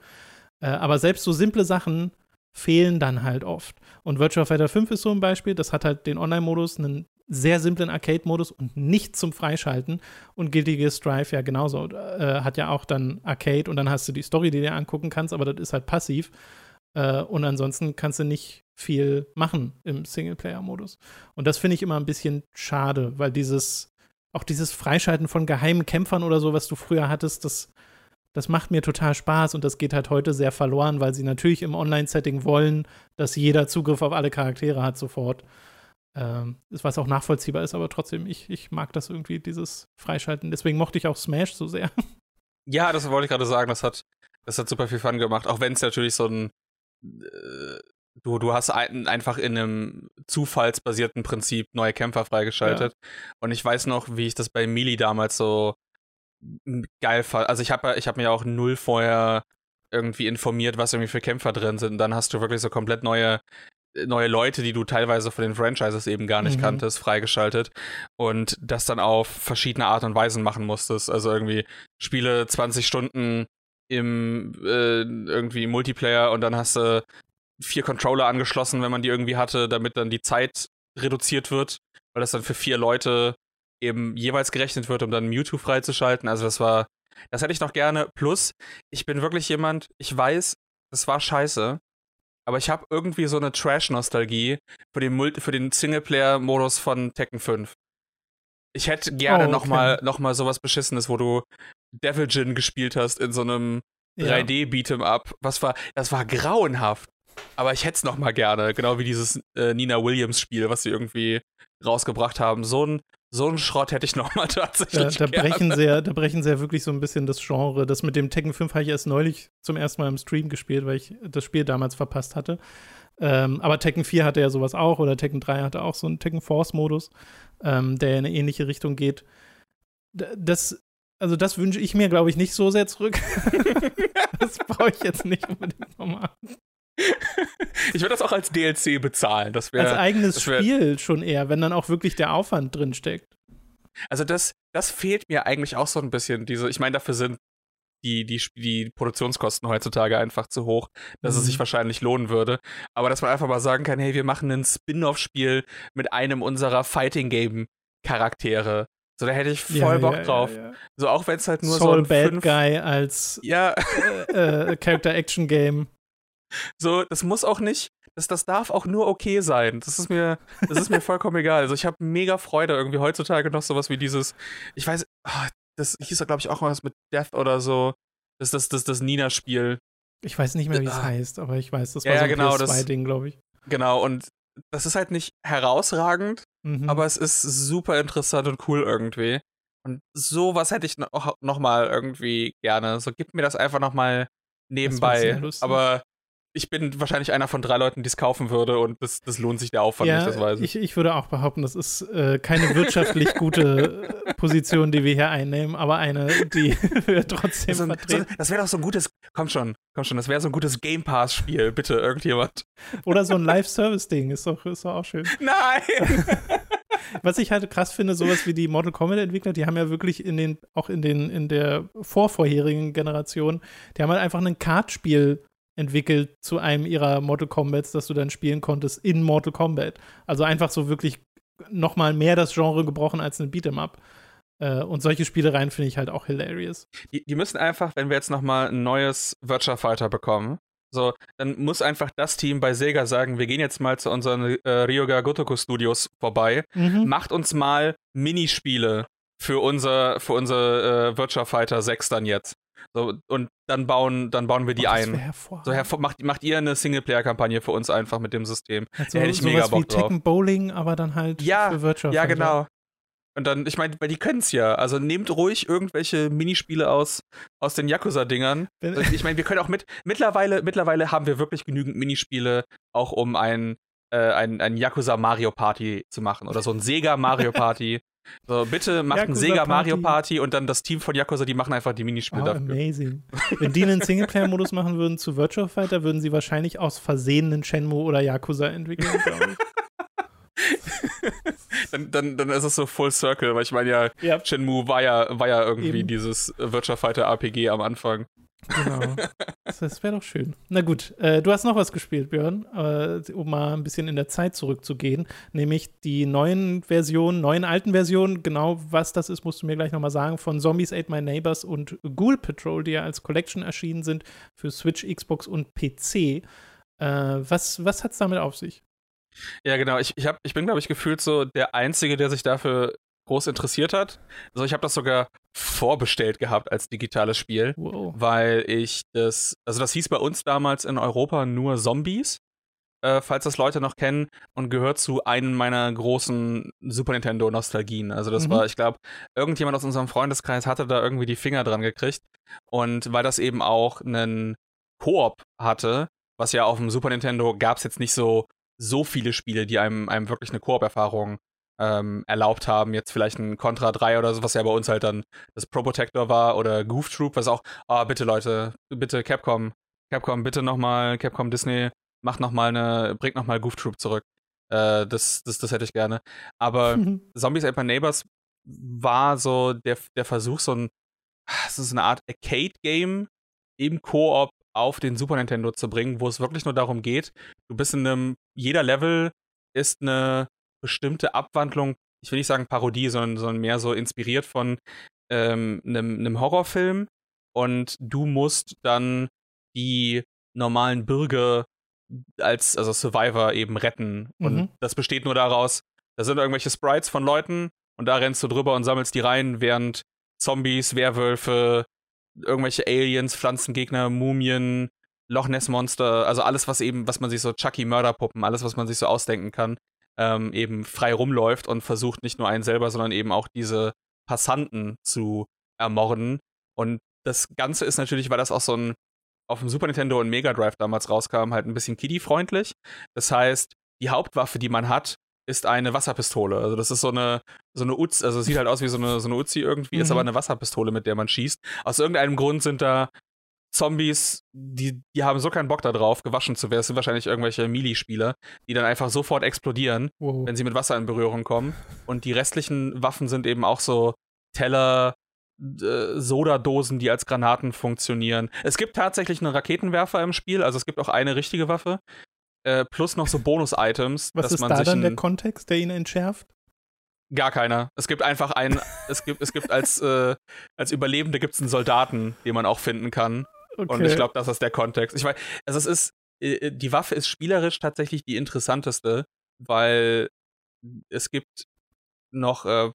Äh, aber selbst so simple Sachen fehlen dann halt oft. Und Virtual Fighter 5 ist so ein Beispiel, das hat halt den Online-Modus, einen sehr simplen Arcade-Modus und nicht zum Freischalten. Und Guilty Gear Strive ja genauso. Äh, hat ja auch dann Arcade und dann hast du die Story, die du dir angucken kannst, aber das ist halt passiv. Äh, und ansonsten kannst du nicht viel machen im Singleplayer-Modus. Und das finde ich immer ein bisschen schade, weil dieses, auch dieses Freischalten von geheimen Kämpfern oder so, was du früher hattest, das, das macht mir total Spaß und das geht halt heute sehr verloren, weil sie natürlich im Online-Setting wollen, dass jeder Zugriff auf alle Charaktere hat sofort. Ähm, was auch nachvollziehbar ist, aber trotzdem, ich, ich mag das irgendwie, dieses Freischalten. Deswegen mochte ich auch Smash so sehr. <laughs> Ja, das wollte ich gerade sagen. Das hat, das hat super viel Fun gemacht. Auch wenn es natürlich so ein. Äh, du, du hast ein, einfach in einem zufallsbasierten Prinzip neue Kämpfer freigeschaltet. Ja. Und ich weiß noch, wie ich das bei Melee damals so geil fand. Also ich habe ich hab mir auch null vorher irgendwie informiert, was irgendwie für Kämpfer drin sind. Und dann hast du wirklich so komplett neue neue Leute, die du teilweise von den Franchises eben gar nicht mhm. kanntest, freigeschaltet und das dann auf verschiedene Art und Weisen machen musstest. Also irgendwie spiele 20 Stunden im äh, irgendwie Multiplayer und dann hast du vier Controller angeschlossen, wenn man die irgendwie hatte, damit dann die Zeit reduziert wird, weil das dann für vier Leute eben jeweils gerechnet wird, um dann Mewtwo freizuschalten. Also das war, das hätte ich noch gerne. Plus, ich bin wirklich jemand, ich weiß, es war scheiße, aber ich habe irgendwie so eine Trash-Nostalgie für den, für den Singleplayer-Modus von Tekken 5. Ich hätte gerne oh, okay. nochmal noch mal sowas Beschissenes, wo du Devil Jin gespielt hast in so einem ja. 3D-Beat'em-up. Was war, das war grauenhaft. Aber ich hätte es nochmal gerne, genau wie dieses äh, Nina Williams-Spiel, was sie irgendwie rausgebracht haben. So ein so einen Schrott hätte ich nochmal <laughs> tatsächlich. Da, da brechen sie ja, da brechen sie ja wirklich so ein bisschen das Genre. Das mit dem Tekken 5 habe ich erst neulich zum ersten Mal im Stream gespielt, weil ich das Spiel damals verpasst hatte. Ähm, aber Tekken 4 hatte ja sowas auch oder Tekken 3 hatte auch so einen Tekken Force-Modus, ähm, der in eine ähnliche Richtung geht. Das, also das wünsche ich mir, glaube ich, nicht so sehr zurück. <laughs> das brauche ich jetzt nicht unbedingt nochmal. Ich würde das auch als DLC bezahlen. Das wär, als eigenes das wär, Spiel schon eher, wenn dann auch wirklich der Aufwand drin steckt. Also das, das fehlt mir eigentlich auch so ein bisschen. Diese, ich meine, dafür sind die, die, die Produktionskosten heutzutage einfach zu hoch, dass mhm. es sich mhm. wahrscheinlich lohnen würde. Aber dass man einfach mal sagen kann, hey, wir machen ein Spin-off-Spiel mit einem unserer Fighting-Game-Charaktere. So, da hätte ich voll ja, Bock ja, drauf. Ja, so, auch wenn es halt nur Soul so ein Bad fünf Guy als ja. äh, äh, Character-Action-Game. So, das muss auch nicht, das, das darf auch nur okay sein. Das ist mir, das ist mir vollkommen egal. Also ich habe mega Freude irgendwie heutzutage noch sowas wie dieses, ich weiß, oh, das hieß ja glaube ich auch was mit Death oder so. Das das das das Nina Spiel. Ich weiß nicht mehr, wie es ah. heißt, aber ich weiß, das war ja, so ein genau, PS2-Ding, glaube ich. Genau, und das ist halt nicht herausragend, mhm. aber es ist super interessant und cool irgendwie. Und sowas hätte ich noch, noch mal irgendwie gerne. So gib mir das einfach noch mal nebenbei. Aber ich bin wahrscheinlich einer von drei Leuten, die es kaufen würde und das, das lohnt sich der Aufwand ja, nicht, das weiß ich. ich. Ich würde auch behaupten, das ist äh, keine wirtschaftlich gute Position, die wir hier einnehmen, aber eine, die <laughs> wir trotzdem so, vertreten. So, das wäre doch so ein gutes, komm schon, komm schon, das wäre so ein gutes Game Pass-Spiel, bitte, irgendjemand. Oder so ein Live-Service-Ding, ist doch, ist doch auch schön. <laughs> Nein! <laughs> Was ich halt krass finde, sowas wie die Mortal Kombat-Entwickler, die haben ja wirklich in den, auch in den, in der vorvorherigen Generation, die haben halt einfach ein Kartspiel entwickelt zu einem ihrer Mortal Kombats, das du dann spielen konntest in Mortal Kombat. Also einfach so wirklich noch mal mehr das Genre gebrochen als ein Beat'em Up. Äh, und solche Spielereien finde ich halt auch hilarious. Die, die, müssen einfach, wenn wir jetzt noch mal ein neues Virtua Fighter bekommen, so, dann muss einfach das Team bei Sega sagen, wir gehen jetzt mal zu unseren äh, Ryoga Gotoku Studios vorbei, mhm. macht uns mal Minispiele für unser, für unser äh, Virtua Fighter 6 dann jetzt. So, und dann bauen, dann bauen wir die oh, ein. So, hervor macht, macht ihr eine Singleplayer-Kampagne für uns einfach mit dem System. Also, da hätte ich mega Bock wie drauf. Tekken Bowling, aber dann halt ja, für Virtual Ja, genau. Und dann, ich meine, weil die können es ja. Also nehmt ruhig irgendwelche Minispiele aus, aus den Yakuza-Dingern. Ich meine, wir können auch mit, mittlerweile, mittlerweile haben wir wirklich genügend Minispiele, auch um ein, äh, ein, ein Yakuza Mario Party zu machen. Oder so ein Sega Mario <laughs> Party. So, bitte macht Yakuza ein Sega Party. Mario Party und dann das Team von Yakuza, die machen einfach die Minispiele oh, dafür. Amazing. <laughs> Wenn die einen Singleplayer-Modus machen würden zu Virtual Fighter, würden sie wahrscheinlich aus Versehen einen Shenmue oder Yakuza entwickeln, glaube ich. <laughs> dann, dann, dann ist es so Full Circle, weil ich meine ja, yep. Shenmue war ja, war ja irgendwie Eben. dieses Virtual Fighter RPG am Anfang. Genau. Das, wäre doch schön. Na gut, äh, du hast noch was gespielt, Björn, äh, um mal ein bisschen in der Zeit zurückzugehen, nämlich die neuen Versionen, neuen alten Versionen, genau was das ist, musst du mir gleich nochmal sagen, von Zombies Ate My Neighbors und Ghoul Patrol, die ja als Collection erschienen sind für Switch, Xbox und PC. Äh, was was hat es damit auf sich? Ja, genau. Ich, ich, hab, ich bin, glaube ich, gefühlt so der Einzige, der sich dafür groß interessiert hat. Also ich habe das sogar vorbestellt gehabt als digitales Spiel, wow. weil ich das, also das hieß bei uns damals in Europa nur Zombies, äh, falls das Leute noch kennen, und gehört zu einem meiner großen Super Nintendo Nostalgien. Also das mhm. war, ich glaube, irgendjemand aus unserem Freundeskreis hatte da irgendwie die Finger dran gekriegt und weil das eben auch einen Koop hatte, was ja auf dem Super Nintendo gab es jetzt nicht so so viele Spiele, die einem, einem wirklich eine Koop-Erfahrung ähm, erlaubt haben. Jetzt vielleicht ein Contra 3 oder so, was ja bei uns halt dann das Pro Protector war oder Goof Troop, was auch, ah, bitte Leute, bitte Capcom, Capcom, bitte nochmal, Capcom Disney, macht nochmal eine, bringt nochmal Goof Troop zurück. Äh, das, das, das hätte ich gerne. Aber <laughs> Zombies Ate My Neighbors war so der, der Versuch, so ein, es ist eine Art Arcade-Game im Koop auf den Super Nintendo zu bringen, wo es wirklich nur darum geht, du bist in einem, jeder Level ist eine bestimmte Abwandlung, ich will nicht sagen Parodie, sondern, sondern mehr so inspiriert von ähm, einem, einem Horrorfilm und du musst dann die normalen Bürger als also Survivor eben retten. Und mhm. das besteht nur daraus, da sind irgendwelche Sprites von Leuten und da rennst du drüber und sammelst die rein, während Zombies, Werwölfe, irgendwelche Aliens, Pflanzengegner, Mumien, Loch Ness Monster, also alles, was eben, was man sich so Chucky Mörderpuppen, alles, was man sich so ausdenken kann, ähm, eben frei rumläuft und versucht nicht nur einen selber, sondern eben auch diese Passanten zu ermorden. Und das Ganze ist natürlich, weil das auch so ein auf dem Super Nintendo und Mega Drive damals rauskam, halt ein bisschen kiddie-freundlich. Das heißt, die Hauptwaffe, die man hat, ist eine Wasserpistole. Also das ist so eine, so eine Uzi, also sieht halt aus wie so eine, so eine Uzi irgendwie, mhm. ist aber eine Wasserpistole, mit der man schießt. Aus irgendeinem Grund sind da Zombies, die, die haben so keinen Bock darauf, gewaschen zu werden. Das sind wahrscheinlich irgendwelche Melee-Spieler, die dann einfach sofort explodieren, wow. wenn sie mit Wasser in Berührung kommen. Und die restlichen Waffen sind eben auch so Teller, äh, Sodadosen, die als Granaten funktionieren. Es gibt tatsächlich einen Raketenwerfer im Spiel, also es gibt auch eine richtige Waffe. Äh, plus noch so Bonus-Items. Was ist da dann der Kontext, der ihn entschärft? Gar keiner. Es gibt einfach einen, es gibt, es gibt als, äh, als Überlebende gibt es einen Soldaten, den man auch finden kann. Okay. Und ich glaube, das ist der Kontext. Ich weiß, also es ist, äh, die Waffe ist spielerisch tatsächlich die interessanteste, weil es gibt noch äh,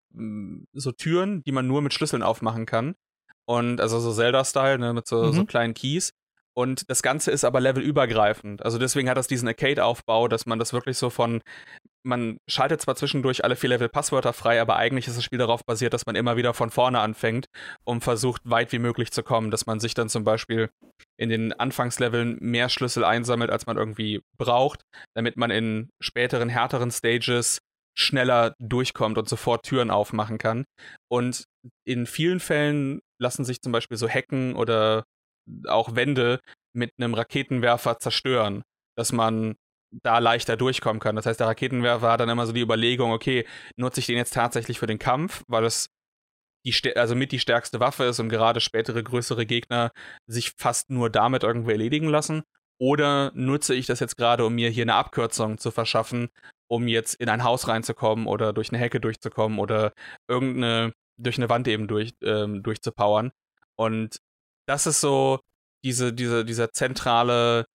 so Türen, die man nur mit Schlüsseln aufmachen kann. Und also so Zelda-Style, ne, mit so, mhm. so kleinen Keys. Und das Ganze ist aber levelübergreifend. Also deswegen hat das diesen Arcade-Aufbau, dass man das wirklich so von, man schaltet zwar zwischendurch alle vier Level Passwörter frei, aber eigentlich ist das Spiel darauf basiert, dass man immer wieder von vorne anfängt und versucht, weit wie möglich zu kommen. Dass man sich dann zum Beispiel in den Anfangsleveln mehr Schlüssel einsammelt, als man irgendwie braucht, damit man in späteren, härteren Stages schneller durchkommt und sofort Türen aufmachen kann. Und in vielen Fällen lassen sich zum Beispiel so Hecken oder auch Wände mit einem Raketenwerfer zerstören, dass man da leichter durchkommen kann. Das heißt, der Raketenwerfer hat dann immer so die Überlegung, okay, nutze ich den jetzt tatsächlich für den Kampf, weil es die, also mit die stärkste Waffe ist und gerade spätere größere Gegner sich fast nur damit irgendwie erledigen lassen. Oder nutze ich das jetzt gerade, um mir hier eine Abkürzung zu verschaffen, um jetzt in ein Haus reinzukommen oder durch eine Hecke durchzukommen oder irgendeine, durch eine Wand eben durch, ähm, durchzupowern. Und das ist so diese, diese, dieser zentrale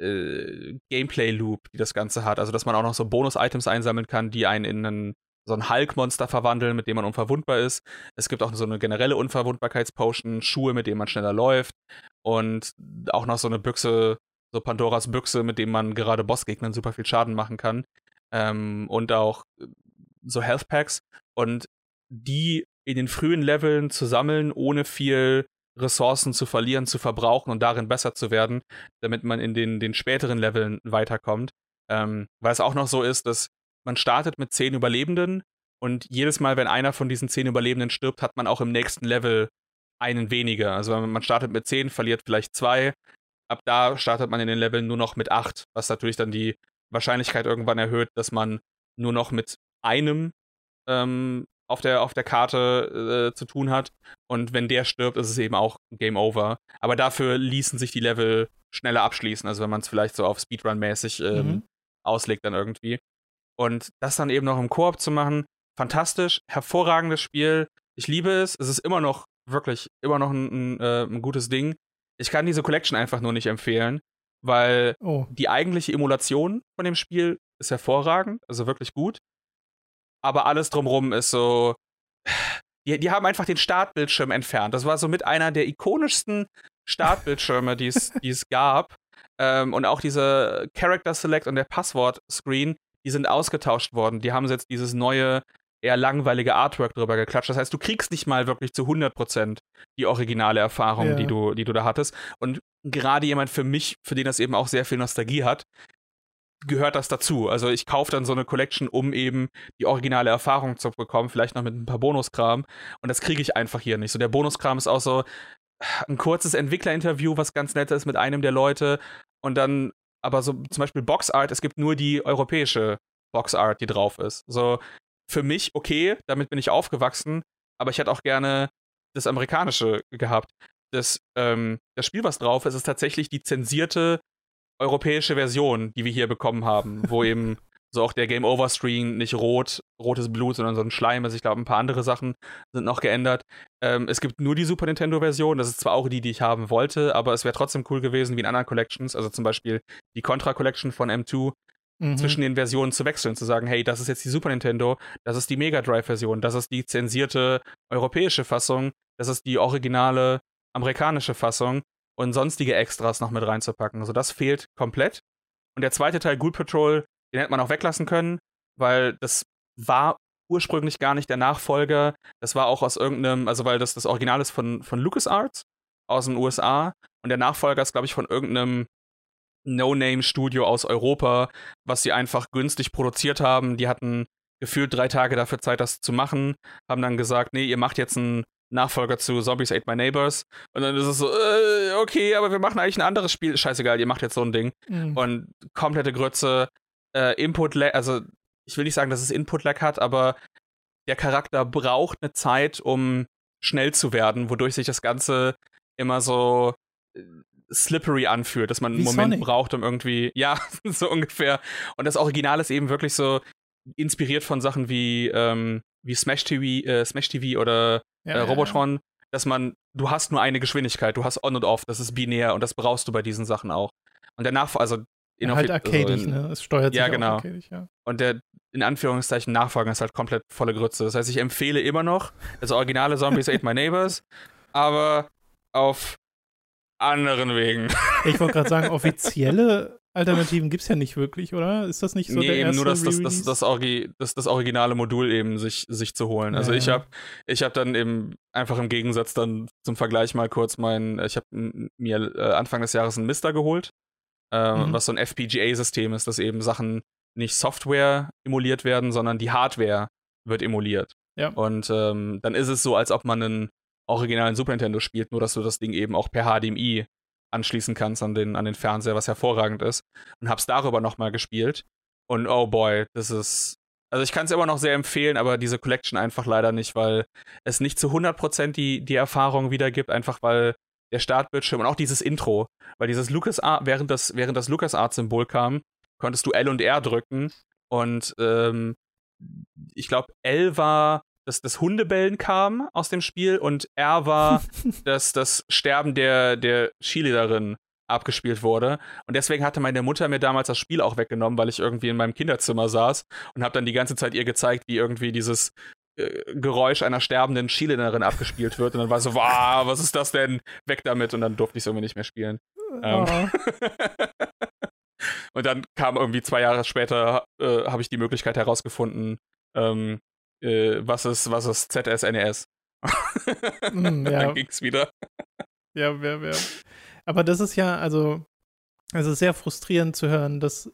äh, Gameplay-Loop, die das Ganze hat. Also, dass man auch noch so Bonus-Items einsammeln kann, die einen in einen, so ein Hulk-Monster verwandeln, mit dem man unverwundbar ist. Es gibt auch so eine generelle Unverwundbarkeitspotion, Schuhe, mit denen man schneller läuft. Und auch noch so eine Büchse, so Pandoras Büchse, mit dem man gerade Bossgegnern super viel Schaden machen kann. Ähm, und auch so Health Packs. Und die in den frühen Leveln zu sammeln, ohne viel Ressourcen zu verlieren, zu verbrauchen und darin besser zu werden, damit man in den, den späteren Leveln weiterkommt. Ähm, weil es auch noch so ist, dass man startet mit zehn Überlebenden und jedes Mal, wenn einer von diesen zehn Überlebenden stirbt, hat man auch im nächsten Level einen weniger. Also man startet mit zehn, verliert vielleicht zwei. Ab da startet man in den Leveln nur noch mit acht, was natürlich dann die Wahrscheinlichkeit irgendwann erhöht, dass man nur noch mit einem ähm, auf der, auf der Karte äh, zu tun hat. Und wenn der stirbt, ist es eben auch Game Over. Aber dafür ließen sich die Level schneller abschließen. Also wenn man es vielleicht so auf Speedrun-mäßig ähm, mhm. auslegt dann irgendwie. Und das dann eben noch im Koop zu machen, fantastisch, hervorragendes Spiel. Ich liebe es. Es ist immer noch, wirklich, immer noch ein, ein, äh, ein gutes Ding. Ich kann diese Collection einfach nur nicht empfehlen, weil oh. die eigentliche Emulation von dem Spiel ist hervorragend, also wirklich gut aber alles drumrum ist so. Die, die haben einfach den Startbildschirm entfernt. Das war so mit einer der ikonischsten Startbildschirme, die es gab. Ähm, und auch diese Character Select und der Passwort-Screen, die sind ausgetauscht worden. Die haben jetzt dieses neue, eher langweilige Artwork drüber geklatscht. Das heißt, du kriegst nicht mal wirklich zu 100% die originale Erfahrung, ja. die, du, die du da hattest. Und gerade jemand für mich, für den das eben auch sehr viel Nostalgie hat, gehört das dazu. Also ich kaufe dann so eine Collection, um eben die originale Erfahrung zu bekommen, vielleicht noch mit ein paar Bonuskram. Und das kriege ich einfach hier nicht. So der Bonuskram ist auch so ein kurzes Entwicklerinterview, was ganz nett ist mit einem der Leute. Und dann aber so zum Beispiel Boxart, es gibt nur die europäische Boxart, die drauf ist. So für mich okay, damit bin ich aufgewachsen, aber ich hätte auch gerne das amerikanische gehabt. Das, ähm, das Spiel, was drauf ist, ist tatsächlich die zensierte europäische Version, die wir hier bekommen haben, wo <laughs> eben so auch der Game Over Screen nicht rot, rotes Blut, sondern so ein Schleim. Also ich glaube, ein paar andere Sachen sind noch geändert. Ähm, es gibt nur die Super Nintendo Version. Das ist zwar auch die, die ich haben wollte, aber es wäre trotzdem cool gewesen, wie in anderen Collections, also zum Beispiel die Contra Collection von M2, mhm. zwischen den Versionen zu wechseln, zu sagen, hey, das ist jetzt die Super Nintendo, das ist die Mega Drive Version, das ist die zensierte europäische Fassung, das ist die originale amerikanische Fassung und sonstige Extras noch mit reinzupacken. Also das fehlt komplett. Und der zweite Teil, Ghoul Patrol, den hätte man auch weglassen können, weil das war ursprünglich gar nicht der Nachfolger. Das war auch aus irgendeinem, also weil das das Original ist von, von LucasArts aus den USA und der Nachfolger ist, glaube ich, von irgendeinem No-Name-Studio aus Europa, was sie einfach günstig produziert haben. Die hatten gefühlt drei Tage dafür Zeit, das zu machen, haben dann gesagt, nee, ihr macht jetzt ein Nachfolger zu Zombies Ate My Neighbors. Und dann ist es so, äh, okay, aber wir machen eigentlich ein anderes Spiel. Scheißegal, ihr macht jetzt so ein Ding. Mhm. Und komplette Grütze, äh, Input-Lag, also ich will nicht sagen, dass es Input-Lag hat, aber der Charakter braucht eine Zeit, um schnell zu werden, wodurch sich das Ganze immer so äh, slippery anfühlt, dass man einen Moment Sonic. braucht, um irgendwie, <laughs> ja, so ungefähr. Und das Original ist eben wirklich so inspiriert von Sachen wie, ähm, wie Smash TV, äh, Smash TV oder ja, äh, Robotron, ja. Dass man, du hast nur eine Geschwindigkeit, du hast On und Off, das ist binär und das brauchst du bei diesen Sachen auch. Und danach, also in halt arcadisch, also in, ne? Es steuert sich ja, genau. arcadisch, ja. Und der in Anführungszeichen Nachfolger ist halt komplett volle Grütze. Das heißt, ich empfehle immer noch das originale Zombies Ate My Neighbors, <laughs> aber auf anderen Wegen. Ich wollte gerade sagen, <laughs> offizielle Alternativen gibt es ja nicht wirklich, oder? Ist das nicht so nee, der eben nur das, das, das, das, Orgi das, das originale Modul eben sich, sich zu holen. Also ja, ich habe ich hab dann eben einfach im Gegensatz dann zum Vergleich mal kurz mein, ich habe mir äh, Anfang des Jahres ein Mister geholt, äh, mhm. was so ein FPGA-System ist, dass eben Sachen nicht Software emuliert werden, sondern die Hardware wird emuliert. Ja. Und ähm, dann ist es so, als ob man einen originalen Super Nintendo spielt, nur dass du das Ding eben auch per HDMI anschließen kannst an den, an den Fernseher, was hervorragend ist. Und hab's darüber nochmal gespielt. Und oh boy, das ist. Also ich kann es immer noch sehr empfehlen, aber diese Collection einfach leider nicht, weil es nicht zu 100% die, die Erfahrung wiedergibt, einfach weil der Startbildschirm und auch dieses Intro, weil dieses LucasArts, während das, während das LucasArts-Symbol kam, konntest du L und R drücken und ähm, ich glaube, L war dass das Hundebellen kam aus dem Spiel und R war, <laughs> dass das Sterben der, der Cheerleaderin abgespielt wurde. Und deswegen hatte meine Mutter mir damals das Spiel auch weggenommen, weil ich irgendwie in meinem Kinderzimmer saß und habe dann die ganze Zeit ihr gezeigt, wie irgendwie dieses äh, Geräusch einer sterbenden Cheerleaderin abgespielt wird. Und dann war so, wow, was ist das denn? Weg damit. Und dann durfte ich es irgendwie nicht mehr spielen. Oh. <laughs> und dann kam irgendwie zwei Jahre später, äh, habe ich die Möglichkeit herausgefunden, ähm, äh, was ist, was ist ZSNES? mm, <laughs> ja. Dann ging's wieder. Ja, ja, ja. Aber das ist ja, also, es ist sehr frustrierend zu hören, dass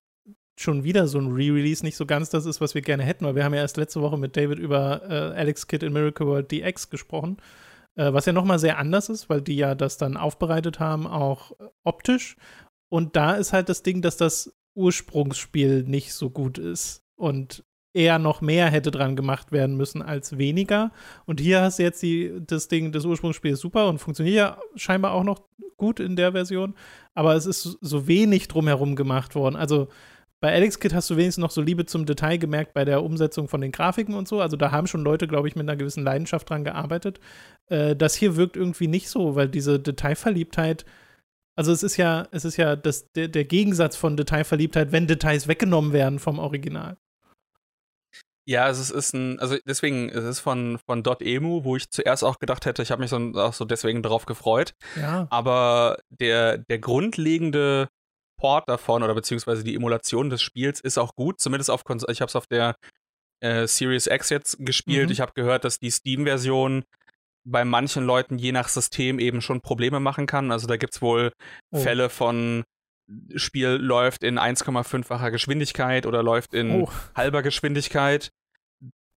schon wieder so ein Re-Release nicht so ganz das ist, was wir gerne hätten, weil wir haben ja erst letzte Woche mit David über äh, Alex Kidd in Miracle World DX gesprochen, äh, was ja nochmal sehr anders ist, weil die ja das dann aufbereitet haben, auch optisch. Und da ist halt das Ding, dass das Ursprungsspiel nicht so gut ist. Und eher noch mehr hätte dran gemacht werden müssen als weniger. Und hier hast du jetzt die, das Ding, das Ursprungsspiel ist super und funktioniert ja scheinbar auch noch gut in der Version, aber es ist so wenig drumherum gemacht worden. Also bei Alex Kid hast du wenigstens noch so Liebe zum Detail gemerkt bei der Umsetzung von den Grafiken und so. Also da haben schon Leute, glaube ich, mit einer gewissen Leidenschaft dran gearbeitet. Äh, das hier wirkt irgendwie nicht so, weil diese Detailverliebtheit also es ist ja, es ist ja das, der, der Gegensatz von Detailverliebtheit, wenn Details weggenommen werden vom Original. Ja, es ist ein, also deswegen, es ist von, von .emu, wo ich zuerst auch gedacht hätte, ich habe mich so, auch so deswegen darauf gefreut. Ja. Aber der, der grundlegende Port davon oder beziehungsweise die Emulation des Spiels ist auch gut, zumindest auf Konsole. Ich habe es auf der äh, Series X jetzt gespielt. Mhm. Ich habe gehört, dass die Steam-Version bei manchen Leuten je nach System eben schon Probleme machen kann. Also da gibt es wohl oh. Fälle von Spiel läuft in 1,5-facher Geschwindigkeit oder läuft in oh. halber Geschwindigkeit.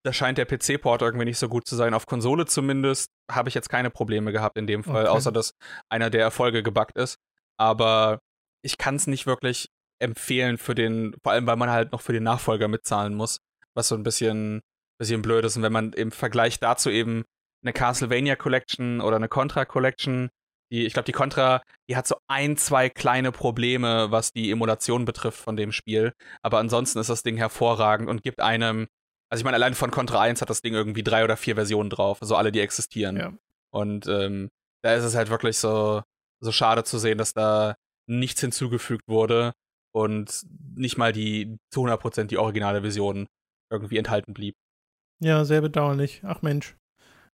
Da scheint der PC-Port irgendwie nicht so gut zu sein. Auf Konsole zumindest habe ich jetzt keine Probleme gehabt in dem Fall, okay. außer dass einer der Erfolge gebackt ist. Aber ich kann es nicht wirklich empfehlen für den, vor allem weil man halt noch für den Nachfolger mitzahlen muss, was so ein bisschen, bisschen blöd ist. Und wenn man im Vergleich dazu eben eine Castlevania Collection oder eine Contra Collection die, ich glaube, die Contra, die hat so ein, zwei kleine Probleme, was die Emulation betrifft von dem Spiel. Aber ansonsten ist das Ding hervorragend und gibt einem, also ich meine, allein von Contra 1 hat das Ding irgendwie drei oder vier Versionen drauf, also alle, die existieren. Ja. Und ähm, da ist es halt wirklich so, so schade zu sehen, dass da nichts hinzugefügt wurde und nicht mal die zu 100% die originale Version irgendwie enthalten blieb. Ja, sehr bedauerlich. Ach Mensch.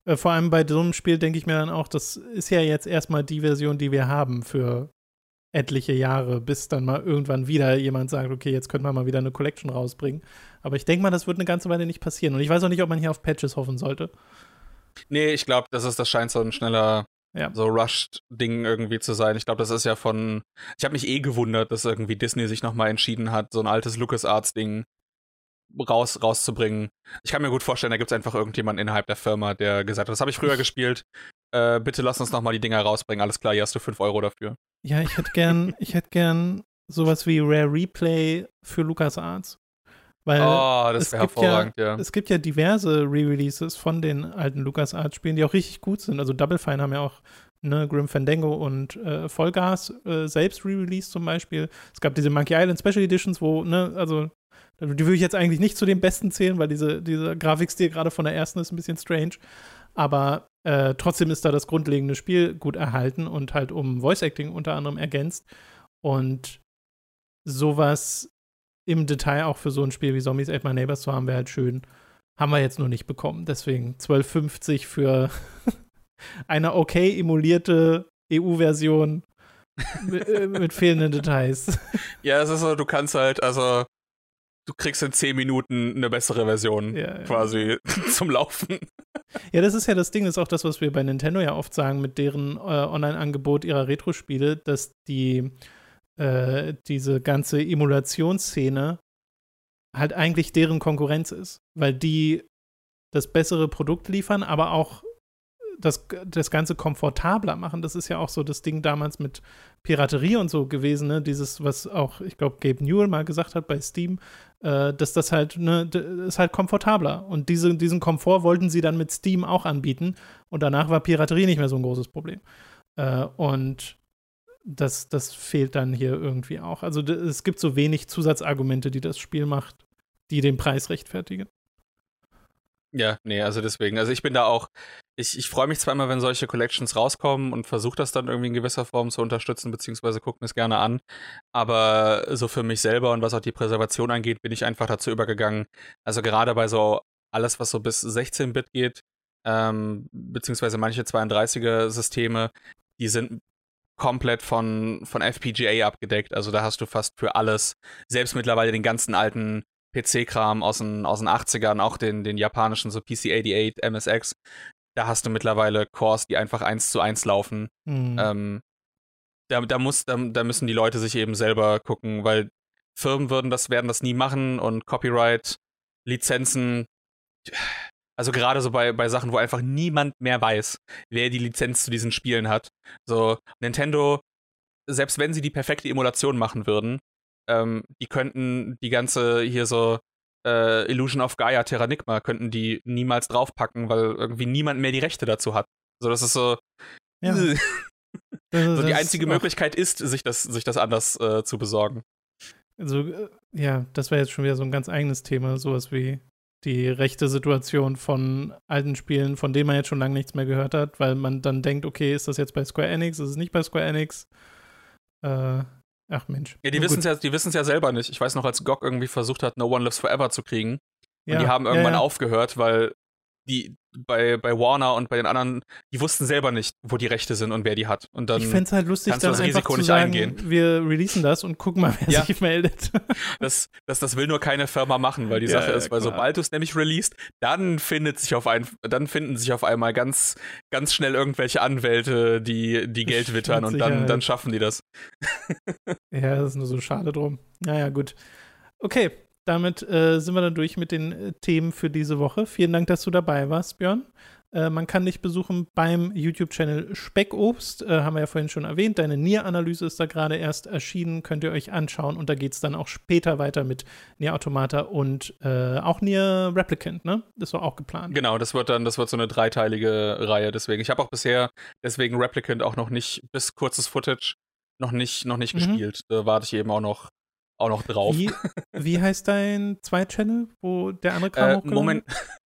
Äh, vor allem bei so einem Spiel denke ich mir dann auch, das ist ja jetzt erstmal die Version, die wir haben für etliche Jahre, bis dann mal irgendwann wieder jemand sagt, okay, jetzt könnte man mal wieder eine Collection rausbringen. Aber ich denke mal, das wird eine ganze Weile nicht passieren. Und ich weiß auch nicht, ob man hier auf Patches hoffen sollte. Nee, ich glaube, das ist, das scheint so ein schneller, ja. so Rushed-Ding irgendwie zu sein. Ich glaube, das ist ja von. Ich habe mich eh gewundert, dass irgendwie Disney sich nochmal entschieden hat, so ein altes LucasArts-Ding raus, rauszubringen. Ich kann mir gut vorstellen, da gibt es einfach irgendjemanden innerhalb der Firma, der gesagt hat, das habe ich früher gespielt. Äh, bitte lass uns nochmal die Dinger rausbringen. Alles klar, hier hast du 5 Euro dafür. Ja, ich hätte gern, ich hätte gern sowas wie Rare Replay für LucasArts. Weil oh, das wäre hervorragend, ja, ja, Es gibt ja diverse Re-Releases von den alten LucasArts-Spielen, die auch richtig gut sind. Also Double Fine haben ja auch ne, Grim Fandango und äh, Vollgas äh, selbst re-released zum Beispiel. Es gab diese Monkey Island Special Editions, wo, ne, also die würde ich jetzt eigentlich nicht zu den besten zählen, weil diese, dieser Grafikstil gerade von der ersten ist ein bisschen strange. Aber äh, trotzdem ist da das grundlegende Spiel gut erhalten und halt um Voice Acting unter anderem ergänzt. Und sowas im Detail auch für so ein Spiel wie Zombies Ate My Neighbors zu haben, wäre halt schön. Haben wir jetzt nur nicht bekommen. Deswegen 12,50 für <laughs> eine okay emulierte EU-Version mit, äh, mit, fehlenden Details. <laughs> Ja, es ist so, du kannst halt, also du kriegst in 10 Minuten eine bessere Version ja, ja. quasi <laughs> zum Laufen. Ja, das ist ja das Ding, das ist auch das, was wir bei Nintendo ja oft sagen mit deren äh, Online-Angebot ihrer Retro-Spiele, dass die äh, diese ganze Emulationsszene halt eigentlich deren Konkurrenz ist, weil die das bessere Produkt liefern, aber auch das, das Ganze komfortabler machen. Das ist ja auch so das Ding damals mit Piraterie und so gewesen, ne? Dieses, was auch, ich glaube, Gabe Newell mal gesagt hat bei Steam, äh, dass das halt, ne, ist halt komfortabler. Und diese, diesen Komfort wollten sie dann mit Steam auch anbieten. Und danach war Piraterie nicht mehr so ein großes Problem. Äh, und das, das fehlt dann hier irgendwie auch. Also es gibt so wenig Zusatzargumente, die das Spiel macht, die den Preis rechtfertigen. Ja, nee, also deswegen. Also ich bin da auch, ich, ich freue mich zwar immer, wenn solche Collections rauskommen und versuche das dann irgendwie in gewisser Form zu unterstützen, beziehungsweise gucke mir es gerne an. Aber so für mich selber und was auch die Präservation angeht, bin ich einfach dazu übergegangen. Also gerade bei so alles, was so bis 16-Bit geht, ähm, beziehungsweise manche 32er-Systeme, die sind komplett von, von FPGA abgedeckt. Also da hast du fast für alles, selbst mittlerweile den ganzen alten PC-Kram aus den, aus den 80ern, auch den, den japanischen, so PC-88, MSX, da hast du mittlerweile Cores, die einfach eins zu eins laufen. Mhm. Ähm, da, da, muss, da, da müssen die Leute sich eben selber gucken, weil Firmen würden das, werden das nie machen und Copyright, Lizenzen, also gerade so bei, bei Sachen, wo einfach niemand mehr weiß, wer die Lizenz zu diesen Spielen hat. So, Nintendo, selbst wenn sie die perfekte Emulation machen würden, ähm, die könnten die ganze hier so äh, Illusion of Gaia Terranigma könnten die niemals draufpacken, weil irgendwie niemand mehr die Rechte dazu hat. So, das ist so. Ja. <laughs> so die einzige Möglichkeit ist, sich das, sich das anders äh, zu besorgen. Also, äh, ja, das wäre jetzt schon wieder so ein ganz eigenes Thema, sowas wie die rechte Situation von alten Spielen, von denen man jetzt schon lange nichts mehr gehört hat, weil man dann denkt, okay, ist das jetzt bei Square Enix, ist es nicht bei Square Enix? Äh, Ach Mensch. Ja, die wissen es ja, die ja selber nicht. Ich weiß noch, als GOG irgendwie versucht hat, No One Lives Forever zu kriegen. Und ja, die haben irgendwann ja. aufgehört, weil die bei, bei Warner und bei den anderen, die wussten selber nicht, wo die Rechte sind und wer die hat. Und dann ich fände es halt lustig, dann das Risiko nicht sagen, eingehen. Wir releasen das und gucken mal, wer ja. sich meldet. <laughs> Das, das, das will nur keine Firma machen, weil die ja, Sache ist, weil sobald du es nämlich released, dann findet sich auf ein, dann finden sich auf einmal ganz, ganz schnell irgendwelche Anwälte, die, die Geld wittern und dann, dann schaffen die das. <laughs> ja, das ist nur so schade drum. Naja, gut. Okay, damit äh, sind wir dann durch mit den äh, Themen für diese Woche. Vielen Dank, dass du dabei warst, Björn. Äh, man kann dich besuchen beim YouTube-Channel Speckobst, äh, haben wir ja vorhin schon erwähnt. Deine Nier-Analyse ist da gerade erst erschienen, könnt ihr euch anschauen und da geht es dann auch später weiter mit Nier Automata und äh, auch Nier Replicant, ne? Das war auch geplant. Genau, das wird dann, das wird so eine dreiteilige Reihe, deswegen. Ich habe auch bisher deswegen Replicant auch noch nicht, bis kurzes Footage, noch nicht, noch nicht mhm. gespielt. Da warte ich eben auch noch auch noch drauf. Wie, <laughs> wie heißt dein Zweit-Channel, wo der andere Kram äh, Moment, <laughs>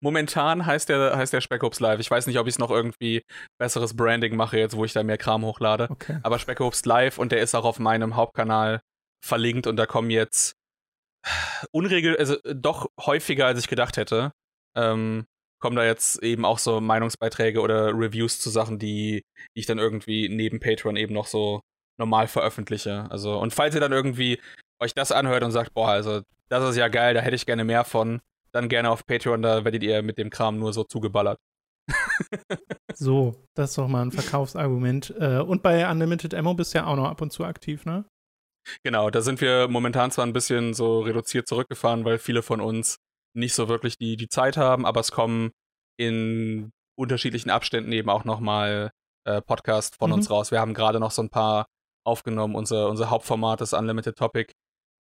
Momentan heißt der, heißt der Speckhopes Live. Ich weiß nicht, ob ich es noch irgendwie besseres Branding mache, jetzt wo ich da mehr Kram hochlade. Okay. Aber Speckhopes Live und der ist auch auf meinem Hauptkanal verlinkt und da kommen jetzt unregel, also doch häufiger, als ich gedacht hätte, ähm, kommen da jetzt eben auch so Meinungsbeiträge oder Reviews zu Sachen, die, die ich dann irgendwie neben Patreon eben noch so normal veröffentliche. Also, und falls ihr dann irgendwie euch das anhört und sagt, boah, also, das ist ja geil, da hätte ich gerne mehr von, dann gerne auf Patreon, da werdet ihr mit dem Kram nur so zugeballert. <laughs> so, das ist doch mal ein Verkaufsargument. Äh, und bei Unlimited Ammo bist du ja auch noch ab und zu aktiv, ne? Genau, da sind wir momentan zwar ein bisschen so reduziert zurückgefahren, weil viele von uns nicht so wirklich die, die Zeit haben, aber es kommen in unterschiedlichen Abständen eben auch nochmal äh, Podcasts von mhm. uns raus. Wir haben gerade noch so ein paar aufgenommen. Unser, unser Hauptformat ist Unlimited Topic.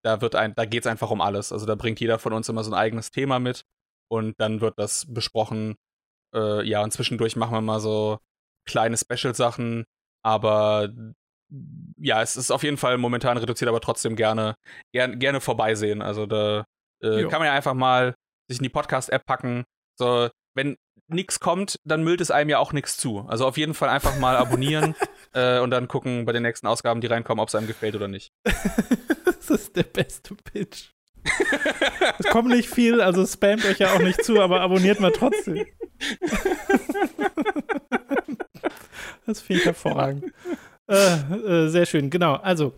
da wird ein, da geht es einfach um alles. Also da bringt jeder von uns immer so ein eigenes Thema mit und dann wird das besprochen. Äh, ja, und zwischendurch machen wir mal so kleine Special-Sachen, aber ja, es ist auf jeden Fall momentan reduziert, aber trotzdem gerne, gerne, gerne vorbeisehen. Also da äh, kann man ja einfach mal sich in die Podcast-App packen. So, wenn nichts kommt, dann müllt es einem ja auch nichts zu. Also auf jeden Fall einfach mal abonnieren <laughs> äh, und dann gucken bei den nächsten Ausgaben, die reinkommen, ob es einem gefällt oder nicht. <laughs> das ist der beste Pitch. <laughs> es kommt nicht viel, also spamt euch ja auch nicht zu, aber abonniert mal trotzdem. das finde ich hervorragend. Äh, äh, sehr schön, genau. Also,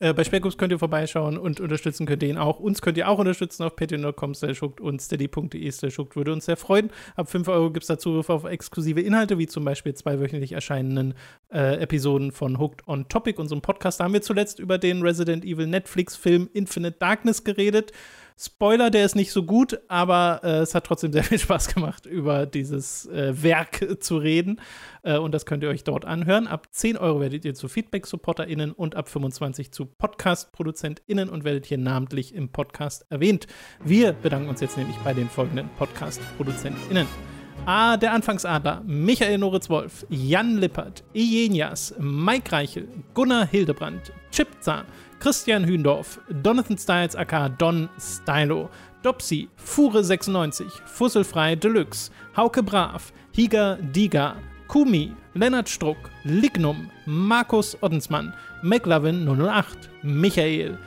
äh, bei Speckups könnt ihr vorbeischauen und unterstützen könnt ihr ihn auch. Uns könnt ihr auch unterstützen auf patreon.com und steady.de würde uns sehr freuen. Ab 5 Euro gibt es da Zugriff auf exklusive Inhalte, wie zum Beispiel zwei wöchentlich erscheinenden äh, Episoden von Hooked on Topic, unserem Podcast. Da haben wir zuletzt über den Resident Evil Netflix-Film Infinite Darkness geredet. Spoiler, der ist nicht so gut, aber äh, es hat trotzdem sehr viel Spaß gemacht, über dieses äh, Werk zu reden. Äh, und das könnt ihr euch dort anhören. Ab 10 Euro werdet ihr zu Feedback-SupporterInnen und ab 25 zu Podcast-ProduzentInnen und werdet hier namentlich im Podcast erwähnt. Wir bedanken uns jetzt nämlich bei den folgenden Podcast-ProduzentInnen. A. Der Anfangsadler, Michael Noritz-Wolf, Jan Lippert, Ijenias, Mike Reichel, Gunnar Hildebrand, Chipza, Christian Hündorf, Donathan Styles aka Don Stylo, Dopsy, Fure96, Fusselfrei Deluxe, Hauke Brav, Higa Diga, Kumi, Lennart Struck, Lignum, Markus Oddensmann, McLovin 008, Michael,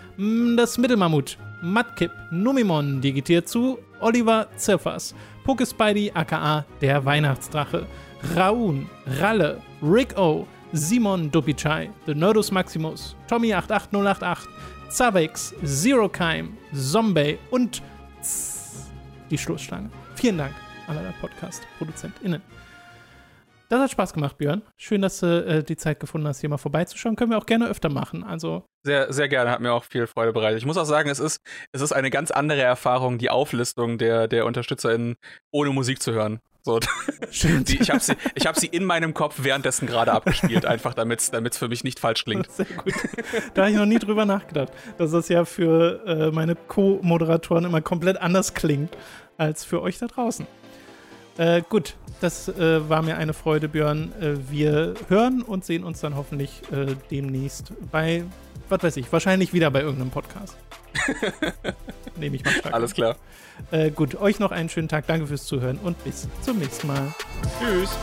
das Mittelmammut, Matkip, Numimon digitiert zu, Oliver Zirfers, Pokespidey aka der Weihnachtsdrache, Raun, Ralle, Rick O, Simon Dupicai, The Nerdus Maximus, Tommy88088, Zavex, Zero Keim, Zombie und die Stoßstange. Vielen Dank an alle Podcast-ProduzentInnen. Das hat Spaß gemacht, Björn. Schön, dass du äh, die Zeit gefunden hast, hier mal vorbeizuschauen. Können wir auch gerne öfter machen. Also sehr, sehr gerne, hat mir auch viel Freude bereitet. Ich muss auch sagen, es ist, es ist eine ganz andere Erfahrung, die Auflistung der, der UnterstützerInnen ohne Musik zu hören. So, <laughs> die, ich habe sie, hab sie in meinem Kopf währenddessen gerade abgespielt, einfach damit es für mich nicht falsch klingt. <laughs> Sehr gut. Da habe ich noch nie drüber nachgedacht, dass das ja für äh, meine Co-Moderatoren immer komplett anders klingt als für euch da draußen. Äh, gut, das äh, war mir eine Freude, Björn. Äh, wir hören und sehen uns dann hoffentlich äh, demnächst bei, was weiß ich, wahrscheinlich wieder bei irgendeinem Podcast. <laughs> Nehme ich mal stark. Alles klar. Äh, gut, euch noch einen schönen Tag. Danke fürs Zuhören und bis zum nächsten Mal. Tschüss.